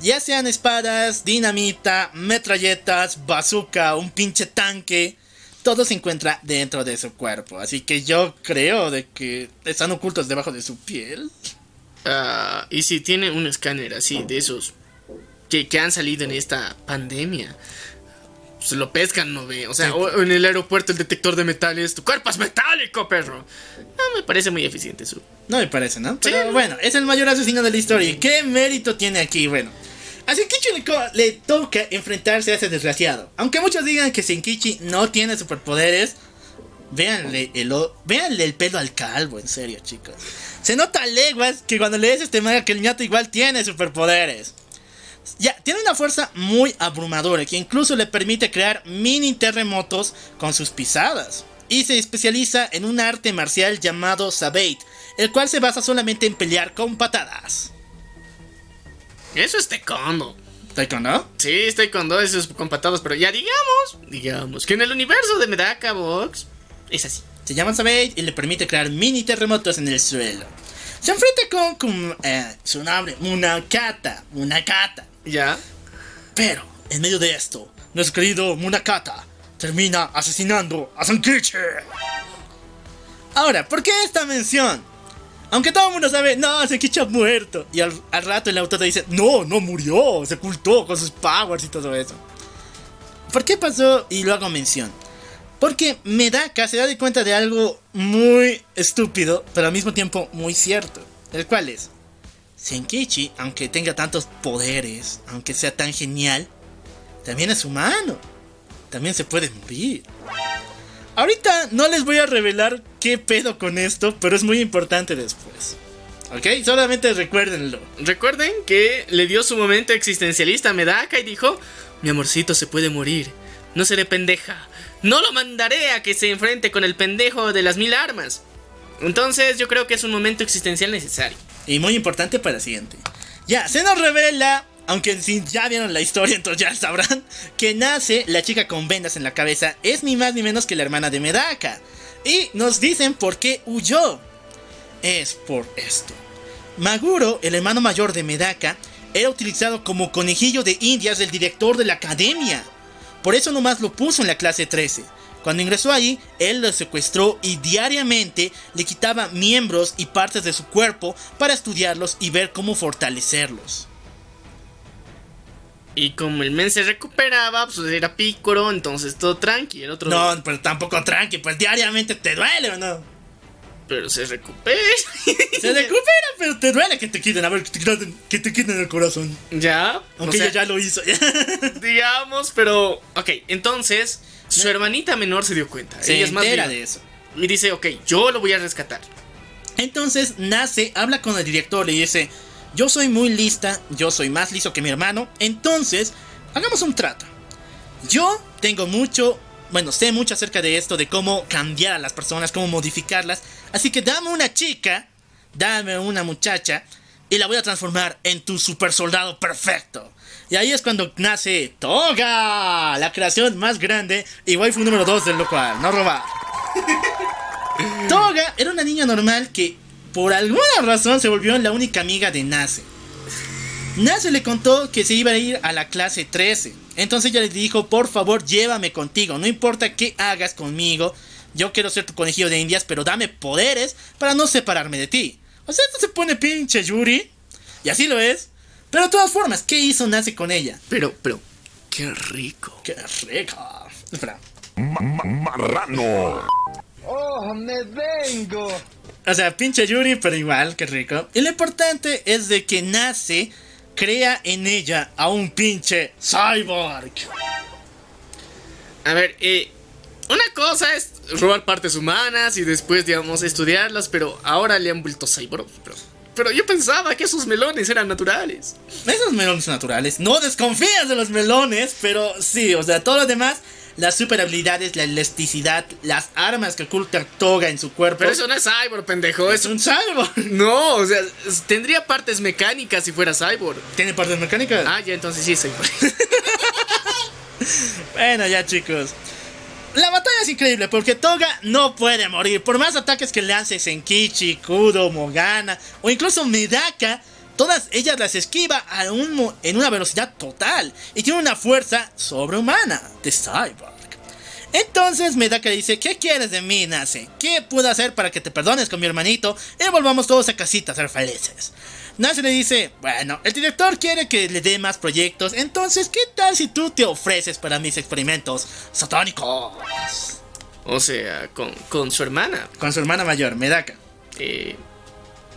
Ya sean espadas, dinamita, metralletas, bazooka, un pinche tanque, todo se encuentra dentro de su cuerpo. Así que yo creo de que están ocultos debajo de su piel. Ah, y si tiene un escáner así, de esos que, que han salido en esta pandemia se lo pescan, no ve. O sea, en el aeropuerto el detector de metales, tu cuerpo es metálico, perro. No me parece muy eficiente eso. No me parece, ¿no? Pero bueno, es el mayor asesino de la historia. ¿Y qué mérito tiene aquí? Bueno. A Senkichi le, toca enfrentarse a ese desgraciado. Aunque muchos digan que Senkichi no tiene superpoderes, véanle el, véanle el pelo al calvo, en serio, chicos. Se nota a leguas que cuando lees este manga que el ñato igual tiene superpoderes. Ya, tiene una fuerza muy abrumadora que incluso le permite crear mini terremotos con sus pisadas. Y se especializa en un arte marcial llamado Sabate, el cual se basa solamente en pelear con patadas. Eso es taekwondo. ¿Taekwondo? Sí, es taekwondo, eso es con patadas, pero ya digamos, digamos, que en el universo de Medaka Box es así. Se llama Sabate y le permite crear mini terremotos en el suelo. Se enfrenta con, eh, su nombre, Munakata, Munakata, ya. Pero, en medio de esto, nuestro querido Munakata termina asesinando a Sankichi. Ahora, ¿por qué esta mención? Aunque todo el mundo sabe, no, Sankichi ha muerto. Y al, rato el autor te dice, no, no murió, se ocultó con sus powers y todo eso. ¿Por qué pasó? Y lo hago mención. Porque Medaka se da de cuenta de algo muy estúpido, pero al mismo tiempo muy cierto. El cual es, Senkichi, aunque tenga tantos poderes, aunque sea tan genial, también es humano. También se puede morir. Ahorita no les voy a revelar qué pedo con esto, pero es muy importante después. ¿Ok? Solamente recuérdenlo. Recuerden que le dio su momento existencialista a Medaka y dijo, mi amorcito se puede morir. No seré pendeja. No lo mandaré a que se enfrente con el pendejo de las mil armas. Entonces yo creo que es un momento existencial necesario. Y muy importante para el siguiente. Ya, se nos revela, aunque si ya vieron la historia, entonces ya sabrán, que nace la chica con vendas en la cabeza es ni más ni menos que la hermana de Medaka. Y nos dicen por qué huyó. es por esto. Maguro, el hermano mayor de Medaka, era utilizado como conejillo de indias del director de la academia. Por eso nomás lo puso en la clase 13. Cuando ingresó allí, él lo secuestró y diariamente le quitaba miembros y partes de su cuerpo para estudiarlos y ver cómo fortalecerlos. Y como el men se recuperaba, pues era pícoro, entonces todo tranqui. El otro No, pero tampoco tranqui, pues diariamente te duele o no. Pero se recupera. Se recupera, pero te duele que te quiten, a ver, que te quiten, que te quiten el corazón. ya. Aunque o sea, ella ya lo hizo. digamos, pero. Ok, entonces. Su hermanita menor se dio cuenta. Se Ella es más entera viva. de eso. Y dice, ok, yo lo voy a rescatar. Entonces nace, habla con el director y dice, yo soy muy lista, yo soy más listo que mi hermano, entonces hagamos un trato. Yo tengo mucho, bueno, sé mucho acerca de esto, de cómo cambiar a las personas, cómo modificarlas, así que dame una chica, dame una muchacha y la voy a transformar en tu super soldado perfecto. Y ahí es cuando nace Toga, la creación más grande y waifu número 2 del local, no robar. Toga era una niña normal que por alguna razón se volvió la única amiga de Nace. Nace le contó que se iba a ir a la clase 13. Entonces ella le dijo, por favor, llévame contigo. No importa qué hagas conmigo. Yo quiero ser tu conejillo de indias, pero dame poderes para no separarme de ti. O sea, esto se pone pinche Yuri. Y así lo es. Pero de todas formas, ¿qué hizo Nace con ella? Pero, pero. Qué rico. ¡Qué rico! Espera. Ma- ma- marrano. ¡Oh, me vengo! O sea, pinche Yuri, pero igual, qué rico. Y lo importante es de que nace, crea en ella a un pinche cyborg. A ver, eh. Una cosa es robar partes humanas y después, digamos, estudiarlas, pero ahora le han vuelto cyborg. Pero, pero yo pensaba que esos melones eran naturales. Esos melones naturales. No desconfías de los melones, pero sí, o sea, todo lo demás, las super habilidades, la elasticidad, las armas que oculta Toga en su cuerpo. Pero eso no es cyborg, pendejo. es Es un cyborg. No, o sea, tendría partes mecánicas si fuera cyborg. ¿Tiene partes mecánicas? Ah, ya, entonces sí es cyborg. Bueno, ya chicos. La batalla es increíble porque Toga no puede morir. Por más ataques que lance Senkichi, Kudo, Mogana o incluso Medaka, todas ellas las esquiva a un en una velocidad total y tiene una fuerza sobrehumana de Cyborg. Entonces Medaka dice, ¿qué quieres de mí, Nace? ¿Qué puedo hacer para que te perdones con mi hermanito y volvamos todos a casita a ser felices? Nace le dice, bueno, el director quiere que le dé más proyectos, entonces ¿qué tal si tú te ofreces para mis experimentos satánicos? O sea, con, con su hermana. Con su hermana mayor, Medaka. Eh,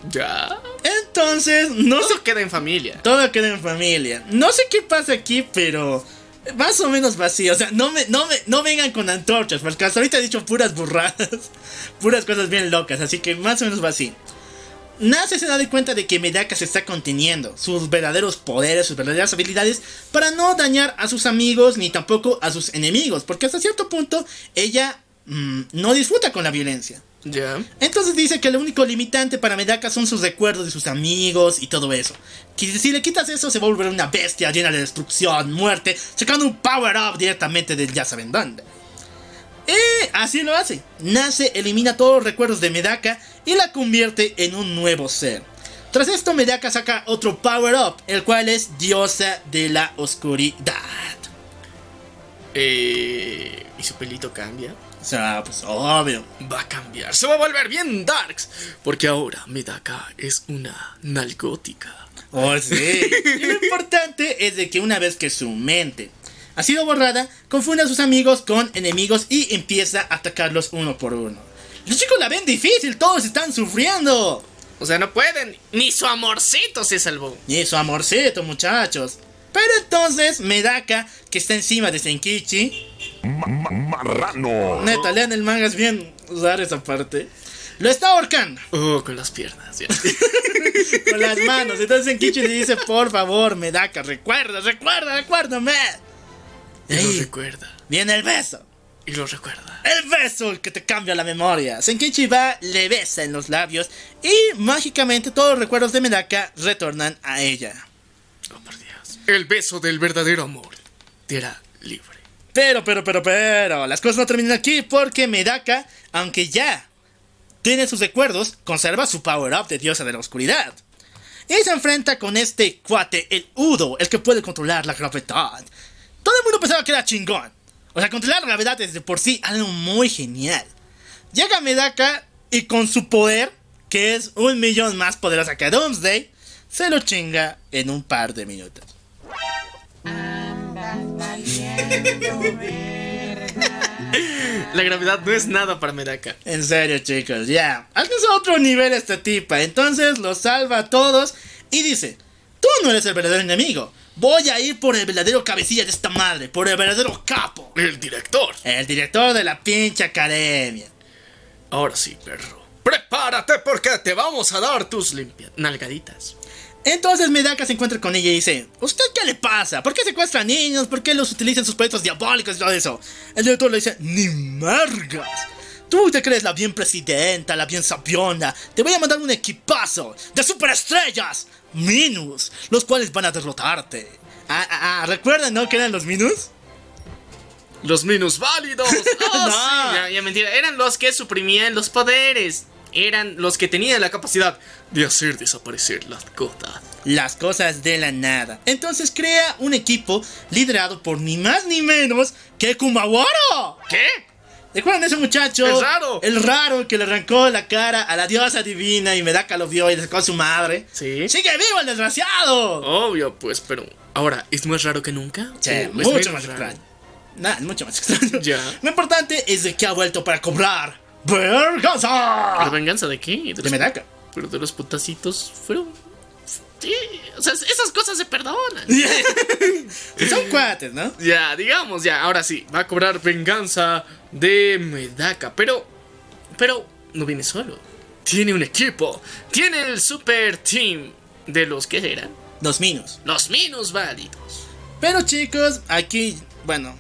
ya. Entonces, no Todo queda en familia. todo queda en familia. No sé qué pasa aquí, pero más o menos vacío. O sea, no me, no me, no vengan con antorchas, porque hasta ahorita he dicho puras burradas, puras cosas bien locas, así que más o menos vacío. Nace se da de cuenta de que Medaka se está conteniendo sus verdaderos poderes, sus verdaderas habilidades, para no dañar a sus amigos ni tampoco a sus enemigos, porque hasta cierto punto ella mm, no disfruta con la violencia. Entonces dice que lo único limitante para Medaka son sus recuerdos de sus amigos y todo eso. Que si le quitas eso se va a volver una bestia llena de destrucción, muerte, sacando un power up directamente del ya saben dónde. Y así lo hace. Nace, elimina todos los recuerdos de Medaka y la convierte en un nuevo ser. Tras esto Medaka saca otro power up, el cual es diosa de la oscuridad. Eh, ¿Y su pelito cambia? O sea, pues obvio. Va a cambiar. Se va a volver bien darks. Porque ahora Medaka es una nalgótica. Oh, sí. Y lo importante es de que una vez que su mente ha sido borrada, confunde a sus amigos con enemigos y empieza a atacarlos uno por uno. Los chicos la ven difícil, todos están sufriendo. O sea, no pueden. Ni su amorcito se salvó. Y su amorcito, muchachos. Pero entonces, Medaka, que está encima de Senkichi, Ma- ma- marrano. neta, lean el manga, es bien usar esa parte. Lo está ahorcando Oh, con las piernas. ya. con las manos. Entonces Senkichi le dice, por favor, Medaka, recuerda, recuerda, recuérdame. y lo Ahí recuerda. viene el beso. Y lo recuerda. El beso el que te cambia la memoria. Senkichi va, le besa en los labios y mágicamente todos los recuerdos de Medaka retornan a ella. Oh, por Dios. El beso del verdadero amor. Te hará libre. Pero, pero, pero, pero, las cosas no terminan aquí porque Medaka, aunque ya tiene sus recuerdos, conserva su power-up de diosa de la oscuridad. Y se enfrenta con este cuate, el Udo, el que puede controlar la gravedad. Todo el mundo pensaba que era chingón. O sea, controlar la gravedad es de por sí algo muy genial. Llega Medaka y con su poder, que es un millón más poderosa que Doomsday, se lo chinga en un par de minutos. La gravedad no es nada para Medaka. En serio, chicos, ya. Alcanza otro nivel esta tipa. Entonces los salva a todos y dice: Tú no eres el verdadero enemigo. Voy a ir por el verdadero cabecilla de esta madre, por el verdadero capo. El director. El director de la pinche academia. Ahora sí, perro. Prepárate porque te vamos a dar tus limpias nalgaditas. Entonces Medaka se encuentra con ella y dice, ¿usted qué le pasa? ¿Por qué secuestra niños? ¿Por qué los utiliza en sus proyectos diabólicos y todo eso? El director le dice, ni margas. Tú te crees la bien presidenta, la bien sabiona. Te voy a mandar un equipazo de superestrellas. Minus, los cuales van a derrotarte. Ah, ah, ah, ¿recuerdan, no? Que eran los Minus. Los minus válidos. Oh, No. sí, ya, ya mentira. Eran los que suprimían los poderes. Eran los que tenían la capacidad de hacer desaparecer las cosas. Las cosas de la nada. Entonces crea un equipo liderado por ni más ni menos que Kumawara. ¿Qué? ¿Recuerdan ese muchacho? El raro. El raro que le arrancó la cara a la diosa divina y Medaka lo vio y le sacó a su madre. Sí. ¡Sigue vivo el desgraciado! Obvio, pues, pero ahora, ¿es más raro que nunca? Sí, ¿O es mucho más raro? Nah, mucho más extraño. Ya. Lo importante es de que ha vuelto para cobrar. ¡Verganza! ¿La venganza de qué? De los- Medaka. Pero de los putacitos fueron. Sí, o sea, esas cosas se perdonan. Son cuates, ¿no? ya, digamos, ya, ahora sí, va a cobrar venganza de Medaka. Pero, pero, no viene solo. Tiene un equipo. Tiene el super team de los que eran Los minos. los minus válidos. Pero chicos, aquí, bueno,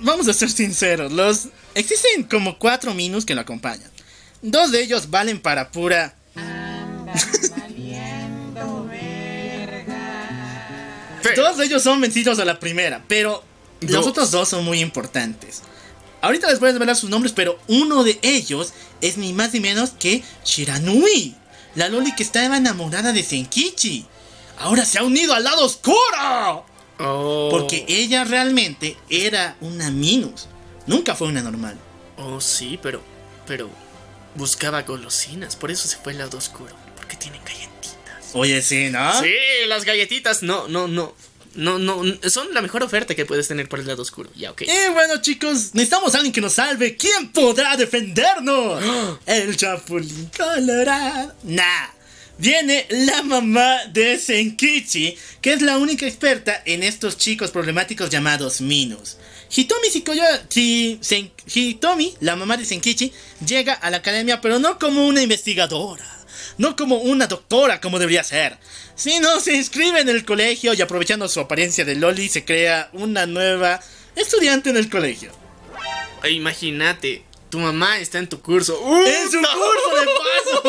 vamos a ser sinceros. Los existen como cuatro minus que lo acompañan. Dos de ellos valen para pura. Todos ellos son vencidos a la primera, pero los otros dos son muy importantes. Ahorita les voy a desvelar sus nombres, pero uno de ellos es ni más ni menos que Shiranui, la Loli que estaba enamorada de Senkichi. Ahora se ha unido al lado oscuro. Oh, Porque ella realmente era una Minus. Nunca fue una normal. Oh, sí, pero. Pero. Buscaba golosinas, por eso se fue al lado oscuro. Porque tienen galletitas. Oye, sí, ¿no? Sí, las galletitas, no, no, no. No, no, son la mejor oferta que puedes tener por el lado oscuro. Ya, ok. Y bueno, chicos, necesitamos a alguien que nos salve. ¿Quién podrá defendernos? El Chapulín Colorado. Nah. Viene la mamá de Senkichi, que es la única experta en estos chicos problemáticos llamados Minus. Hitomi Shikoyo, Chi- Sen- Hitomi, la mamá de Senkichi, llega a la academia, pero no como una investigadora, no como una doctora como debería ser, sino se inscribe en el colegio y aprovechando su apariencia de Loli se crea una nueva estudiante en el colegio. E Imagínate, tu mamá está en tu curso. ¡En su curso de paso!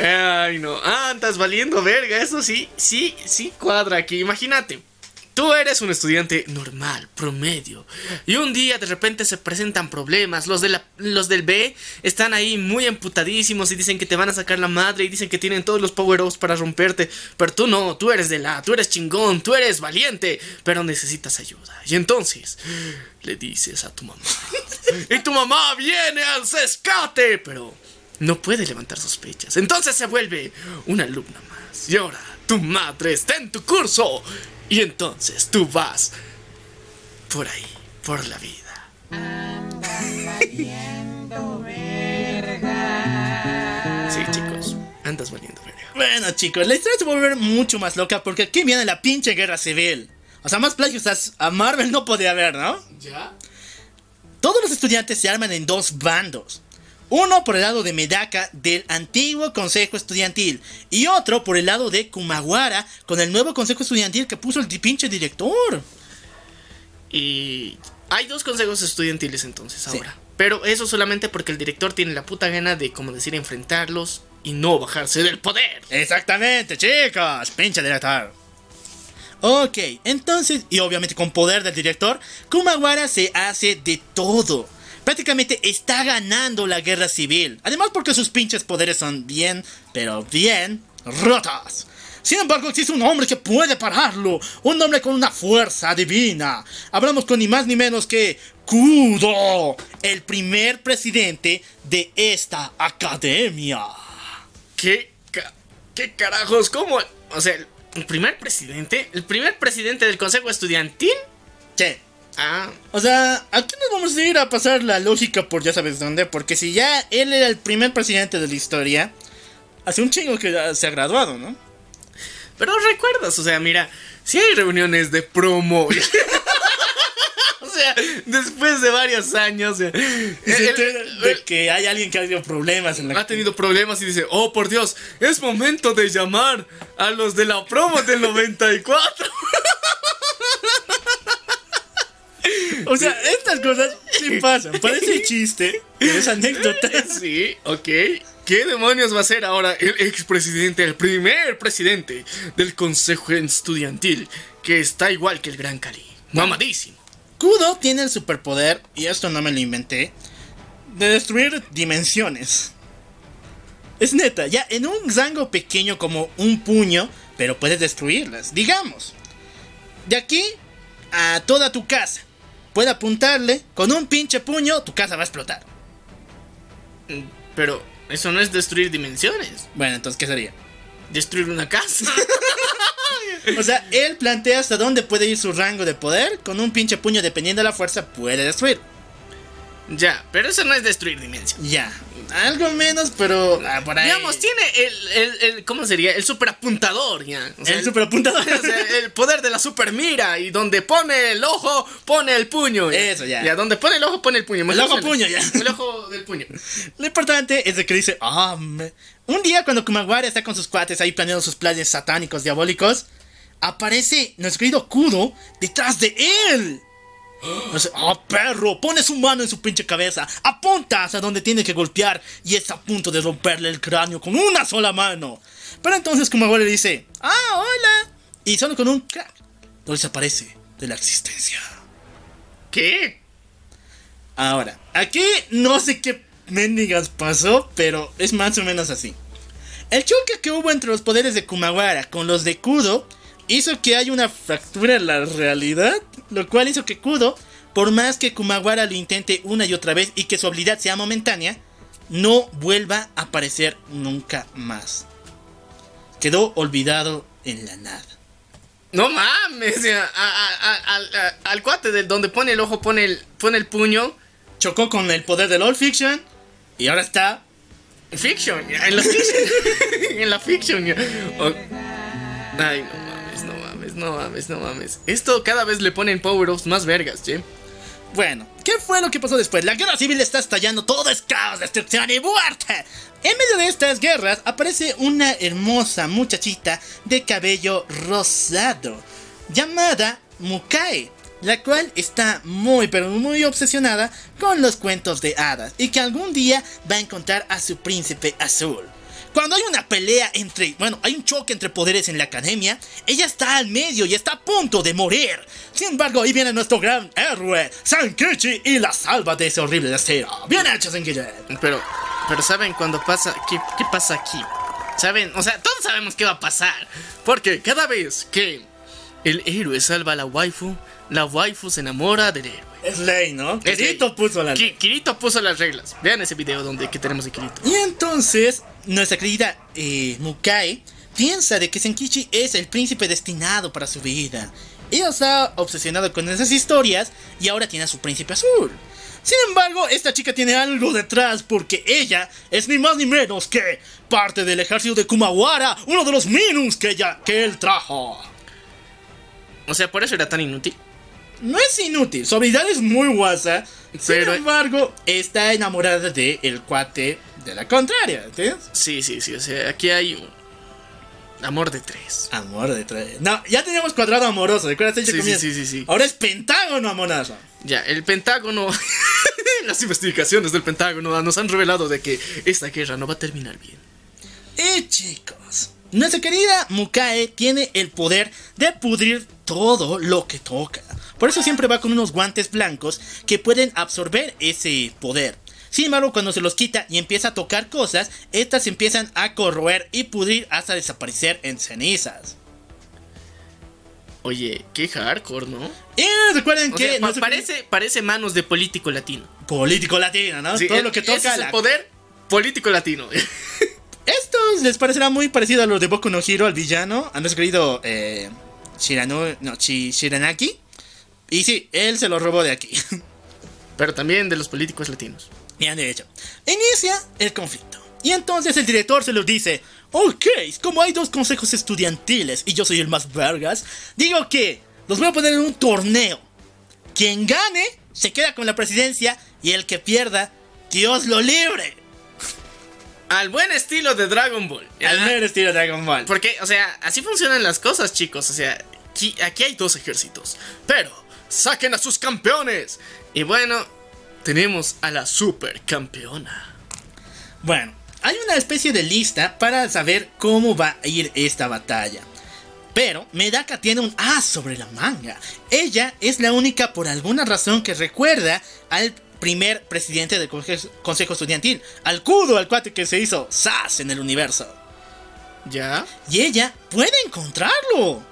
Ay, no. Ah, estás valiendo verga. Eso sí, sí, sí cuadra aquí. Imagínate. Tú eres un estudiante normal, promedio. Y un día de repente se presentan problemas. Los, de la- los del B están ahí muy emputadísimos y dicen que te van a sacar la madre y dicen que tienen todos los power-ups para romperte. Pero tú no, tú eres de la, tú eres chingón, tú eres valiente, pero necesitas ayuda. Y entonces le dices a tu mamá. y tu mamá viene al rescate, pero no puede levantar sospechas. Entonces se vuelve una alumna más. Y ahora tu madre está en tu curso. Y entonces tú vas por ahí, por la vida. Sí, chicos, andas valiendo verga. Bueno, chicos, la historia se va a volver mucho más loca porque aquí viene la pinche guerra civil. O sea, más plagios a, a Marvel no podía haber, ¿no? ¿Ya? Todos los estudiantes se arman en dos bandos. Uno por el lado de Medaka del antiguo consejo estudiantil y otro por el lado de Kumawara con el nuevo consejo estudiantil que puso el pinche director. Y hay dos consejos estudiantiles entonces Sí. ahora. Pero eso solamente porque el director tiene la puta gana de, como decir, enfrentarlos y no bajarse del poder. Exactamente, chicos, pinche director. Ok, entonces, y obviamente con poder del director, Kumawara se hace de todo prácticamente está ganando la guerra civil. Además porque sus pinches poderes son bien, pero bien rotos. Sin embargo, existe un hombre que puede pararlo. Un hombre con una fuerza divina. Hablamos con ni más ni menos que Kudo, el primer presidente de esta academia. ¿Qué, ca- qué carajos? ¿Cómo? O sea, el primer presidente, el primer presidente del Consejo Estudiantil. Che. Ah, O sea, aquí nos vamos a ir a pasar la lógica por ya sabes dónde. Porque si ya él era el primer presidente de la historia, hace un chingo que se ha graduado, ¿no? pero recuerdas, o sea, mira, si hay reuniones de promo. o sea, después de varios años. se el- de que hay alguien que ha tenido problemas en la ha tenido problemas y dice, oh por Dios, es momento de llamar a los de la promo del 94. O sea, estas cosas sí pasan. Parece chiste, pero es anécdota. Sí, ok. ¿Qué demonios va a ser ahora el expresidente, el primer presidente del Consejo Estudiantil, que está igual que el Gran Cali? Mamadísimo. Kudo tiene el superpoder, y esto no me lo inventé, de destruir dimensiones. Es neta, ya en un rango pequeño como un puño, pero puedes destruirlas. Digamos, de aquí a toda tu casa, puede apuntarle con un pinche puño, tu casa va a explotar. Pero eso no es destruir dimensiones. Bueno, entonces, ¿qué sería? Destruir una casa. O sea, él plantea hasta dónde puede ir su rango de poder, con un pinche puño, dependiendo de la fuerza, puede destruir. Ya, pero eso no es destruir dimensiones. Ya, algo menos, pero ah, por ahí. Digamos, tiene el, el, el- ¿cómo sería? El superapuntador, ya. O sea, el superapuntador. o sea, el poder de la super mira y donde pone el ojo, pone el puño. Eso, ya. Ya, donde pone el ojo, pone el puño. El ojo, puño, ya. El ojo del puño. Lo importante es de que dice, ah, me-". un día cuando Kumagwara está con sus cuates ahí planeando sus planes satánicos diabólicos, aparece nuestro querido Kudo detrás de él. Ah, perro, pone su mano en su pinche cabeza, apunta hacia donde tiene que golpear y está a punto de romperle el cráneo con una sola mano. Pero entonces Kumagwara le dice, ah, hola. Y solo con un crack, lo desaparece de la existencia. ¿Qué? Ahora, aquí no sé qué mendigas pasó, pero es más o menos así. El choque que hubo entre los poderes de Kumagara con los de Kudo hizo que haya una fractura en la realidad, lo cual hizo que Kudo, por más que Kumagara lo intente una y otra vez y que su habilidad sea momentánea, no vuelva a aparecer nunca más. Quedó olvidado en la nada. No mames. ya, a- a- a- al- cuate del donde pone el ojo, pone el, pone el puño. Chocó con el poder del All Fiction y ahora está Fiction, en la fiction. en la fiction. ya. O- Ay, no no mames, no mames. Esto cada vez le ponen power-ups más vergas, che. Bueno, ¿qué fue lo que pasó después? La guerra civil está estallando, todo es caos, destrucción y muerte. En medio de estas guerras aparece una hermosa muchachita de cabello rosado llamada Mukae, la cual está muy pero muy obsesionada con los cuentos de hadas y que algún día va a encontrar a su príncipe azul. Cuando hay una pelea entre, bueno, hay un choque entre poderes en la academia, ella está al medio y está a punto de morir. Sin embargo, ahí viene nuestro gran héroe, Sankichi, y la salva de ese horrible destino. Bien hecho, Sankichi. Pero, pero ¿saben cuando pasa? ¿Qué, qué pasa aquí? ¿Saben? O sea, todos sabemos qué va a pasar. Porque cada vez que el héroe salva a la waifu, la waifu se enamora del héroe. Es ley, ¿no? Es Kirito ley. puso la Ki- Kirito puso las reglas. Vean ese video donde que tenemos a Kirito. Y entonces, nuestra querida eh, Mukai piensa de que Senkichi es el príncipe destinado para su vida. Ella está obsesionada con esas historias y ahora tiene a su príncipe azul. Sin embargo, esta chica tiene algo detrás porque ella es ni más ni menos que parte del ejército de Kumawara, uno de los Minus que, ella, que él trajo. O sea, por eso era tan inútil. No es inútil, su habilidad es muy guasa. Pero- Sin embargo, está enamorada de el cuate de la contraria, ¿entiendes? Sí, sí, sí. O sea, aquí hay un amor de tres. Amor de tres. No, ya teníamos cuadrado amoroso, ¿recuerdas? Sí, sí, sí, sí, sí. Ahora es pentágono amoroso. Ya, el Pentágono. Las investigaciones del Pentágono nos han revelado de que esta guerra no va a terminar bien. Y chicos, nuestra querida Mukae tiene el poder de pudrir todo lo que toca. Por eso siempre va con unos guantes blancos que pueden absorber ese poder. Sin embargo, cuando se los quita y empieza a tocar cosas, estas empiezan a corroer y pudrir hasta desaparecer en cenizas. Oye, qué hardcore, ¿no? Y recuerden O que sea, no pa- se- parece, parece manos de político latino. político latino, ¿no? Sí, Todo el- lo que ese toca es la el poder político latino. Esto les parecerá muy parecido a los de Boku no Hero, al villano, a nuestro querido eh, Shirano, no, Shi- Shiranaki. Y sí, él se lo robó de aquí. Pero también de los políticos latinos. Bien, de hecho. Inicia el conflicto. Y entonces el director se los dice, ok, como hay dos consejos estudiantiles y yo soy el más vergas, digo que los voy a poner en un torneo. Quien gane se queda con la presidencia y el que pierda, Dios lo libre. Al buen estilo de Dragon Ball. Al mero estilo Dragon Ball. Porque, o sea, así funcionan las cosas, chicos. O sea, aquí, aquí hay dos ejércitos. Pero, saquen a sus campeones. Y bueno, tenemos a la supercampeona. Bueno, hay una especie de lista para saber cómo va a ir esta batalla. Pero Medaka tiene un as sobre la manga. Ella es la única por alguna razón que recuerda al primer presidente del Consejo Estudiantil, al Kudo, al cuate que se hizo SAS en el universo. ¿Ya? Y ella puede encontrarlo.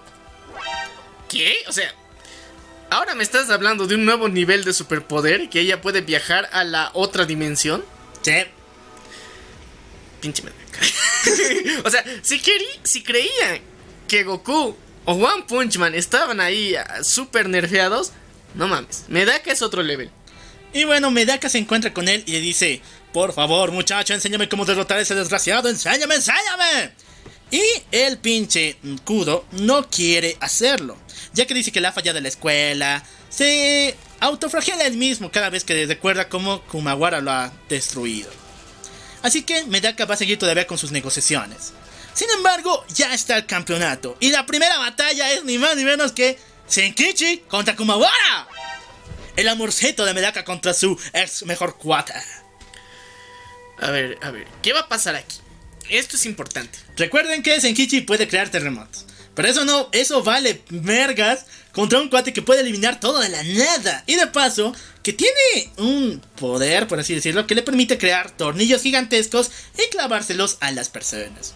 ¿Qué? O sea, ahora me estás hablando de un nuevo nivel de superpoder que ella puede viajar a la otra dimensión. Sí. Pinche o sea, si, querí- si creía que Goku o One Punch Man estaban ahí ah, super nerfeados, no mames. Medaka es otro level. Y bueno, Medaka se encuentra con él y le dice, por favor muchacho, enséñame cómo derrotar a ese desgraciado, enséñame, enséñame. Y el pinche Kudo no quiere hacerlo, ya que dice que le ha fallado la escuela, se autoflagela él mismo cada vez que recuerda cómo Kumawara lo ha destruido. Así que Medaka va a seguir todavía con sus negociaciones. Sin embargo, ya está el campeonato. Y la primera batalla es ni más ni menos que Senkichi contra Kumawara. El amorceto de Medaka contra su ex mejor cuata. A ver, a ver, ¿qué va a pasar aquí? Esto es importante. Recuerden que Senkichi puede crear terremotos. Pero eso no, eso vale mergas contra un cuate que puede eliminar todo de la nada. Y de paso, que tiene un poder, por así decirlo, que le permite crear tornillos gigantescos y clavárselos a las personas.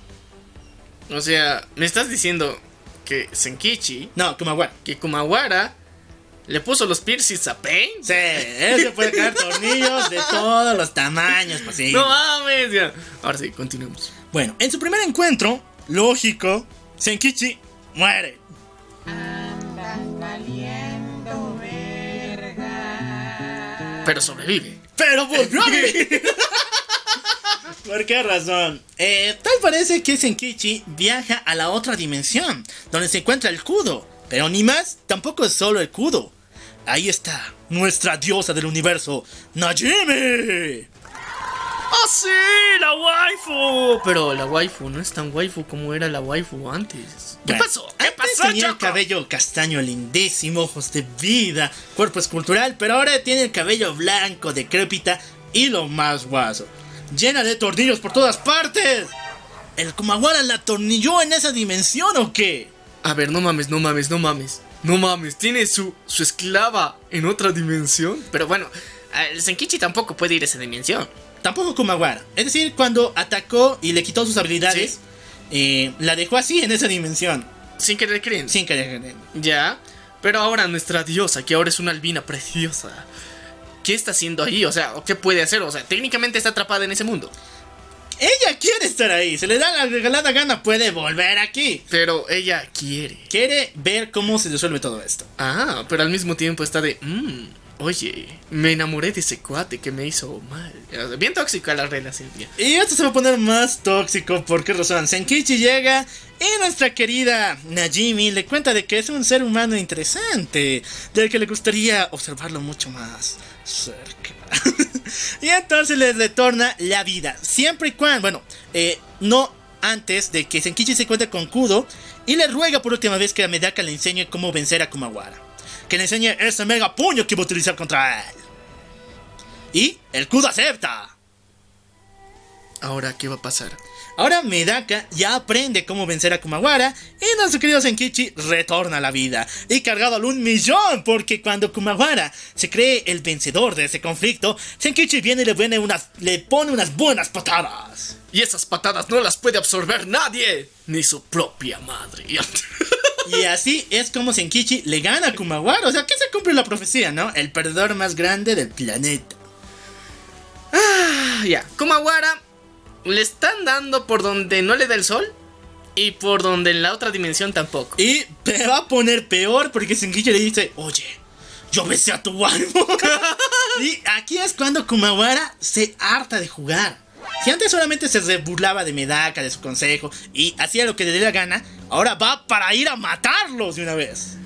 O sea, me estás diciendo que Senkichi, No, Kumawara. que Kumawara, le puso los piercings a Pain. Sí, ese puede crear tornillos de todos los tamaños posibles. No mames, ya. Ahora sí, continuemos. Bueno, en su primer encuentro, lógico, Senkichi muere. Pero sobrevive. Pero volvió a vivir. ¿Por qué razón? Eh, tal parece que Senkichi viaja a la otra dimensión, donde se encuentra el Kudo. Pero ni más, tampoco es solo el Kudo. Ahí está, nuestra diosa del universo, Najimi. ¡Oh, sí! ¡La waifu! Pero la waifu no es tan waifu como era la waifu antes. ¿Qué Bueno, pasó? ¿Qué antes pasó, tenía el Choco? cabello castaño lindísimo, ojos de vida, cuerpo escultural, pero ahora tiene el cabello blanco, decrépita y lo más guaso. Llena de tornillos por todas partes. ¿El Kumawara la atornilló en esa dimensión o qué? A ver, no mames, no mames, no mames. No mames, tiene su, su esclava en otra dimensión. Pero bueno, el Senkichi tampoco puede ir a esa dimensión. Tampoco Kumawara. Es decir, cuando atacó y le quitó sus habilidades, eh, la dejó así en esa dimensión. Sin querer creen. Sin querer. Ya. Pero ahora nuestra diosa, que ahora es una albina preciosa. ¿Qué está haciendo ahí? O sea, ¿o ¿qué puede hacer? O sea, técnicamente está atrapada en ese mundo. Ella quiere estar ahí. Se le da la regalada gana, puede volver aquí. Pero ella quiere. Quiere ver cómo se resuelve todo esto. Ah, pero al mismo tiempo está de... "Mm, oye, me enamoré de ese cuate que me hizo mal. Bien tóxica la relación. ya. Y esto se va a poner más tóxico. ¿Por qué razón? Senkichi llega y nuestra querida Najimi le cuenta de que es un ser humano interesante, del que le gustaría observarlo mucho más cerca. y entonces le retorna la vida. Siempre y cuando, bueno, eh, no antes de que Senkichi se encuentre con Kudo y le ruega por última vez que a Medaka le enseñe cómo vencer a Kumawara. Que le enseñe ese mega puño que va a utilizar contra él. Y el Kudo acepta. Ahora, ¿qué va a pasar? Ahora Medaka ya aprende cómo vencer a Kumawara y nuestro querido Senkichi retorna a la vida y cargado al un millón porque cuando Kumawara se cree el vencedor de ese conflicto, Senkichi viene y le pone unas, le pone unas buenas patadas. Y esas patadas no las puede absorber nadie, ni su propia madre. Y así es como Senkichi le gana a Kumawara, o sea que se cumple la profecía, ¿no? El perdedor más grande del planeta. Ah, ya, Kumawara le están dando por donde no le da el sol y por donde en la otra dimensión tampoco. Y te va a poner peor porque Senkichi le dice, oye, yo besé a tu alma. y aquí es cuando Kumawara se harta de jugar. Si antes solamente se burlaba de Medaka, de su consejo, y hacía lo que le dé la gana, ahora va para ir a matarlos de una vez.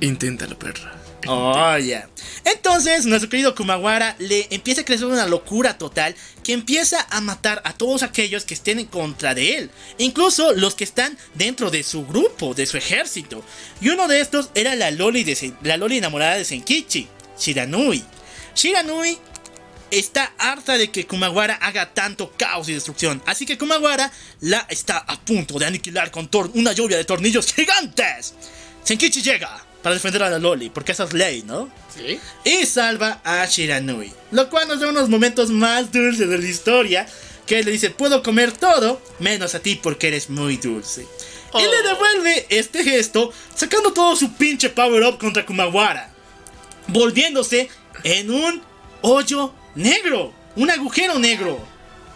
Inténtalo, perra. Oh, ya. Entonces, nuestro querido Kumawara le empieza a crecer una locura total que empieza a matar a todos aquellos que estén en contra de él, incluso los que están dentro de su grupo, de su ejército. Y uno de estos era la Loli, de la Loli enamorada de Senkichi, Shiranui. Shiranui está harta de que Kumawara haga tanto caos y destrucción, así que Kumawara la está a punto de aniquilar con una lluvia de tornillos gigantes. Senkichi llega para defender a la Loli, porque esa es ley, ¿no? Sí. Y salva a Shiranui, lo cual nos da unos momentos más dulces de la historia, que le dice, puedo comer todo, menos a ti porque eres muy dulce. Y le Oh. devuelve este gesto, sacando todo su pinche power up contra Kumawara, volviéndose en un hoyo negro, un agujero negro.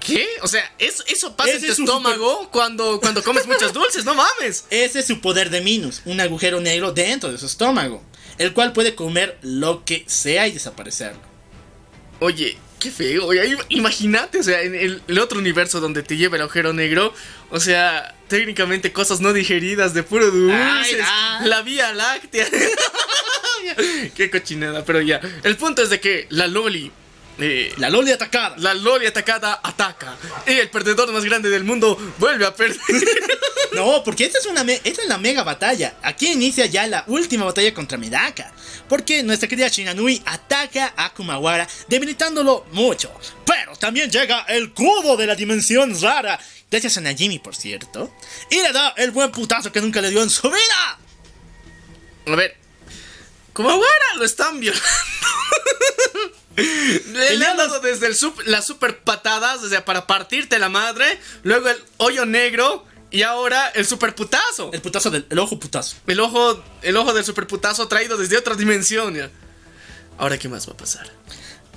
¿Qué? O sea, eso, eso pasa Ese en tu es estómago cuando, cuando comes muchos dulces, no mames. Ese es su poder de Minus, un agujero negro dentro de su estómago, el cual puede comer lo que sea y desaparecerlo. Oye, qué feo. Imagínate, o sea, en el, el otro universo donde te lleva el agujero negro, o sea, técnicamente cosas no digeridas de puro dulces, Ay, la vía láctea. qué cochinada, pero ya. El punto es de que la Loli. Eh, La Loli atacada. la Loli atacada ataca. Y el perdedor más grande del mundo vuelve a perder. No, porque esta es, una esta es la mega batalla. Aquí inicia ya la última batalla contra Medaka. Porque nuestra querida Shinanui ataca a Kumawara, debilitándolo mucho. Pero también llega el cubo de la dimensión rara. Gracias a Najimi, por cierto. Y le da el buen putazo que nunca le dio en su vida. A ver. Ahora lo están violando. Le han dado desde el sup- las super patadas, o sea, para partirte la madre. Luego el hoyo negro. Y ahora el super putazo. El putazo del el ojo putazo. El ojo, el ojo del super putazo traído desde otra dimensión. ya. Ahora, ¿qué más va a pasar?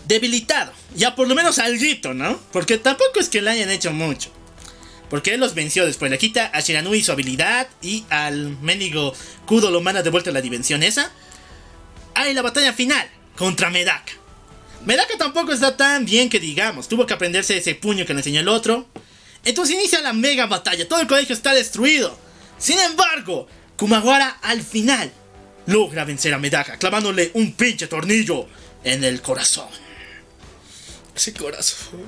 Debilitado. Ya por lo menos alguito, ¿no? Porque tampoco es que le hayan hecho mucho. Porque él los venció después. Le quita a Shiranui su habilidad y al mendigo Kudo lo manda de vuelta a la dimensión esa. Hay la batalla final contra Medaka. Medaka tampoco está tan bien que digamos. Tuvo que aprenderse ese puño que le enseñó el otro. Entonces inicia la mega batalla. Todo el colegio está destruido. Sin embargo, Kumawara al final logra vencer a Medaka clavándole un pinche tornillo en el corazón. Ese corazón.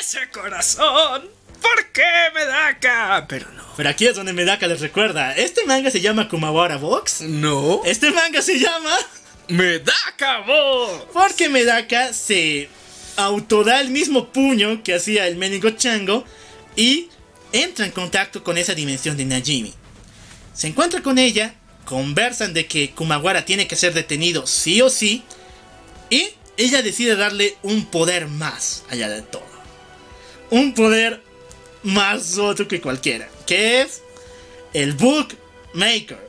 Ese corazón. ¿Por qué me da acá? Pero no. Pero aquí es donde Medaka les recuerda. Este manga se llama Kumawara Box. No. Este manga se llama Me da acabó. porque Medaka se autoda el mismo puño que hacía el Menigo Chango y entra en contacto con esa dimensión de Najimi. Se encuentra con ella, conversan de que Kumawara tiene que ser detenido sí o sí y ella decide darle un poder más allá de todo. Un poder más otro que cualquiera, que es el Bookmaker.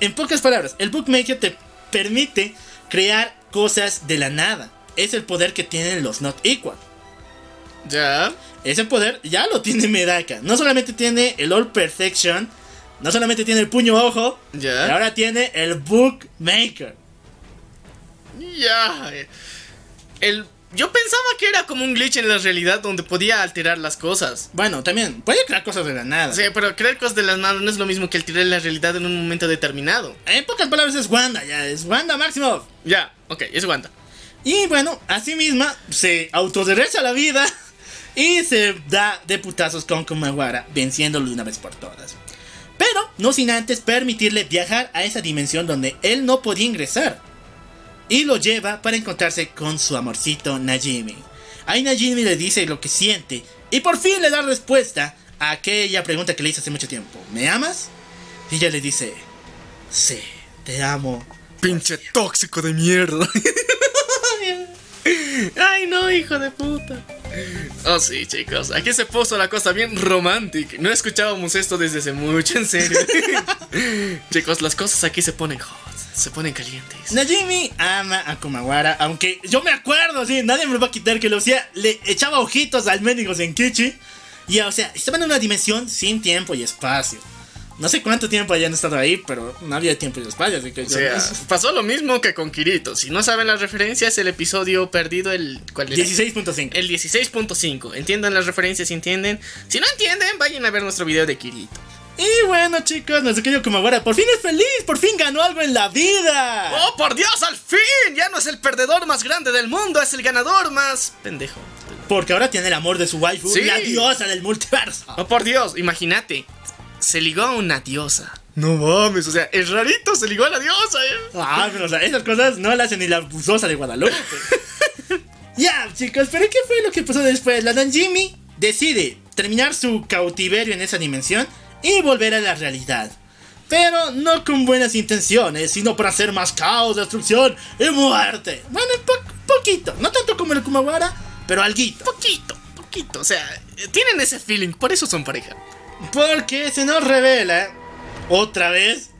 En pocas palabras, el Bookmaker te permite crear cosas de la nada. Es el poder que tienen los Not Equal. Ya. Ese poder ya lo tiene Medaka. No solamente tiene el All Perfection, no solamente tiene el puño ojo, Ya. ahora tiene el Bookmaker. Ya. El. Yo pensaba que era como un glitch en la realidad donde podía alterar las cosas. Bueno, también puede crear cosas de la nada. Sí, pero crear cosas de las nada no es lo mismo que alterar la realidad en un momento determinado. En pocas palabras es Wanda, ya es Wanda Maximoff. Ya, ok, es aguanta. Y bueno, así misma se autoderecha la vida y se da de putazos con Kumawara, venciéndolo de una vez por todas. Pero no sin antes permitirle viajar a esa dimensión donde él no podía ingresar. Y lo lleva para encontrarse con su amorcito Najimi. Ahí Najimi le dice lo que siente y por fin le da respuesta a aquella pregunta que le hizo hace mucho tiempo. ¿Me amas? Y ella le dice, sí, te amo. Pinche tóxico de mierda. Ay, no, hijo de puta. Oh, sí, chicos. Aquí se puso la cosa bien romántica. No escuchábamos esto desde hace mucho, en serio. chicos, las cosas aquí se ponen hot. Se ponen calientes. Najimi ama a Kumawara, aunque yo me acuerdo, sí, nadie me lo va a quitar que lo hacía. Le echaba ojitos al mendigo Senkichi. Y, o sea, estaban en una dimensión sin tiempo y espacio. No sé cuánto tiempo hayan estado ahí, pero no había tiempo y espacio, así que O yo- sea, pasó lo mismo que con Kirito. Si no saben las referencias, el episodio perdido, el. ¿Cuál era? 16.5. El 16.5. Entiendan las referencias si entienden. Si no entienden, vayan a ver nuestro video de Kirito. Y bueno, chicos, nuestro querido Kumawara por fin es feliz, por fin ganó algo en la vida. ¡Oh, por Dios, al fin! Ya no es el perdedor más grande del mundo, es el ganador más pendejo. Porque ahora tiene el amor de su waifu, Sí. la diosa del multiverso. Oh, por Dios, imagínate. Se ligó a una diosa. No mames, o sea, es rarito, se ligó a la diosa, eh. Ah, pero o sea, esas cosas no las hace ni la buzosa de Guadalupe. ya, chicos, pero ¿qué fue lo que pasó después? La Nanjimi decide terminar su cautiverio en esa dimensión y volver a la realidad. Pero no con buenas intenciones, sino para hacer más caos, destrucción y muerte. Bueno, po- poquito, no tanto como el Kumawara, pero alguito. Poquito, poquito, o sea, tienen ese feeling, por eso son pareja. Porque se nos revela otra vez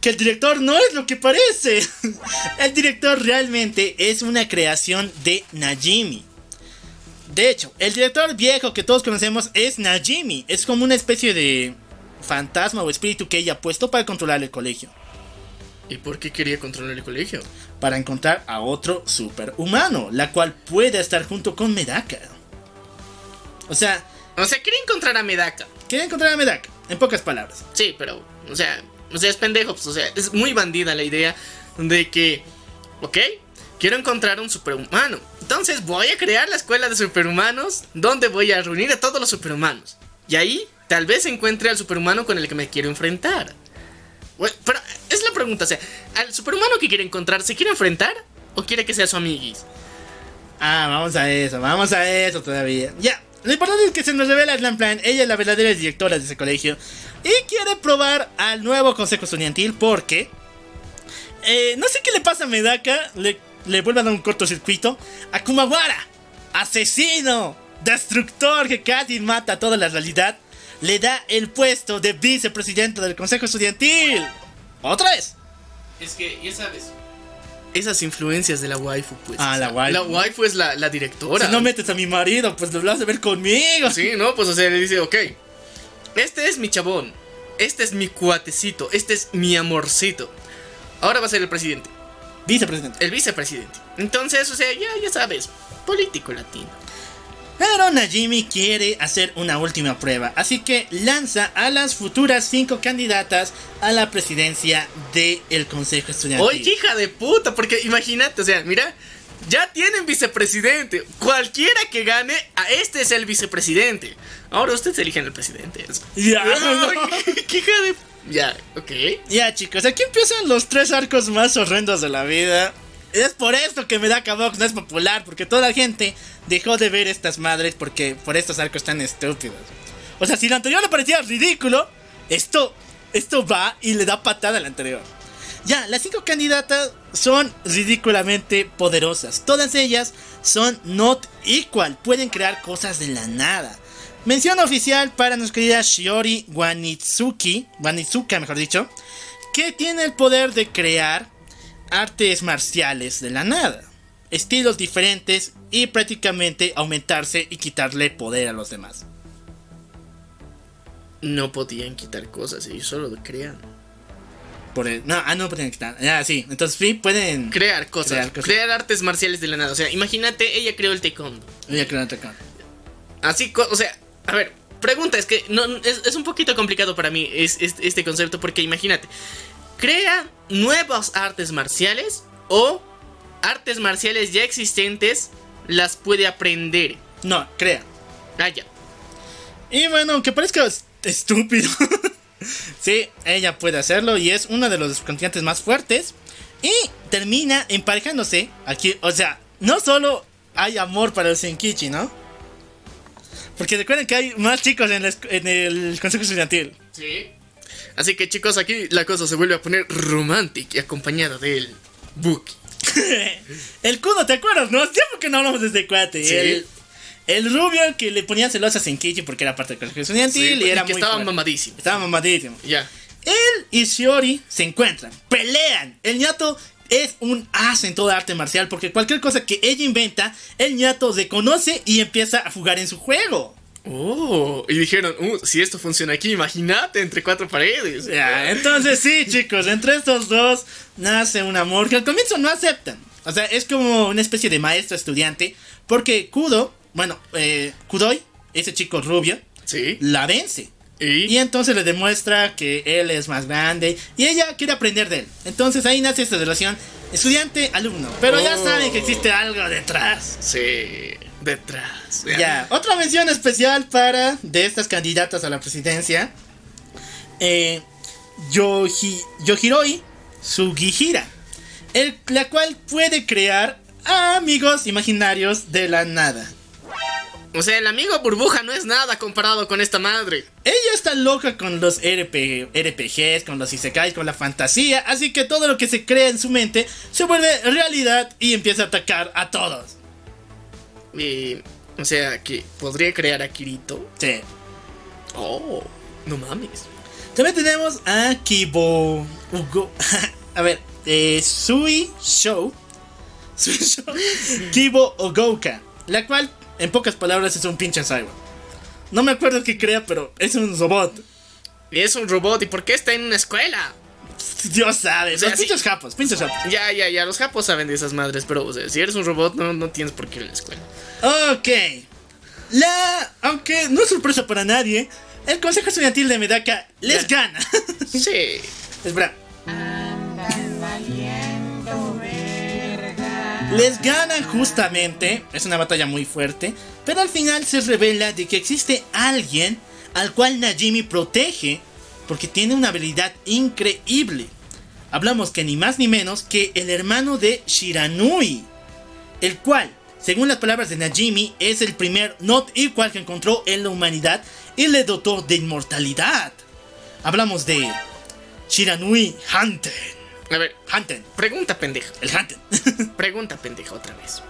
que el director no es lo que parece. El director realmente es una creación de Najimi. De hecho, el director viejo que todos conocemos es Najimi. Es como una especie de fantasma o espíritu que ella ha puesto para controlar el colegio. ¿Y por qué quería controlar el colegio? Para encontrar a otro superhumano, la cual puede estar junto con Medaka. O sea, O sea, quería encontrar a Medaka. quiere encontrar a Medaka, en pocas palabras. Sí, pero, o sea, o sea, es pendejo, pues, o sea, es muy bandida la idea de que, ok, quiero encontrar un superhumano. Entonces voy a crear la escuela de superhumanos donde voy a reunir a todos los superhumanos. Y ahí tal vez encuentre al superhumano con el que me quiero enfrentar. Bueno, pero es la pregunta, o sea, ¿al superhumano que quiere encontrar se quiere enfrentar o quiere que sea su amiguis? Ah, vamos a eso, vamos a eso todavía. Ya, lo importante es que se nos revela en plan, ella es la verdadera directora de ese colegio y quiere probar al nuevo consejo estudiantil porque eh, no sé qué le pasa a Medaka, le, le vuelve a dar un cortocircuito a Kumawara, asesino, destructor que casi mata toda la realidad, le da el puesto de vicepresidente del consejo estudiantil. Otra vez. Es que, ya sabes. Esas influencias de la waifu, pues. Ah, o la waifu. La waifu es la, la directora. Si no metes a mi marido, pues lo vas a ver conmigo. Sí, ¿no? Pues o sea, le dice, ok, este es mi chabón, este es mi cuatecito, este es mi amorcito. Ahora va a ser el presidente, Vicepresidente. el vicepresidente. Entonces, o sea, ya, ya sabes, político latino. Pero Najimi quiere hacer una última prueba, así que lanza a las futuras cinco candidatas a la presidencia del Consejo Estudiantil. Oye, hija de puta, porque imagínate, o sea, mira, ya tienen vicepresidente. Cualquiera que gane, a este es el vicepresidente. Ahora ustedes eligen el presidente. Ya, Ay, qué hija de. Ya, ok. Ya chicos, aquí empiezan los tres arcos más horrendos de la vida. Es por esto que Medaka Box no es popular, porque toda la gente dejó de ver estas madres porque por estos arcos tan estúpidos. O sea, si lo anterior le parecía ridículo, esto, esto va y le da patada al anterior. Ya, las cinco candidatas son ridículamente poderosas. Todas ellas son not equal, pueden crear cosas de la nada. Mención oficial para nuestra querida Shiori Wanitsuki, Wanitsuka mejor dicho, que tiene el poder de crear artes marciales de la nada, estilos diferentes y prácticamente aumentarse y quitarle poder a los demás. No podían quitar cosas, ellos solo crean. Por el- no, ah, no pueden quitar. Ah, sí, entonces sí pueden Crear cosas, Crear artes marciales de la nada. O sea, imagínate, ella creó el taekwondo. Voy a crear otra cosa. Así, o sea, a ver, pregunta, es que no, es, es un poquito complicado para mí es, es- este concepto porque imagínate, crea nuevas artes marciales o artes marciales ya existentes las puede aprender. No, crea. Ah, ya. Y bueno, aunque parezca est- estúpido, sí, ella puede hacerlo y es uno de los continentes más fuertes. Y termina emparejándose aquí, o sea, no solo hay amor para el Senkichi, ¿no? Porque recuerden que hay más chicos en, esc- en el consejo estudiantil. Sí. Así que chicos, aquí la cosa se vuelve a poner romántica y acompañada del Buki. el Kudo, ¿te acuerdas? No, tiempo que no hablamos de este cuate. Sí. El, el rubio que le ponía celosa a Senkichi porque era parte del consejo estudiantil Sí, y era que muy estaba fuerte. mamadísimo. Estaba mamadísimo. Ya. Él y Shiori se encuentran, pelean. El ñato es un as en toda arte marcial porque cualquier cosa que ella inventa, el ñato reconoce y empieza a jugar en su juego. Oh, y dijeron, uh, si esto funciona aquí, imagínate entre cuatro paredes. Ya, entonces sí, chicos, entre estos dos nace un amor que al comienzo no aceptan. O sea, es como una especie de maestro estudiante porque Kudo, bueno, eh, Kudoi, ese chico rubio, Sí. la vence. Y, Y entonces le demuestra que él es más grande y ella quiere aprender de él. Entonces ahí nace esta relación estudiante-alumno. Pero ya Oh. saben que existe algo detrás. sí, detrás. Ya, otra mención especial para de estas candidatas a la presidencia. Eh, Yohi, Yohiroi Sugihira. El, la cual puede crear amigos imaginarios de la nada. O sea, el amigo burbuja no es nada comparado con esta madre. Ella está loca con los RP, RPGs, con los Isekais, con la fantasía, así que todo lo que se crea en su mente se vuelve realidad y empieza a atacar a todos. Y, o sea, que podría crear a Kirito. Sí. Oh, no mames. También tenemos a Kibo Ugo. a ver, eh, Sui Show. Sui Show. Kibo Ogouka. La cual, en pocas palabras, es un pinche cyborg. No me acuerdo qué crea, pero es un robot. Y es un robot, ¿y por qué está en una escuela? Dios sabe. O sea, los sí. pinches japos, pinches japos. Ya, ya, ya, los japos saben de esas madres, pero, o sea, si eres un robot, no, no tienes por qué ir a la escuela. Ok. La. Aunque no es sorpresa para nadie, el Consejo Estudiantil de Medaka les Ya. gana. Sí. Espera. Les ganan justamente, es una batalla muy fuerte, pero al final se revela de que existe alguien al cual Najimi protege porque tiene una habilidad increíble. Hablamos que ni más ni menos que el hermano de Shiranui, el cual, según las palabras de Najimi, es el primer not equal que encontró en la humanidad y le dotó de inmortalidad. Hablamos de Shiranui Hanten. A ver, Hanten, pregunta pendeja. el Hanten. Pregunta pendeja otra vez.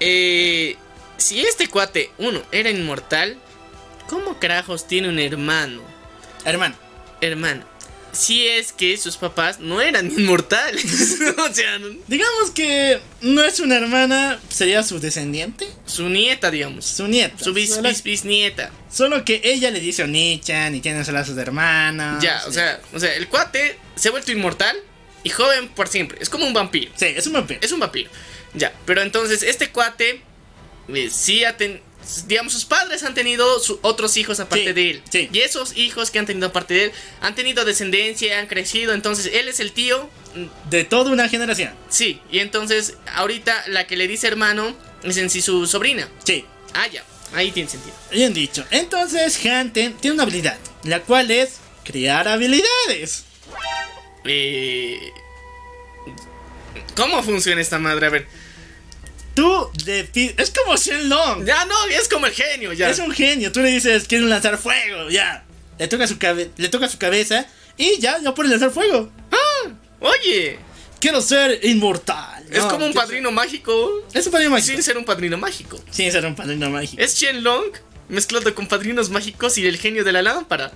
Eh, si este cuate, uno, era inmortal, ¿cómo carajos tiene un hermano? Hermano, Hermano. Si es que sus papás no eran inmortales. o sea, digamos que no es una hermana, sería su descendiente, su nieta, digamos. su nieta. Su bis, solo, bis- bisnieta. solo que ella le dice Onichan y tiene lazos de hermana. Ya, o sea, o sea, el cuate se ha vuelto inmortal y joven por siempre. Es como un vampiro. Sí, es un vampiro. Es un vampiro. Ya, pero entonces este cuate eh, sí ha tenido... Digamos, sus padres han tenido su- otros hijos aparte Sí, de él. sí. Y esos hijos que han tenido aparte de él han tenido descendencia, han crecido. Entonces, él es el tío. De toda una generación. Sí, y entonces, ahorita la que le dice hermano es en sí su sobrina. Sí, Ah, ya, ahí tiene sentido. bien dicho. Entonces, Hanten tiene una habilidad, la cual es crear habilidades. Eh, ¿Cómo funciona esta madre? A ver. Tú pi- Es como Shenlong. Ya no, es como el genio, ya. Es un genio. Tú le dices, quiero lanzar fuego. Ya. Le toca su, cabe- le toca su cabeza y ya, ya puede lanzar fuego. Ah, oye, Quiero ser inmortal. es No, como un padrino mágico Es un padrino mágico. sin ser un padrino mágico. Sin ser un padrino mágico. Es Shenlong mezclado con padrinos mágicos y el genio de la lámpara.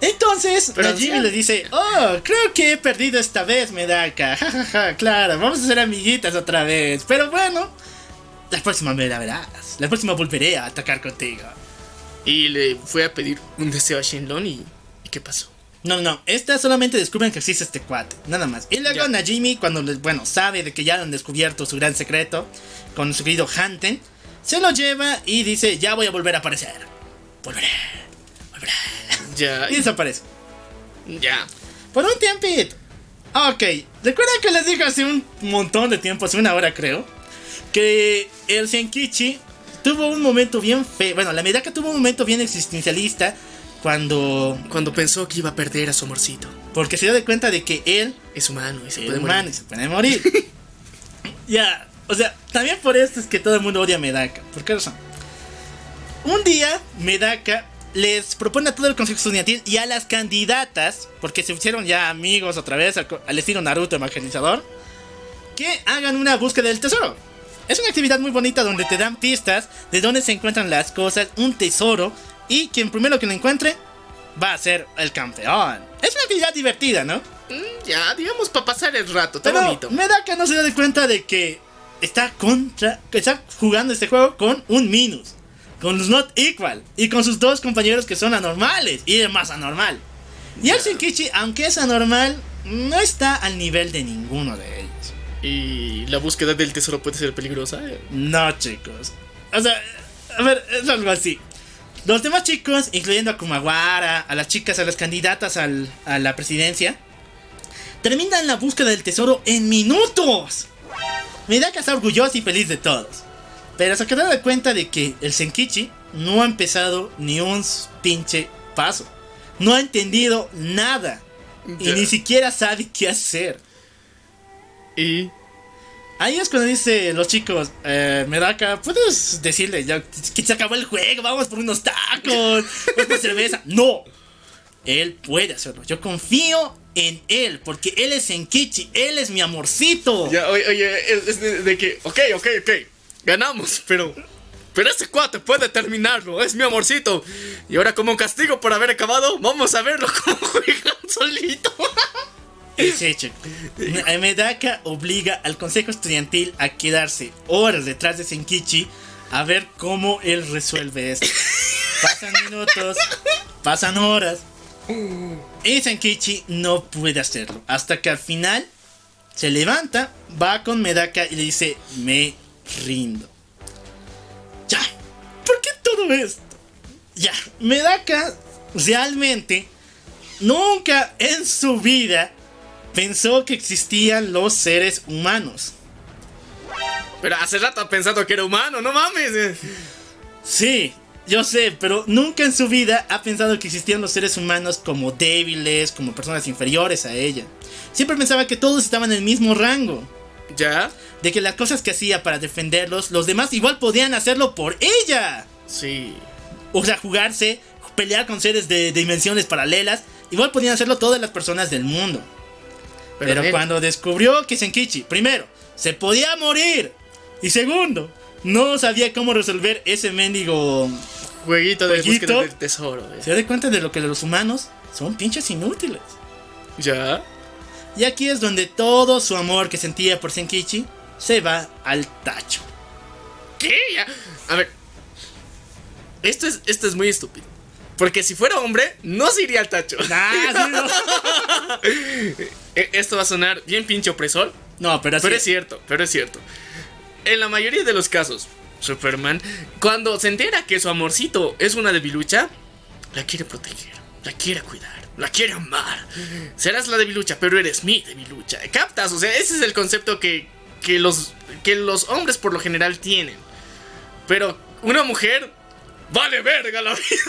Entonces, Pero sí. le dice, oh, creo que he perdido esta vez, Medaka. Ja, ja, ja, claro, vamos a ser amiguitas otra vez. Pero bueno, la próxima me la verás. La próxima volveré a atacar contigo. Y le fue a pedir un deseo a Shenlong y... ¿Y qué pasó? No, no, esta solamente descubren que existe este cuate, nada más. Y luego Ya. Najimi, cuando, bueno, sabe de que ya han descubierto su gran secreto con su querido Hanten, se lo lleva y dice, ya voy a volver a aparecer. Volveré. Ya, Y desaparece. ya. Por un tiempito. Ok, recuerdan que les dije hace un montón de tiempo, hace una hora creo, que el Senkichi tuvo un momento bien feo. Bueno, la Medaka tuvo un momento bien existencialista cuando. Cuando pensó que iba a perder a su amorcito. Porque se dio de cuenta de que él Es humano y se es puede humano y morir. se puede morir. ya, O sea, también por esto es que todo el mundo odia a Medaka. ¿Por qué razón? Un día, Medaka les propone a todo el consejo estudiantil y a las candidatas, porque se hicieron ya amigos otra vez al, al estilo Naruto evangelizador, que hagan una búsqueda del tesoro. Es una actividad muy bonita donde te dan pistas de dónde se encuentran las cosas, un tesoro, y quien primero que lo encuentre va a ser el campeón. Es una actividad divertida, ¿no? Mm, ya, digamos para pasar el rato, está Pero bonito. Medaka no se da cuenta de que está contra, que está jugando este juego con un minus, con los not equal y con sus dos compañeros que son anormales y el más anormal. Y el Shinkichi, aunque es anormal, no está al nivel de ninguno de ellos. Y la búsqueda del tesoro puede ser peligrosa. No, chicos. O sea, a ver, es algo así. Los demás chicos, incluyendo a Kumawara, a las chicas, a las candidatas al- a la presidencia, terminan la búsqueda del tesoro en minutos. Midaka está orgullosa y feliz de todos. Pero se queda de cuenta de que el Senkichi no ha empezado ni un pinche paso. No ha entendido nada. Y ni siquiera sabe qué hacer. Y. Ahí es cuando dice los chicos, eh, Medaka, ¿puedes decirle ya que se acabó el juego? Vamos por unos tacos, por cerveza. No, él puede hacerlo. Yo confío en él, porque él es Enkichi, él es mi amorcito. Ya, oye, oye, es, es de, de que. Ok, ok, ok. Ganamos, pero. Pero ese cuate puede terminarlo, es mi amorcito. Y ahora, como castigo por haber acabado, vamos a verlo como juegan solito. Es hecho. Me- Medaka obliga al consejo estudiantil a quedarse horas detrás de Senkichi a ver cómo él resuelve esto. Pasan minutos, pasan horas. Y Senkichi no puede hacerlo. Hasta que al final se levanta, va con Medaka y le dice: Me rindo. Ya, ¿por qué todo esto? Ya, Medaka realmente nunca en su vida pensó que existían los seres humanos. Pero hace rato ha pensado que era humano, no mames. Sí, yo sé, pero nunca en su vida ha pensado que existían los seres humanos como débiles, como personas inferiores a ella. Siempre pensaba que todos estaban en el mismo rango. ¿Ya? De que las cosas que hacía para defenderlos, los demás igual podían hacerlo por ella. Sí. O sea, jugarse, pelear con seres de dimensiones paralelas, igual podían hacerlo todas las personas del mundo. Pero, él- cuando descubrió que Senkichi, primero, se podía morir. Y segundo, no sabía cómo resolver ese mendigo. Jueguito de Jueguito. búsqueda del tesoro. eh. Se da cuenta de lo que los humanos son pinches inútiles. ¿Ya? Y aquí es donde todo su amor que sentía por Senkichi se va al tacho. ¿Qué? Ya. A ver. Esto es, esto es muy estúpido. Porque si fuera hombre, no se iría al tacho. Sí, Eh, Esto va a sonar bien pinche opresor. no. no, pero así Pero es es. cierto, pero es cierto. En la mayoría de los casos, Superman, cuando se entera que su amorcito es una debilucha, la quiere proteger, la quiere cuidar, la quiere amar. Serás la debilucha, pero eres mi debilucha. ¿Captas? O sea, ese es el concepto que, que, los, que los hombres por lo general tienen. Pero una mujer, vale verga la vida.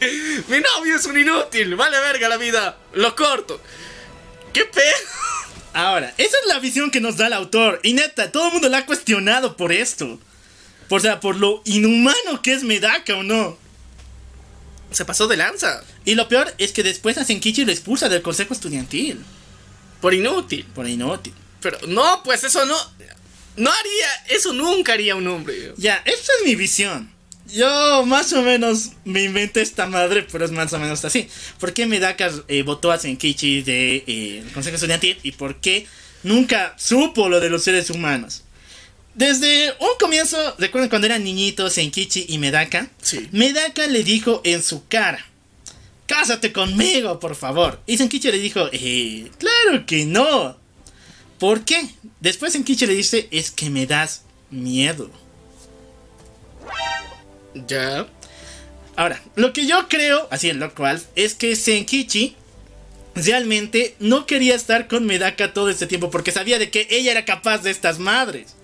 Mi novio es un inútil, vale verga la vida, lo corto. ¿Qué pedo? Ahora, esa es la visión que nos da el autor. Y neta, todo el mundo la ha cuestionado por esto. O sea, por lo inhumano que es Medaka o no. Se pasó de lanza. Y lo peor es que después a Senkichi lo expulsa del consejo estudiantil. Por inútil. Por inútil. Pero no, pues eso no. No haría. Eso nunca haría un hombre. Ya, esta es mi visión. Yo más o menos me inventé esta madre, pero es más o menos así. ¿Por qué Medaka eh, votó a Senkichi del de, eh, Consejo Estudiantil y por qué nunca supo lo de los seres humanos? Desde un comienzo, recuerdan cuando eran niñitos Senkichi y Medaka, Sí. Medaka le dijo en su cara, Cásate conmigo, por favor. Y Senkichi le dijo, eh, claro que no. ¿Por qué? Después Senkichi le dice, es que me das miedo. Ya. Ahora, lo que yo creo, así en lo cual, es que Senkichi realmente no quería estar con Medaka todo este tiempo porque sabía de que ella era capaz de estas madres.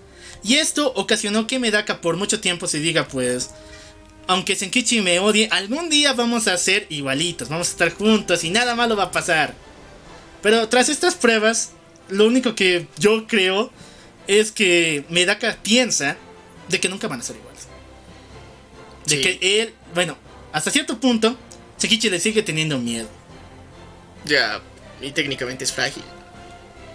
Y esto ocasionó que Medaka por mucho tiempo se diga, pues, aunque Senkichi me odie, algún día vamos a ser igualitos, vamos a estar juntos y nada malo va a pasar. Pero tras estas pruebas, lo único que yo creo es que Medaka piensa de que nunca van a ser iguales. De Sí. que él, bueno, hasta cierto punto, Sekichi le sigue teniendo miedo. Ya, y técnicamente es frágil.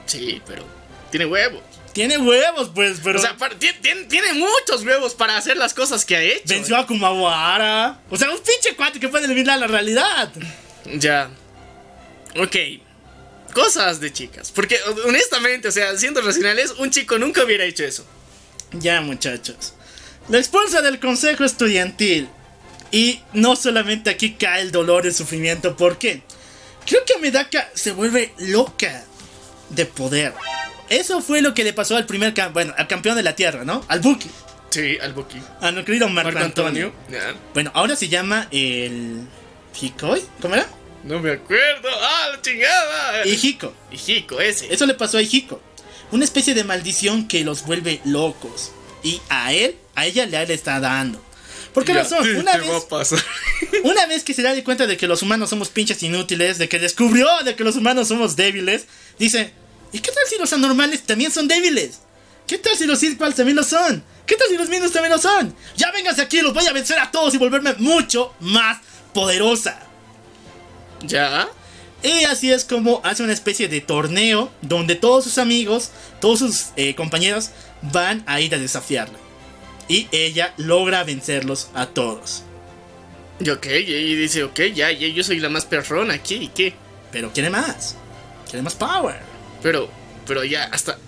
Sí, pero tiene huevos. Tiene huevos, pues, pero O sea, para- ti- tiene, tiene muchos huevos para hacer las cosas que ha hecho. venció a Kumawara. O sea, un pinche cuate que puede eliminar la realidad. Ya. Ok. Cosas de chicas. Porque honestamente, o sea, siendo racionales, un chico nunca hubiera hecho eso. Ya, muchachos. La expulsa del consejo estudiantil. Y no solamente aquí cae el dolor y el sufrimiento. ¿Por qué? Creo que Medaka se vuelve loca de poder. Eso fue lo que le pasó al primer bueno, al campeón de la tierra, ¿no? Al Buki. Sí, al Boqui. A nuestro querido Marco, Marco Antonio. Bueno, ahora se llama el. ¿Hikoi? ¿Cómo era? No me acuerdo. ¡Ah, la chingada! Hijiko. Hijiko, ese. Eso le pasó a Hijiko. Una especie de maldición que los vuelve locos. Y a él, a ella le está dando. ¿Por qué razón? Una vez, una vez que se da de cuenta de que los humanos somos pinches inútiles, de que descubrió de que los humanos somos débiles, dice, ¿y qué tal si los anormales también son débiles? ¿Qué tal si los Equals también lo son? ¿Qué tal si los Minus también lo son? Ya vénganse aquí, los voy a vencer a todos y volverme mucho más poderosa. ¿Ya? Y así es como hace una especie de torneo donde todos sus amigos, todos sus eh, compañeros van a ir a desafiarla. Y ella logra vencerlos a todos. Y ok, y dice, ok, ya, ya, yo soy la más perrona aquí, ¿y qué? Pero quiere más. Quiere más power. Pero, pero ya, hasta...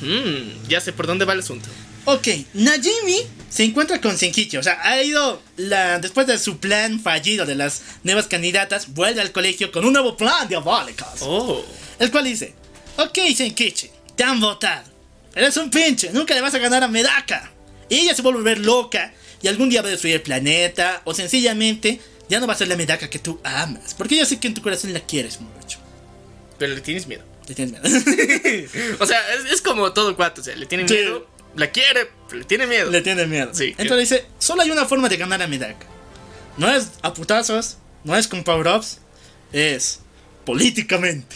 Hmm, ya sé por dónde va el asunto. Ok, Najimi se encuentra con Senkichi. O sea, ha ido la, después de su plan fallido de las nuevas candidatas, vuelve al colegio con un nuevo plan diabólico. Oh. El cual dice, ok Senkichi, te han votado. Eres un pinche, nunca le vas a ganar a Medaka. Y ella se vuelve a volver loca y algún día va a destruir el planeta o sencillamente ya no va a ser la Medaka que tú amas. Porque yo sé que en tu corazón la quieres mucho. Pero le tienes miedo. ¿Te tienes miedo? O sea, es, es como todo cuate, o sea, le tiene Sí. miedo, la quiere, pero le tiene miedo. le tienes miedo. Sí. Entonces dice, solo hay una forma de ganar a Medaka. No es a putazos, no es con power-ups, es políticamente.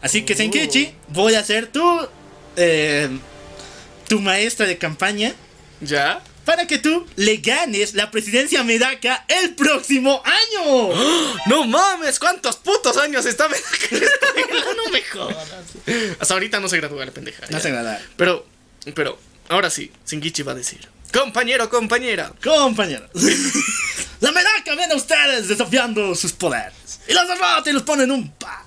Así que Oh. Senkichi, voy a ser tu, eh, tu maestra de campaña ¿Ya? Para que tú le ganes la presidencia a Medaka el próximo año. ¡No mames! ¿Cuántos putos años está No me jodas. Hasta ahorita no se gradúa la pendeja. No ya. se agradar. Pero, pero, ahora sí, Shingichi va a decir: Compañero, compañera. Compañeros. la Medaka viene a ustedes desafiando sus poderes. Y los derrota y los pone en un pa.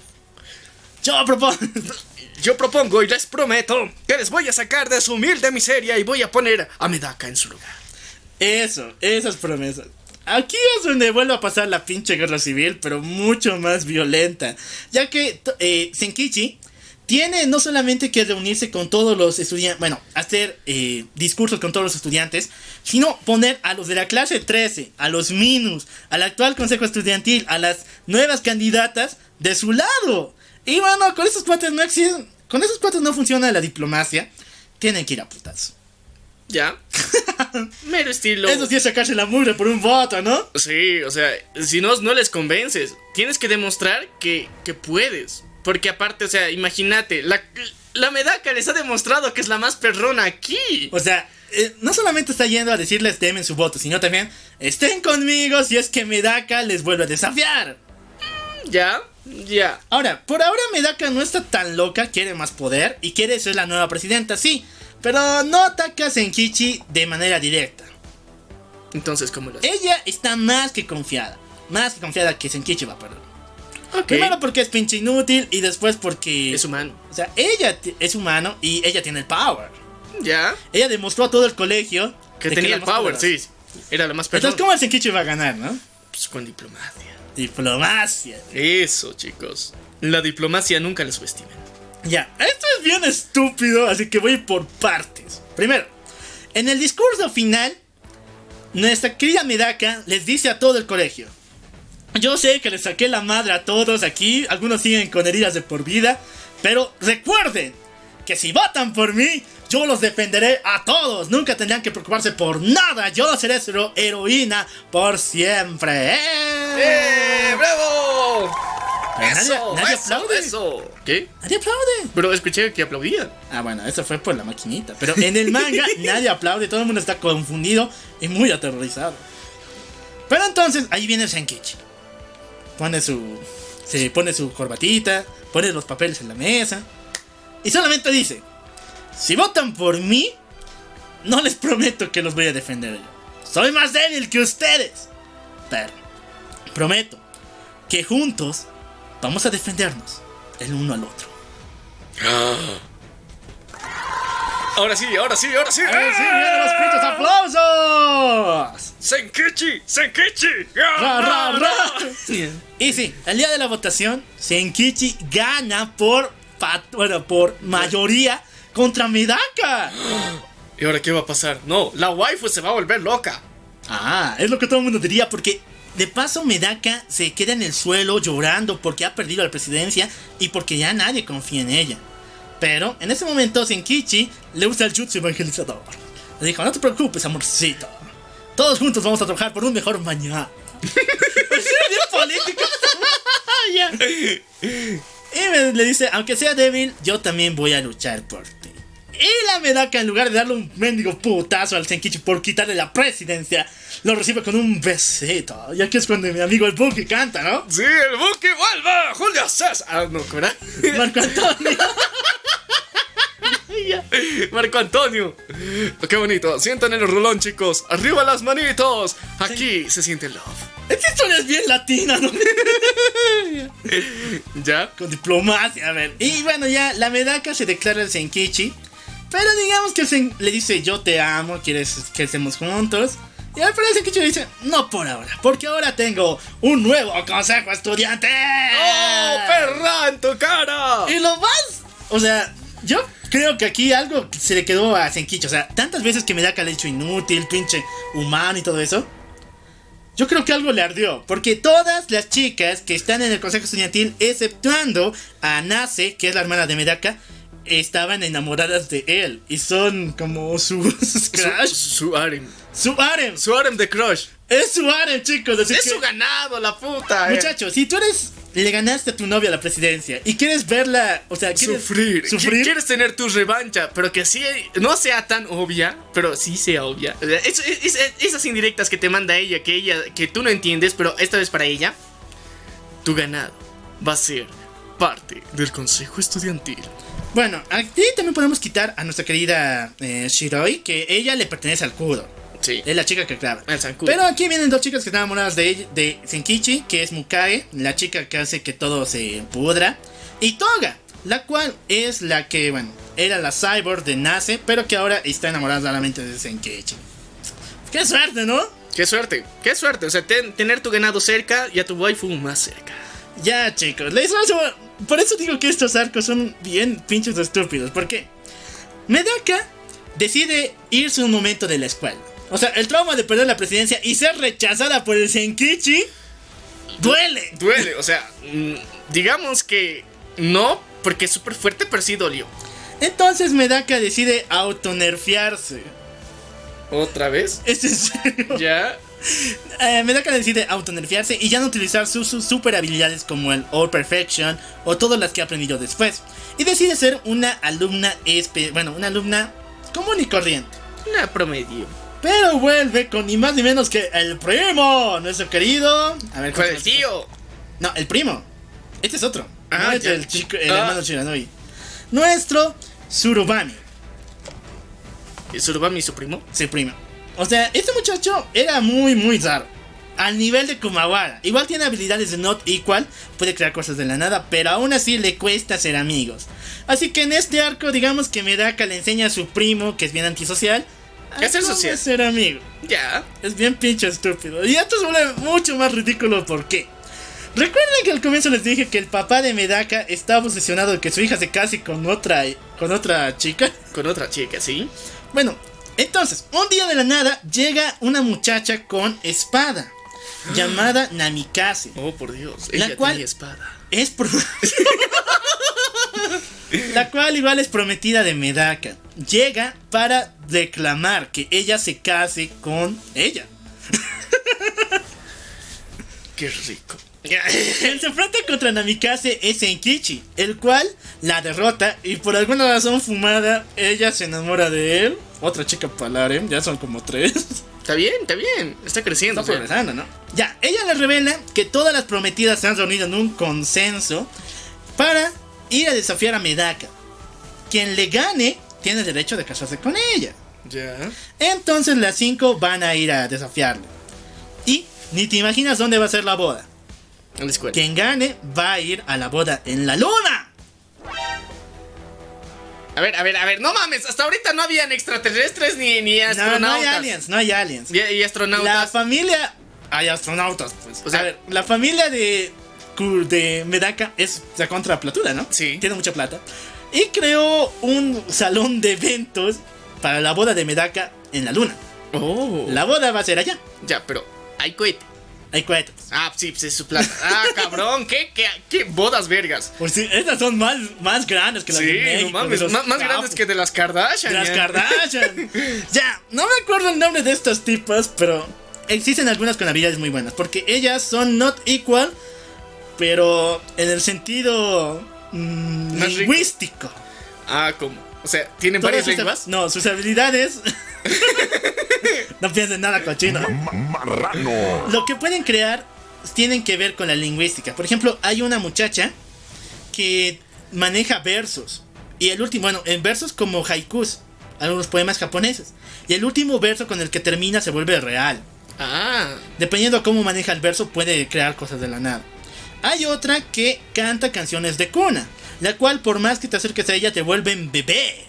Yo propongo... Yo propongo y les prometo que les voy a sacar de su humilde miseria y voy a poner a Medaka en su lugar. Eso, esas promesas. Aquí es donde vuelve a pasar la pinche guerra civil, pero mucho más violenta. Ya que eh, Senkichi tiene no solamente que reunirse con todos los estudiantes, bueno, hacer eh, discursos con todos los estudiantes, sino poner a los de la clase 13, a los Minus, al actual consejo estudiantil, a las nuevas candidatas de su lado. Y bueno, con esos cuates no existen, con esos cuates no funciona la diplomacia. Tienen que ir a putas. ¿Ya? Mero estilo. Eso sí es sacarse la mugre por un voto, ¿no? Sí, o sea, si no, no les convences. Tienes que demostrar que, que puedes. Porque aparte, o sea, imagínate, la, la Medaka les ha demostrado que es la más perrona aquí. O sea, eh, no solamente está yendo a decirles temen su voto, sino también estén conmigo si es que Medaka les vuelve a desafiar. ¿Ya? Ya. Ahora, por ahora Medaka no está tan loca, quiere más poder y quiere ser la nueva presidenta, sí, pero no ataca a Senkichi de manera directa. Entonces, ¿cómo lo haces? Ella está más que confiada, más que confiada que Senkichi va a perder. Ok. Primero porque es pinche inútil y después porque... Es humano. O sea, ella es humano y ella tiene el power. ¿Ya? Ella demostró a todo el colegio Que tenía el power, poderosa. sí. Era la más perrona. Entonces, ¿cómo el Senkichi va a ganar, no? Pues con diplomacia. Diplomacia. Eso, chicos. La diplomacia nunca la subestimen. Ya, esto es bien estúpido, así que voy por partes. Primero, en el discurso final, nuestra querida Medaka les dice a todo el colegio. Yo sé que les saqué la madre a todos aquí, algunos siguen con heridas de por vida, pero recuerden que si votan por mí, yo los defenderé a todos. Nunca tendrán que preocuparse por nada. Yo seré su heroína por siempre. ¡Eh! ¡Eh! ¡Bravo! Nadie, Eso, nadie eso, aplaude. eso. ¿Qué? Nadie aplaude. Pero escuché que aplaudían. Ah, bueno, eso fue por la maquinita. Pero en el manga nadie aplaude, todo el mundo está confundido y muy aterrorizado. Pero entonces ahí viene el Senkichi. Pone su. Se pone su corbatita, pone los papeles en la mesa. Y solamente dice: Si votan por mí, no les prometo que los voy a defender yo. Soy más débil que ustedes. Pero prometo que juntos vamos a defendernos el uno al otro. Ahora sí, ahora sí, ahora sí. ¡Eh, sí, vienen los pinches aplausos! Senkichi, Senkichi. Ra, ra, ra. Y sí, el día de la votación, Senkichi gana por, bueno, por mayoría contra Medaka. ¿Y ahora qué va a pasar? No, la waifu se va a volver loca. Ah, es lo que todo el mundo diría, porque de paso Medaka se queda en el suelo llorando porque ha perdido la presidencia y porque ya nadie confía en ella. Pero en ese momento Senkichi le usa el jutsu evangelizador. Le dijo, no te preocupes, amorcito. Todos juntos vamos a trabajar por un mejor mañana. Es bien político. Y le dice, aunque sea débil, yo también voy a luchar por ti. Y la Medaka, en lugar de darle un mendigo putazo al Senkichi por quitarle la presidencia, lo recibe con un besito. Y aquí es cuando mi amigo el Buki canta, ¿no? Sí, el buque vuelve. Julio César. Ah, no, ¿cómo era? Marco Antonio. Marco Antonio. Qué bonito. Sientan el rolón, chicos. Arriba las manitos. Aquí se siente love. Esta historia es bien latina, ¿no? ¿Ya? con diplomacia, a ver. Y bueno, ya la Medaka se declara el Senkichi. Pero digamos que el Sen- le dice, yo te amo, quieres que estemos juntos. Y al final el Senkichi le dice, no por ahora, porque ahora tengo un nuevo consejo estudiante. ¡Oh, perra en tu cara! Y lo más, o sea, yo creo que aquí algo se le quedó a Senkichi. O sea, tantas veces que Medaka le ha dicho inútil, pinche humano y todo eso. Yo creo que algo le ardió, porque todas las chicas que están en el consejo estudiantil, exceptuando a Nase, que es la hermana de Medaka, estaban enamoradas de él y son como su, sus Su, crush, su harem. su harem. Su harem de crush. Es su harem, chicos. así Es que- su ganado, la puta. eh. Muchachos, si tú eres le ganaste a tu novia la presidencia y quieres verla, o sea, quieres Sufrir. sufrir, Quieres tener tu revancha, pero que sí no sea tan obvia, pero sí sea obvia. Es- es- es- esas indirectas que te manda ella, que ella, que tú no entiendes, pero esta vez para ella, tu ganado va a ser parte del consejo estudiantil. Bueno, aquí también podemos quitar a nuestra querida eh, Shiroi, que ella le pertenece al Kudo. Sí. Es la chica que clava. Pero aquí vienen dos chicas que están enamoradas de, ella- de Senkichi, que es Mukage, la chica que hace que todo se pudra. Y Toga, la cual es la que, bueno, era la cyborg de Nase, pero que ahora está enamorada solamente de Senkichi. ¡Qué suerte, ¿no? Qué suerte, qué suerte. O sea, ten- tener tu ganado cerca y a tu waifu más cerca. Ya, chicos, les por eso digo que estos arcos son bien pinches estúpidos. ¿Por qué? Medaka decide irse un momento de la escuela. O sea, el trauma de perder la presidencia y ser rechazada por el Senkichi duele. Duele, o sea, mm, digamos que no, porque es súper fuerte, pero sí dolió. Entonces Medaka decide autonerfiarse. ¿Otra vez? ¿Es en serio? ¿Ya? Eh, Medaka decide autonerfiarse y ya no utilizar sus, sus super habilidades como el All Perfection o todas las que ha aprendido después. Y decide ser una alumna, bueno, una alumna común y corriente. Una promedio. Pero vuelve con ni más ni menos que el primo, nuestro querido. A ver, Con ¿cómo el tío. No, el primo. Este es otro. Ah, no es ya. el chico, el Ah. hermano Shiranui. Nuestro Surubami, ¿Y Surubami su primo? su primo. O sea, este muchacho era muy, muy raro. Al nivel de Kumawara. Igual tiene habilidades de not equal, puede crear cosas de la nada, pero aún así le cuesta ser amigos. Así que en este arco, digamos que Medaka le enseña a su primo, que es bien antisocial, ¿Qué cómo social? ser amigo. Ya. Es bien pinche estúpido. Y esto se vuelve mucho más ridículo. ¿Por qué? Recuerden que al comienzo les dije que el papá de Medaka estaba obsesionado de que su hija se case con otra, con otra chica. Con otra chica, ¿sí? Bueno, entonces, un día de la nada llega una muchacha con espada. Llamada Namikaze. Oh, por Dios. La Ella cual- tenía espada. Es pro- La cual igual es prometida de Medaka. Llega para reclamar que ella se case con ella. Qué rico. Quien se enfrenta contra Namikaze es Enkichi, el cual la derrota y por alguna razón fumada, ella se enamora de él. Otra chica Palaren, ya son como tres. Está bien, está bien. Está creciendo. Está progresando, ¿no? Ya, ella le revela que todas las prometidas se han reunido en un consenso para ir a desafiar a Medaka. Quien le gane tiene derecho de casarse con ella. Ya. Entonces las cinco van a ir a desafiarle. Y ni te imaginas dónde va a ser la boda. En la escuela. Quien gane va a ir a la boda en la luna. A ver, a ver, a ver. No mames. Hasta ahorita no habían extraterrestres ni, ni No, astronautas. no hay aliens, no hay aliens. Y, y La astronautas. familia. Hay astronautas, pues. O sea- a ver, la familia de. De Medaka es la contra Platura, ¿no? Sí. Tiene mucha plata. Y creó un salón de eventos para la boda de Medaka en la luna. Oh. La boda va a ser allá. Ya, pero hay cohete. Hay cohetes. Ah, sí, pues es su plata. Ah, cabrón. ¿Qué, qué, qué bodas vergas? Pues sí, estas son más, más grandes que las Sí, de México. no mames. de Más, más grandes que de las Kardashian. de las ya. Kardashian. ya, no me acuerdo el nombre de estas tipas, pero existen algunas con habilidades muy buenas. Porque ellas son not equal, pero en el sentido mm, rico. lingüístico. Ah, ¿cómo? O sea, ¿tienen Todas varias lenguas? No, sus habilidades. no piensen nada cochino. Ma- Marrano. Lo que pueden crear tienen que ver con la lingüística. Por ejemplo, hay una muchacha que maneja versos. Y el último, bueno, en versos como haikus, algunos poemas japoneses. Y el último verso con el que termina se vuelve real. Ah. Dependiendo cómo maneja el verso, puede crear cosas de la nada. Hay otra que canta canciones de cuna, la cual por más que te acerques a ella te vuelven bebé.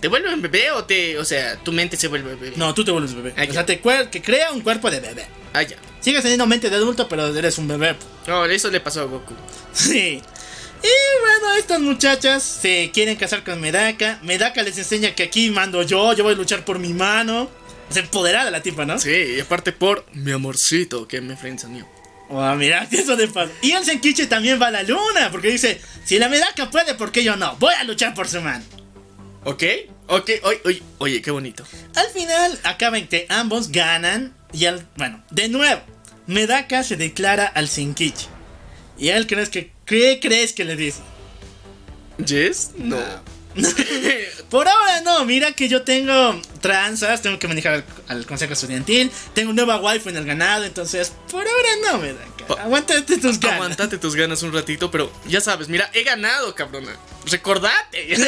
¿Te vuelven bebé o te. O sea, tu mente se vuelve bebé? No, tú te vuelves bebé. Ah, O sea, te que crea un cuerpo de bebé. Ah, ya. Sigues teniendo mente de adulto, pero eres un bebé. No, eso le pasó a Goku. Sí. Y bueno, estas muchachas se quieren casar con Medaka. Medaka les enseña que aquí mando yo, yo voy a luchar por mi mano. Es empoderada la tipa, ¿no? Sí, y aparte por mi amorcito que me frenzoneó. Oh, mira, eso de paso. Y el Senkichi también va a la luna, porque dice, si la Medaka puede, ¿por qué yo no? Voy a luchar por su mano. ¿Ok? Ok, oye, oye, oye, qué bonito. Al final, acaba en que ambos ganan. Y al, bueno, de nuevo, Medaka se declara al Senkichi. ¿Y él crees que, qué crees que le dice? ¿Yes? No. Por ahora no, mira que yo tengo tranzas, tengo que manejar al, al consejo estudiantil, tengo nueva wifi en el ganado, entonces por ahora no me da. Aguántate tus ganas. Aguantate tus ganas un ratito, pero ya sabes, mira, he ganado, cabrona. Recordate.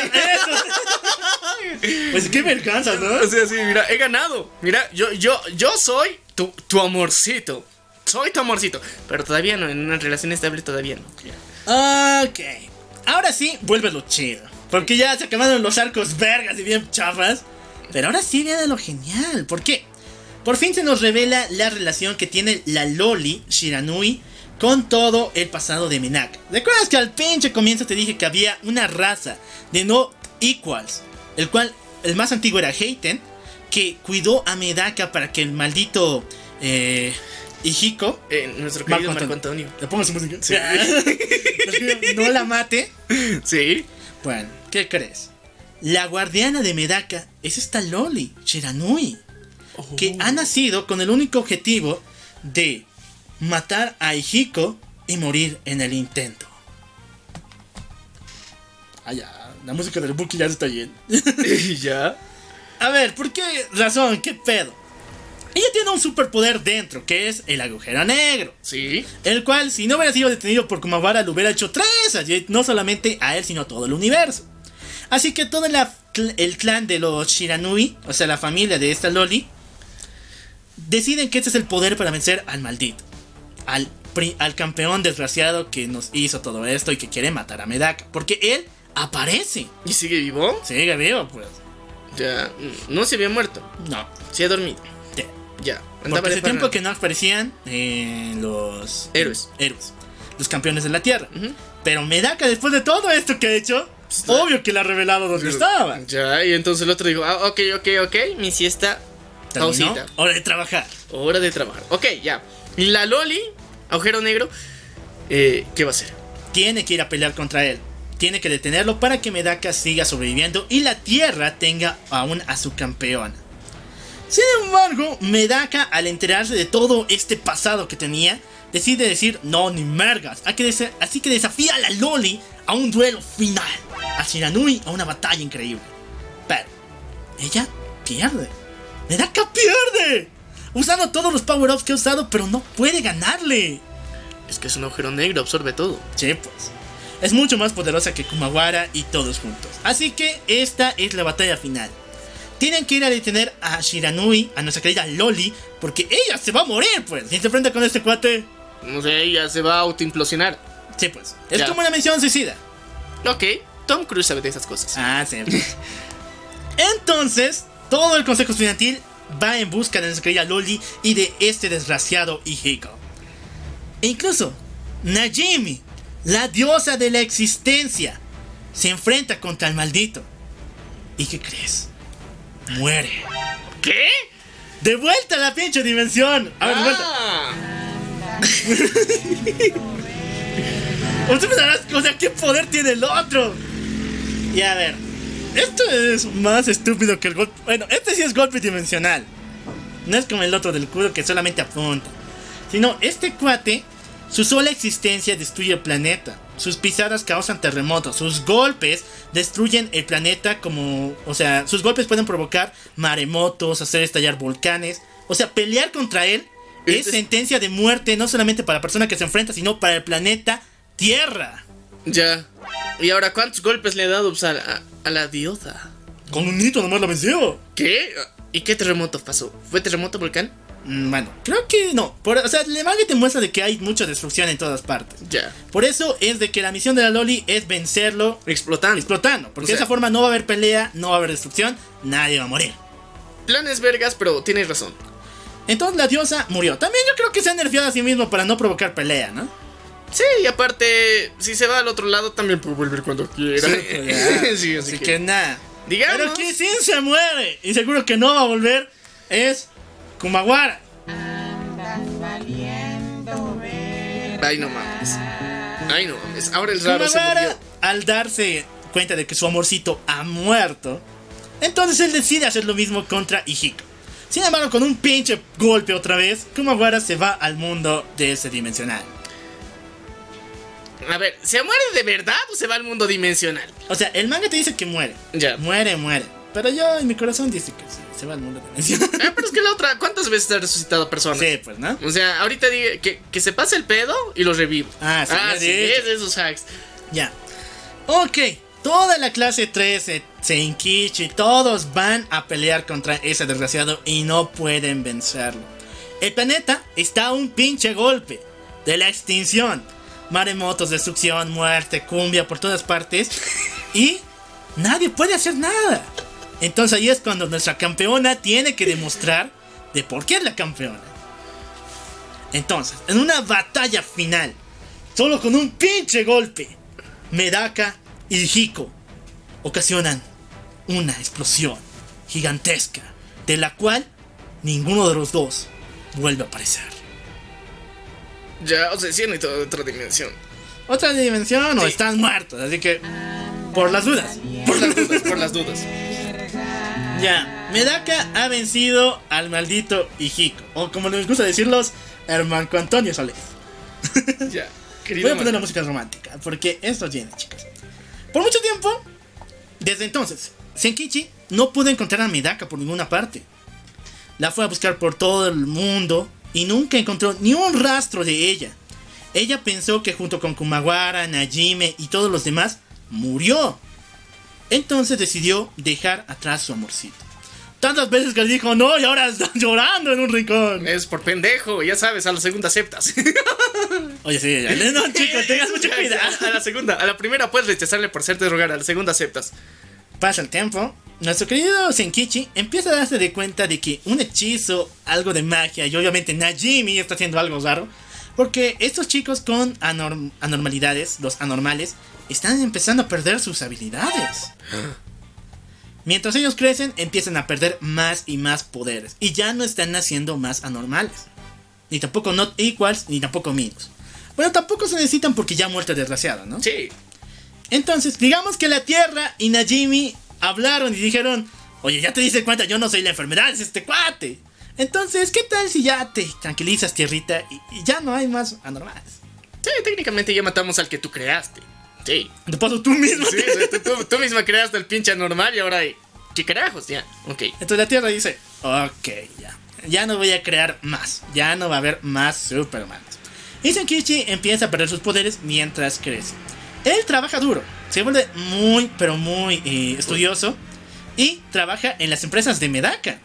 Pues qué vergüenza, ¿no? o sea, sí, mira, he ganado. Mira, yo, yo, yo soy tu, tu amorcito. Soy tu amorcito. Pero todavía no, en una relación estable todavía no. Ok. Ahora sí, vuelve lo chido. Porque ya se acabaron los arcos vergas y bien chafas. Pero ahora sí viene lo genial. ¿Por qué? Por fin se nos revela la relación que tiene la Loli Shiranui con todo el pasado de Minak. ¿Recuerdas que al pinche comienzo te dije que había una raza de no equals? El cual, el más antiguo era Heiten, que cuidó a Medaka para que el maldito eh, Hijiko Eh, nuestro querido Marco Marco Antonio. Antonio. ¿Le pongo su música? no la mate. Sí. Bueno, ¿qué crees? La guardiana de Medaka es esta Loli, Shiranui, que ha nacido con el único objetivo de matar a Hijiko y morir en el intento. Ah, ya, la música del Buki ya está bien. ¿Y ya? A ver, ¿por qué razón? ¿Qué pedo? Ella tiene un superpoder dentro, que es el agujero negro. Sí. El cual, si no hubiera sido detenido por Kumabara, le hubiera hecho tres, no solamente a él, sino a todo el universo. Así que todo la- el clan de los Shiranui, o sea, la familia de esta Loli, deciden que este es el poder para vencer al maldito. Al, al campeón desgraciado que nos hizo todo esto y que quiere matar a Medaka. Porque él aparece. ¿Y sigue vivo? Sigue vivo, pues. Ya. No se había muerto. No. Se ha dormido. ya. Ya. Porque hace tiempo que no aparecían eh, los Héroes. héroes, los campeones de la tierra. Pero Medaka, después de todo esto que ha hecho, obvio que le ha revelado dónde estaba. Ya, y entonces el otro dijo, ah, ok, ok, ok, mi siesta, Terminó, pausita, Hora de trabajar. hora de trabajar. Ok, ya. Y la Loli, agujero negro, eh, ¿qué va a hacer? Tiene que ir a pelear contra él. Tiene que detenerlo para que Medaka siga sobreviviendo y la tierra tenga aún a su campeona. Sin embargo, Medaka, al enterarse de todo este pasado que tenía, decide decir, no, ni mergas. Hay que desa- Así que desafía a la Loli a un duelo final. A Shiranui a una batalla increíble. Pero, ella pierde. Medaka pierde. Usando todos los power-ups que ha usado, pero no puede ganarle. Es que es un agujero negro, absorbe todo. Sí, pues. Es mucho más poderosa que Kumawara y todos juntos. Así que esta es la batalla final. Tienen que ir a detener a Shiranui, a nuestra querida Loli, porque ella se va a morir, pues. Si se enfrenta con este cuate, No sé, ella se va a autoimplosionar. Sí, pues. Es Ya. como una misión suicida. Ok, Tom Cruise sabe de esas cosas. Ah, sí. Entonces, todo el consejo estudiantil va en busca de nuestra querida Loli y de este desgraciado Hihiko. E incluso, Najimi, la diosa de la existencia, se enfrenta contra el maldito. ¿Y qué crees? Muere. ¿Qué? ¡De vuelta a la pinche dimensión! A ver, de vuelta. Ah, Usted pensará, o sea, ¿qué poder tiene el otro? Y a ver, esto es más estúpido que el golpe. Bueno, este sí es golpe dimensional. No es como el otro del culo que solamente apunta. Sino, este cuate, su sola existencia destruye el planeta. Sus pisadas causan terremotos. Sus golpes destruyen el planeta como... O sea, sus golpes pueden provocar maremotos, hacer estallar volcanes. O sea, pelear contra él es sentencia de muerte no solamente para la persona que se enfrenta, sino para el planeta Tierra. ya. ¿Y ahora cuántos golpes le ha dado pues, a, la- a la diosa? Con un hito nomás lo venció. ¿Qué? ¿Y qué terremoto pasó? ¿Fue terremoto volcán? Mm, Bueno, creo que no. Por- o sea, el manga te muestra de que hay mucha destrucción en todas partes. Ya. Por eso es de que la misión de la Loli es vencerlo Explotando. explotando. Porque O sea- de esa forma no va a haber pelea, no va a haber destrucción, nadie va a morir. Planes vergas, pero tienes razón. Entonces la diosa murió. También yo creo que se ha nerfeado a sí mismo para no provocar pelea, ¿no? Sí, y aparte, si se va al otro lado, también puede volver cuando quiera. sí, Así así que, que. nada. Digamos. Pero que sí se muere. Y seguro que no va a volver. Es Kumawara. Ay, no mames. Ay, no mames. Ahora el raro se Kumawara, murió. al darse cuenta de que su amorcito ha muerto, entonces él decide hacer lo mismo contra Hihiko. Sin embargo, con un pinche golpe otra vez, Kumawara se va al mundo de ese dimensional. A ver, ¿se muere de verdad o se va al mundo dimensional? O sea, el manga te dice que muere. Ya. Muere, muere. Pero yo en mi corazón dice que sí, se va al mundo dimensional. Ah, pero es que la otra, ¿cuántas veces ha resucitado personas? sí, pues, ¿no? O sea, ahorita diga que, que se pase el pedo y lo revivo. Ah, sí, ya sí, es de esos hacks. Ya. Ok. Toda la clase 13, Senkichi, todos van a pelear contra ese desgraciado y no pueden vencerlo. El planeta está a un pinche golpe de la extinción. Maremotos, destrucción, muerte, cumbia por todas partes. Y nadie puede hacer nada. Entonces ahí es cuando nuestra campeona tiene que demostrar de por qué es la campeona. Entonces, en una batalla final, solo con un pinche golpe, Medaka y Hiko ocasionan una explosión gigantesca, de la cual ninguno de los dos vuelve a aparecer. Ya, o sea, sí han ido a otra dimensión. Otra dimensión o Sí. están muertos, así que por las dudas. Por las dudas, por las dudas. Ya, Medaka ha vencido al maldito Hiko, o como les gusta decirlos, Hermanco Antonio Solés. Ya, Voy querido. a poner la música romántica, porque esto tiene, chicos. Por mucho tiempo, desde entonces, Senkichi no pudo encontrar a Medaka por ninguna parte. La fue a buscar por todo el mundo y nunca encontró ni un rastro de ella. Ella pensó que junto con Kumawara, Najime y todos los demás, murió. Entonces decidió dejar atrás su amorcito. Tantas veces que le dijo no y ahora está llorando en un rincón. Es por pendejo, ya sabes, a la segunda aceptas. Oye, sí, ya, no, chicos, tengas mucho cuidado. A la segunda, a la primera puedes rechazarle por serte rogar, a la segunda aceptas. Pasa el tiempo. Nuestro querido Senkichi empieza a darse de cuenta de que un hechizo, algo de magia y obviamente Najimi está haciendo algo raro. Porque estos chicos con anorm- anormalidades, los anormales, están empezando a perder sus habilidades. Mientras ellos crecen, empiezan a perder más y más poderes. Y ya no están naciendo más anormales. Ni tampoco not equals, ni tampoco minus. Pero tampoco se necesitan porque ya el desgraciado, ¿no? Sí. Entonces, digamos que la Tierra y Najimi hablaron y dijeron, Oye, ya te diste cuenta, yo no soy la enfermedad, es este cuate. Entonces, ¿qué tal si ya te tranquilizas, tierrita, y, y ya no hay más anormales? Sí, técnicamente ya matamos al que tú creaste. Sí. De paso, tú mismo. Sí, tú, tú, tú misma creaste el pinche anormal y ahora hay. ¿Qué carajos? Ya, ok. Entonces la Tierra dice, ok, ya. Ya no voy a crear más. Ya no va a haber más Superman. Y Senkichi empieza a perder sus poderes mientras crece. Él trabaja duro. Se vuelve muy, pero muy eh, estudioso. Y trabaja en las empresas de Medaka.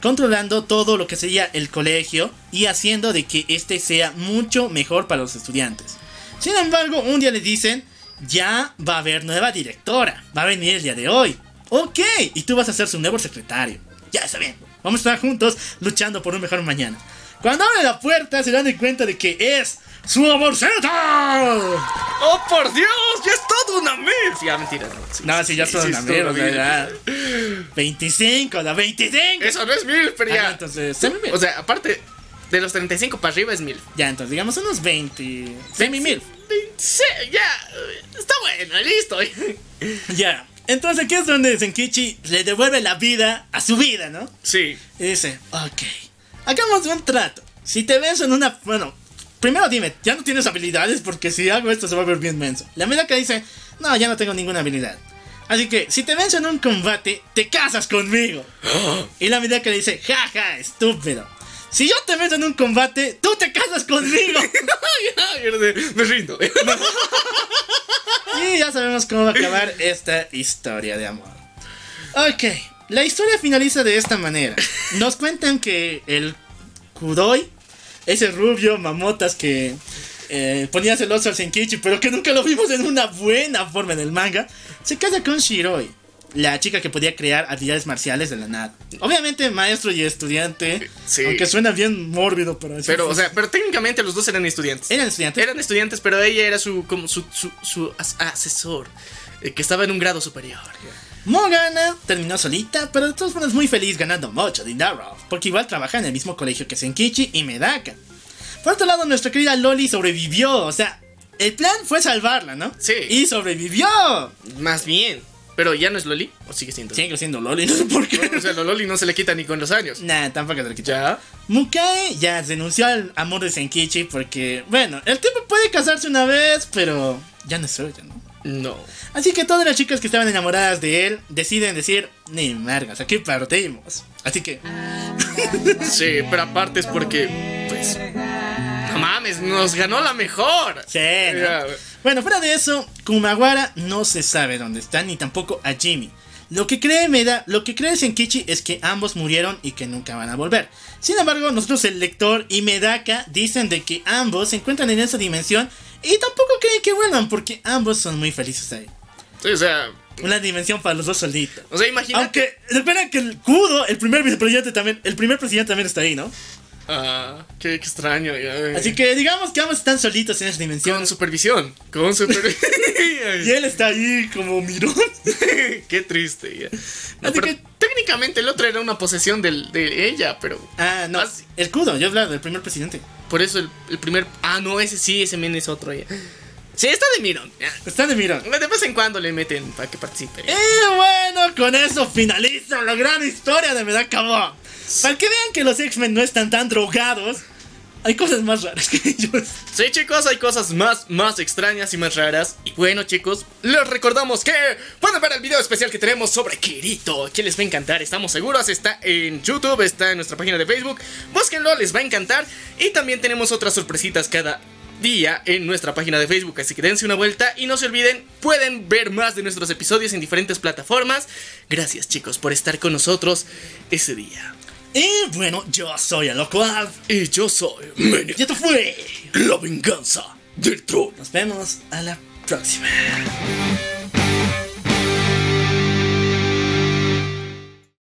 Controlando todo lo que sería el colegio y haciendo de que este sea mucho mejor para los estudiantes. Sin embargo, un día le dicen, ya va a haber nueva directora. Va a venir el día de hoy. Ok, y tú vas a ser su nuevo secretario. Ya está bien. Vamos a estar juntos luchando por un mejor mañana. Cuando abre la puerta se dan cuenta de que es su amorceta. ¡Oh, por Dios! ¡Ya es todo una MILF! Ya, mentira. No, sí, No, sí, ya son una es mierda, todo MILF. ¿verdad? 25, la 25. Eso no es MILF, pero Ah, ya. no, entonces, semi-milf. O sea, aparte de los 35 para arriba es MILF. Ya, entonces, digamos unos 20. Semi-milf. Sí, ya. Está bueno, listo. Ya. Entonces aquí es donde Senkichi le devuelve la vida a su vida, ¿no? Sí. Y dice, ok, hagamos un trato. Si te ves en una... Bueno, primero dime, ya no tienes habilidades porque si hago esto se va a ver bien menso. La Medaka dice, no, ya no tengo ninguna habilidad. Así que, si te venzo en un combate, te casas conmigo. Y la Medaka le dice, jaja, estúpido. Si yo te venzo en un combate, tú te casas conmigo. Me rindo. Y ya sabemos cómo va a acabar esta historia de amor. Ok, la historia finaliza de esta manera. Nos cuentan que el Kudoi, ese rubio mamotas que eh, ponía celoso al Senkichi, pero que nunca lo vimos en una buena forma en el manga, se casa con Shiroi, la chica que podía crear habilidades marciales de la nada. Obviamente maestro y estudiante, Sí. aunque suena bien mórbido, pero... así Pero, o sea, pero técnicamente los dos eran estudiantes. eran estudiantes. Eran estudiantes, pero ella era su, como su, su, su as- asesor, eh, que estaba en un grado superior. Mogana terminó solita, pero de todas formas muy feliz ganando mucho dinero, porque igual trabaja en el mismo colegio que Senkichi y Medaka. Por otro lado, nuestra querida Loli sobrevivió, o sea, el plan fue salvarla, ¿no? Sí. Y sobrevivió. Más bien. Pero ya no es Loli, o sigue siendo. Sigue siendo Loli, no sé por qué. O sea, lo Loli no se le quita ni con los años. Nah, tampoco se lo quitó. Ya. Mukae ya denunció al amor de Senkichi porque, bueno, el tipo puede casarse una vez, pero ya no es suyo, ¿no? No. Así que todas las chicas que estaban enamoradas de él deciden decir, ni margas, aquí partimos. Así que, Sí, pero aparte es porque, pues. No mames, nos ganó la mejor. Sí. Bueno, fuera de eso, Kumawara no se sabe dónde está, ni tampoco a Jimmy. Lo que cree Meda, lo que cree Senkichi es que ambos murieron y que nunca van a volver. Sin embargo, nosotros el lector y Medaka dicen de que ambos se encuentran en esa dimensión y tampoco creen que vuelvan porque ambos son muy felices ahí. Sí, o sea. Una dimensión para los dos solitos. O sea, imagínate. Aunque, recuerda que el Kudo, el primer vicepresidente también, el primer presidente también está ahí, ¿no? Ah, qué, extraño. Así que digamos que ambos están solitos en esa dimensión. Con supervisión. Con supervisión. Y él está ahí como mirón. Qué triste. No, Así pero que- técnicamente el otro era una posesión del- de ella, pero. Ah, no. Ah, sí. El Kudo, yo hablaba del primer presidente. Por eso el, el primer. Ah, no, ese sí, ese men es otro ya. Sí, está de Miron. Está de mirón. De vez en cuando le meten para que participe. Y bueno, con eso finaliza la gran historia de Medaka Bob. Para que vean que los X-Men no están tan drogados, hay cosas más raras que ellos. Sí, chicos, hay cosas más, más extrañas y más raras. Y bueno, chicos, les recordamos que pueden ver el video especial que tenemos sobre Kirito, que les va a encantar, estamos seguros. Está en YouTube, está en nuestra página de Facebook. Búsquenlo, les va a encantar. Y también tenemos otras sorpresitas cada día en nuestra página de Facebook, así que dense una vuelta y no se olviden, pueden ver más de nuestros episodios en diferentes plataformas. Gracias, chicos, por estar con nosotros ese día. Y bueno, yo soy el Loco Alf. Y yo soy Menia, Y esto fue. la venganza del trono. Nos vemos a la próxima.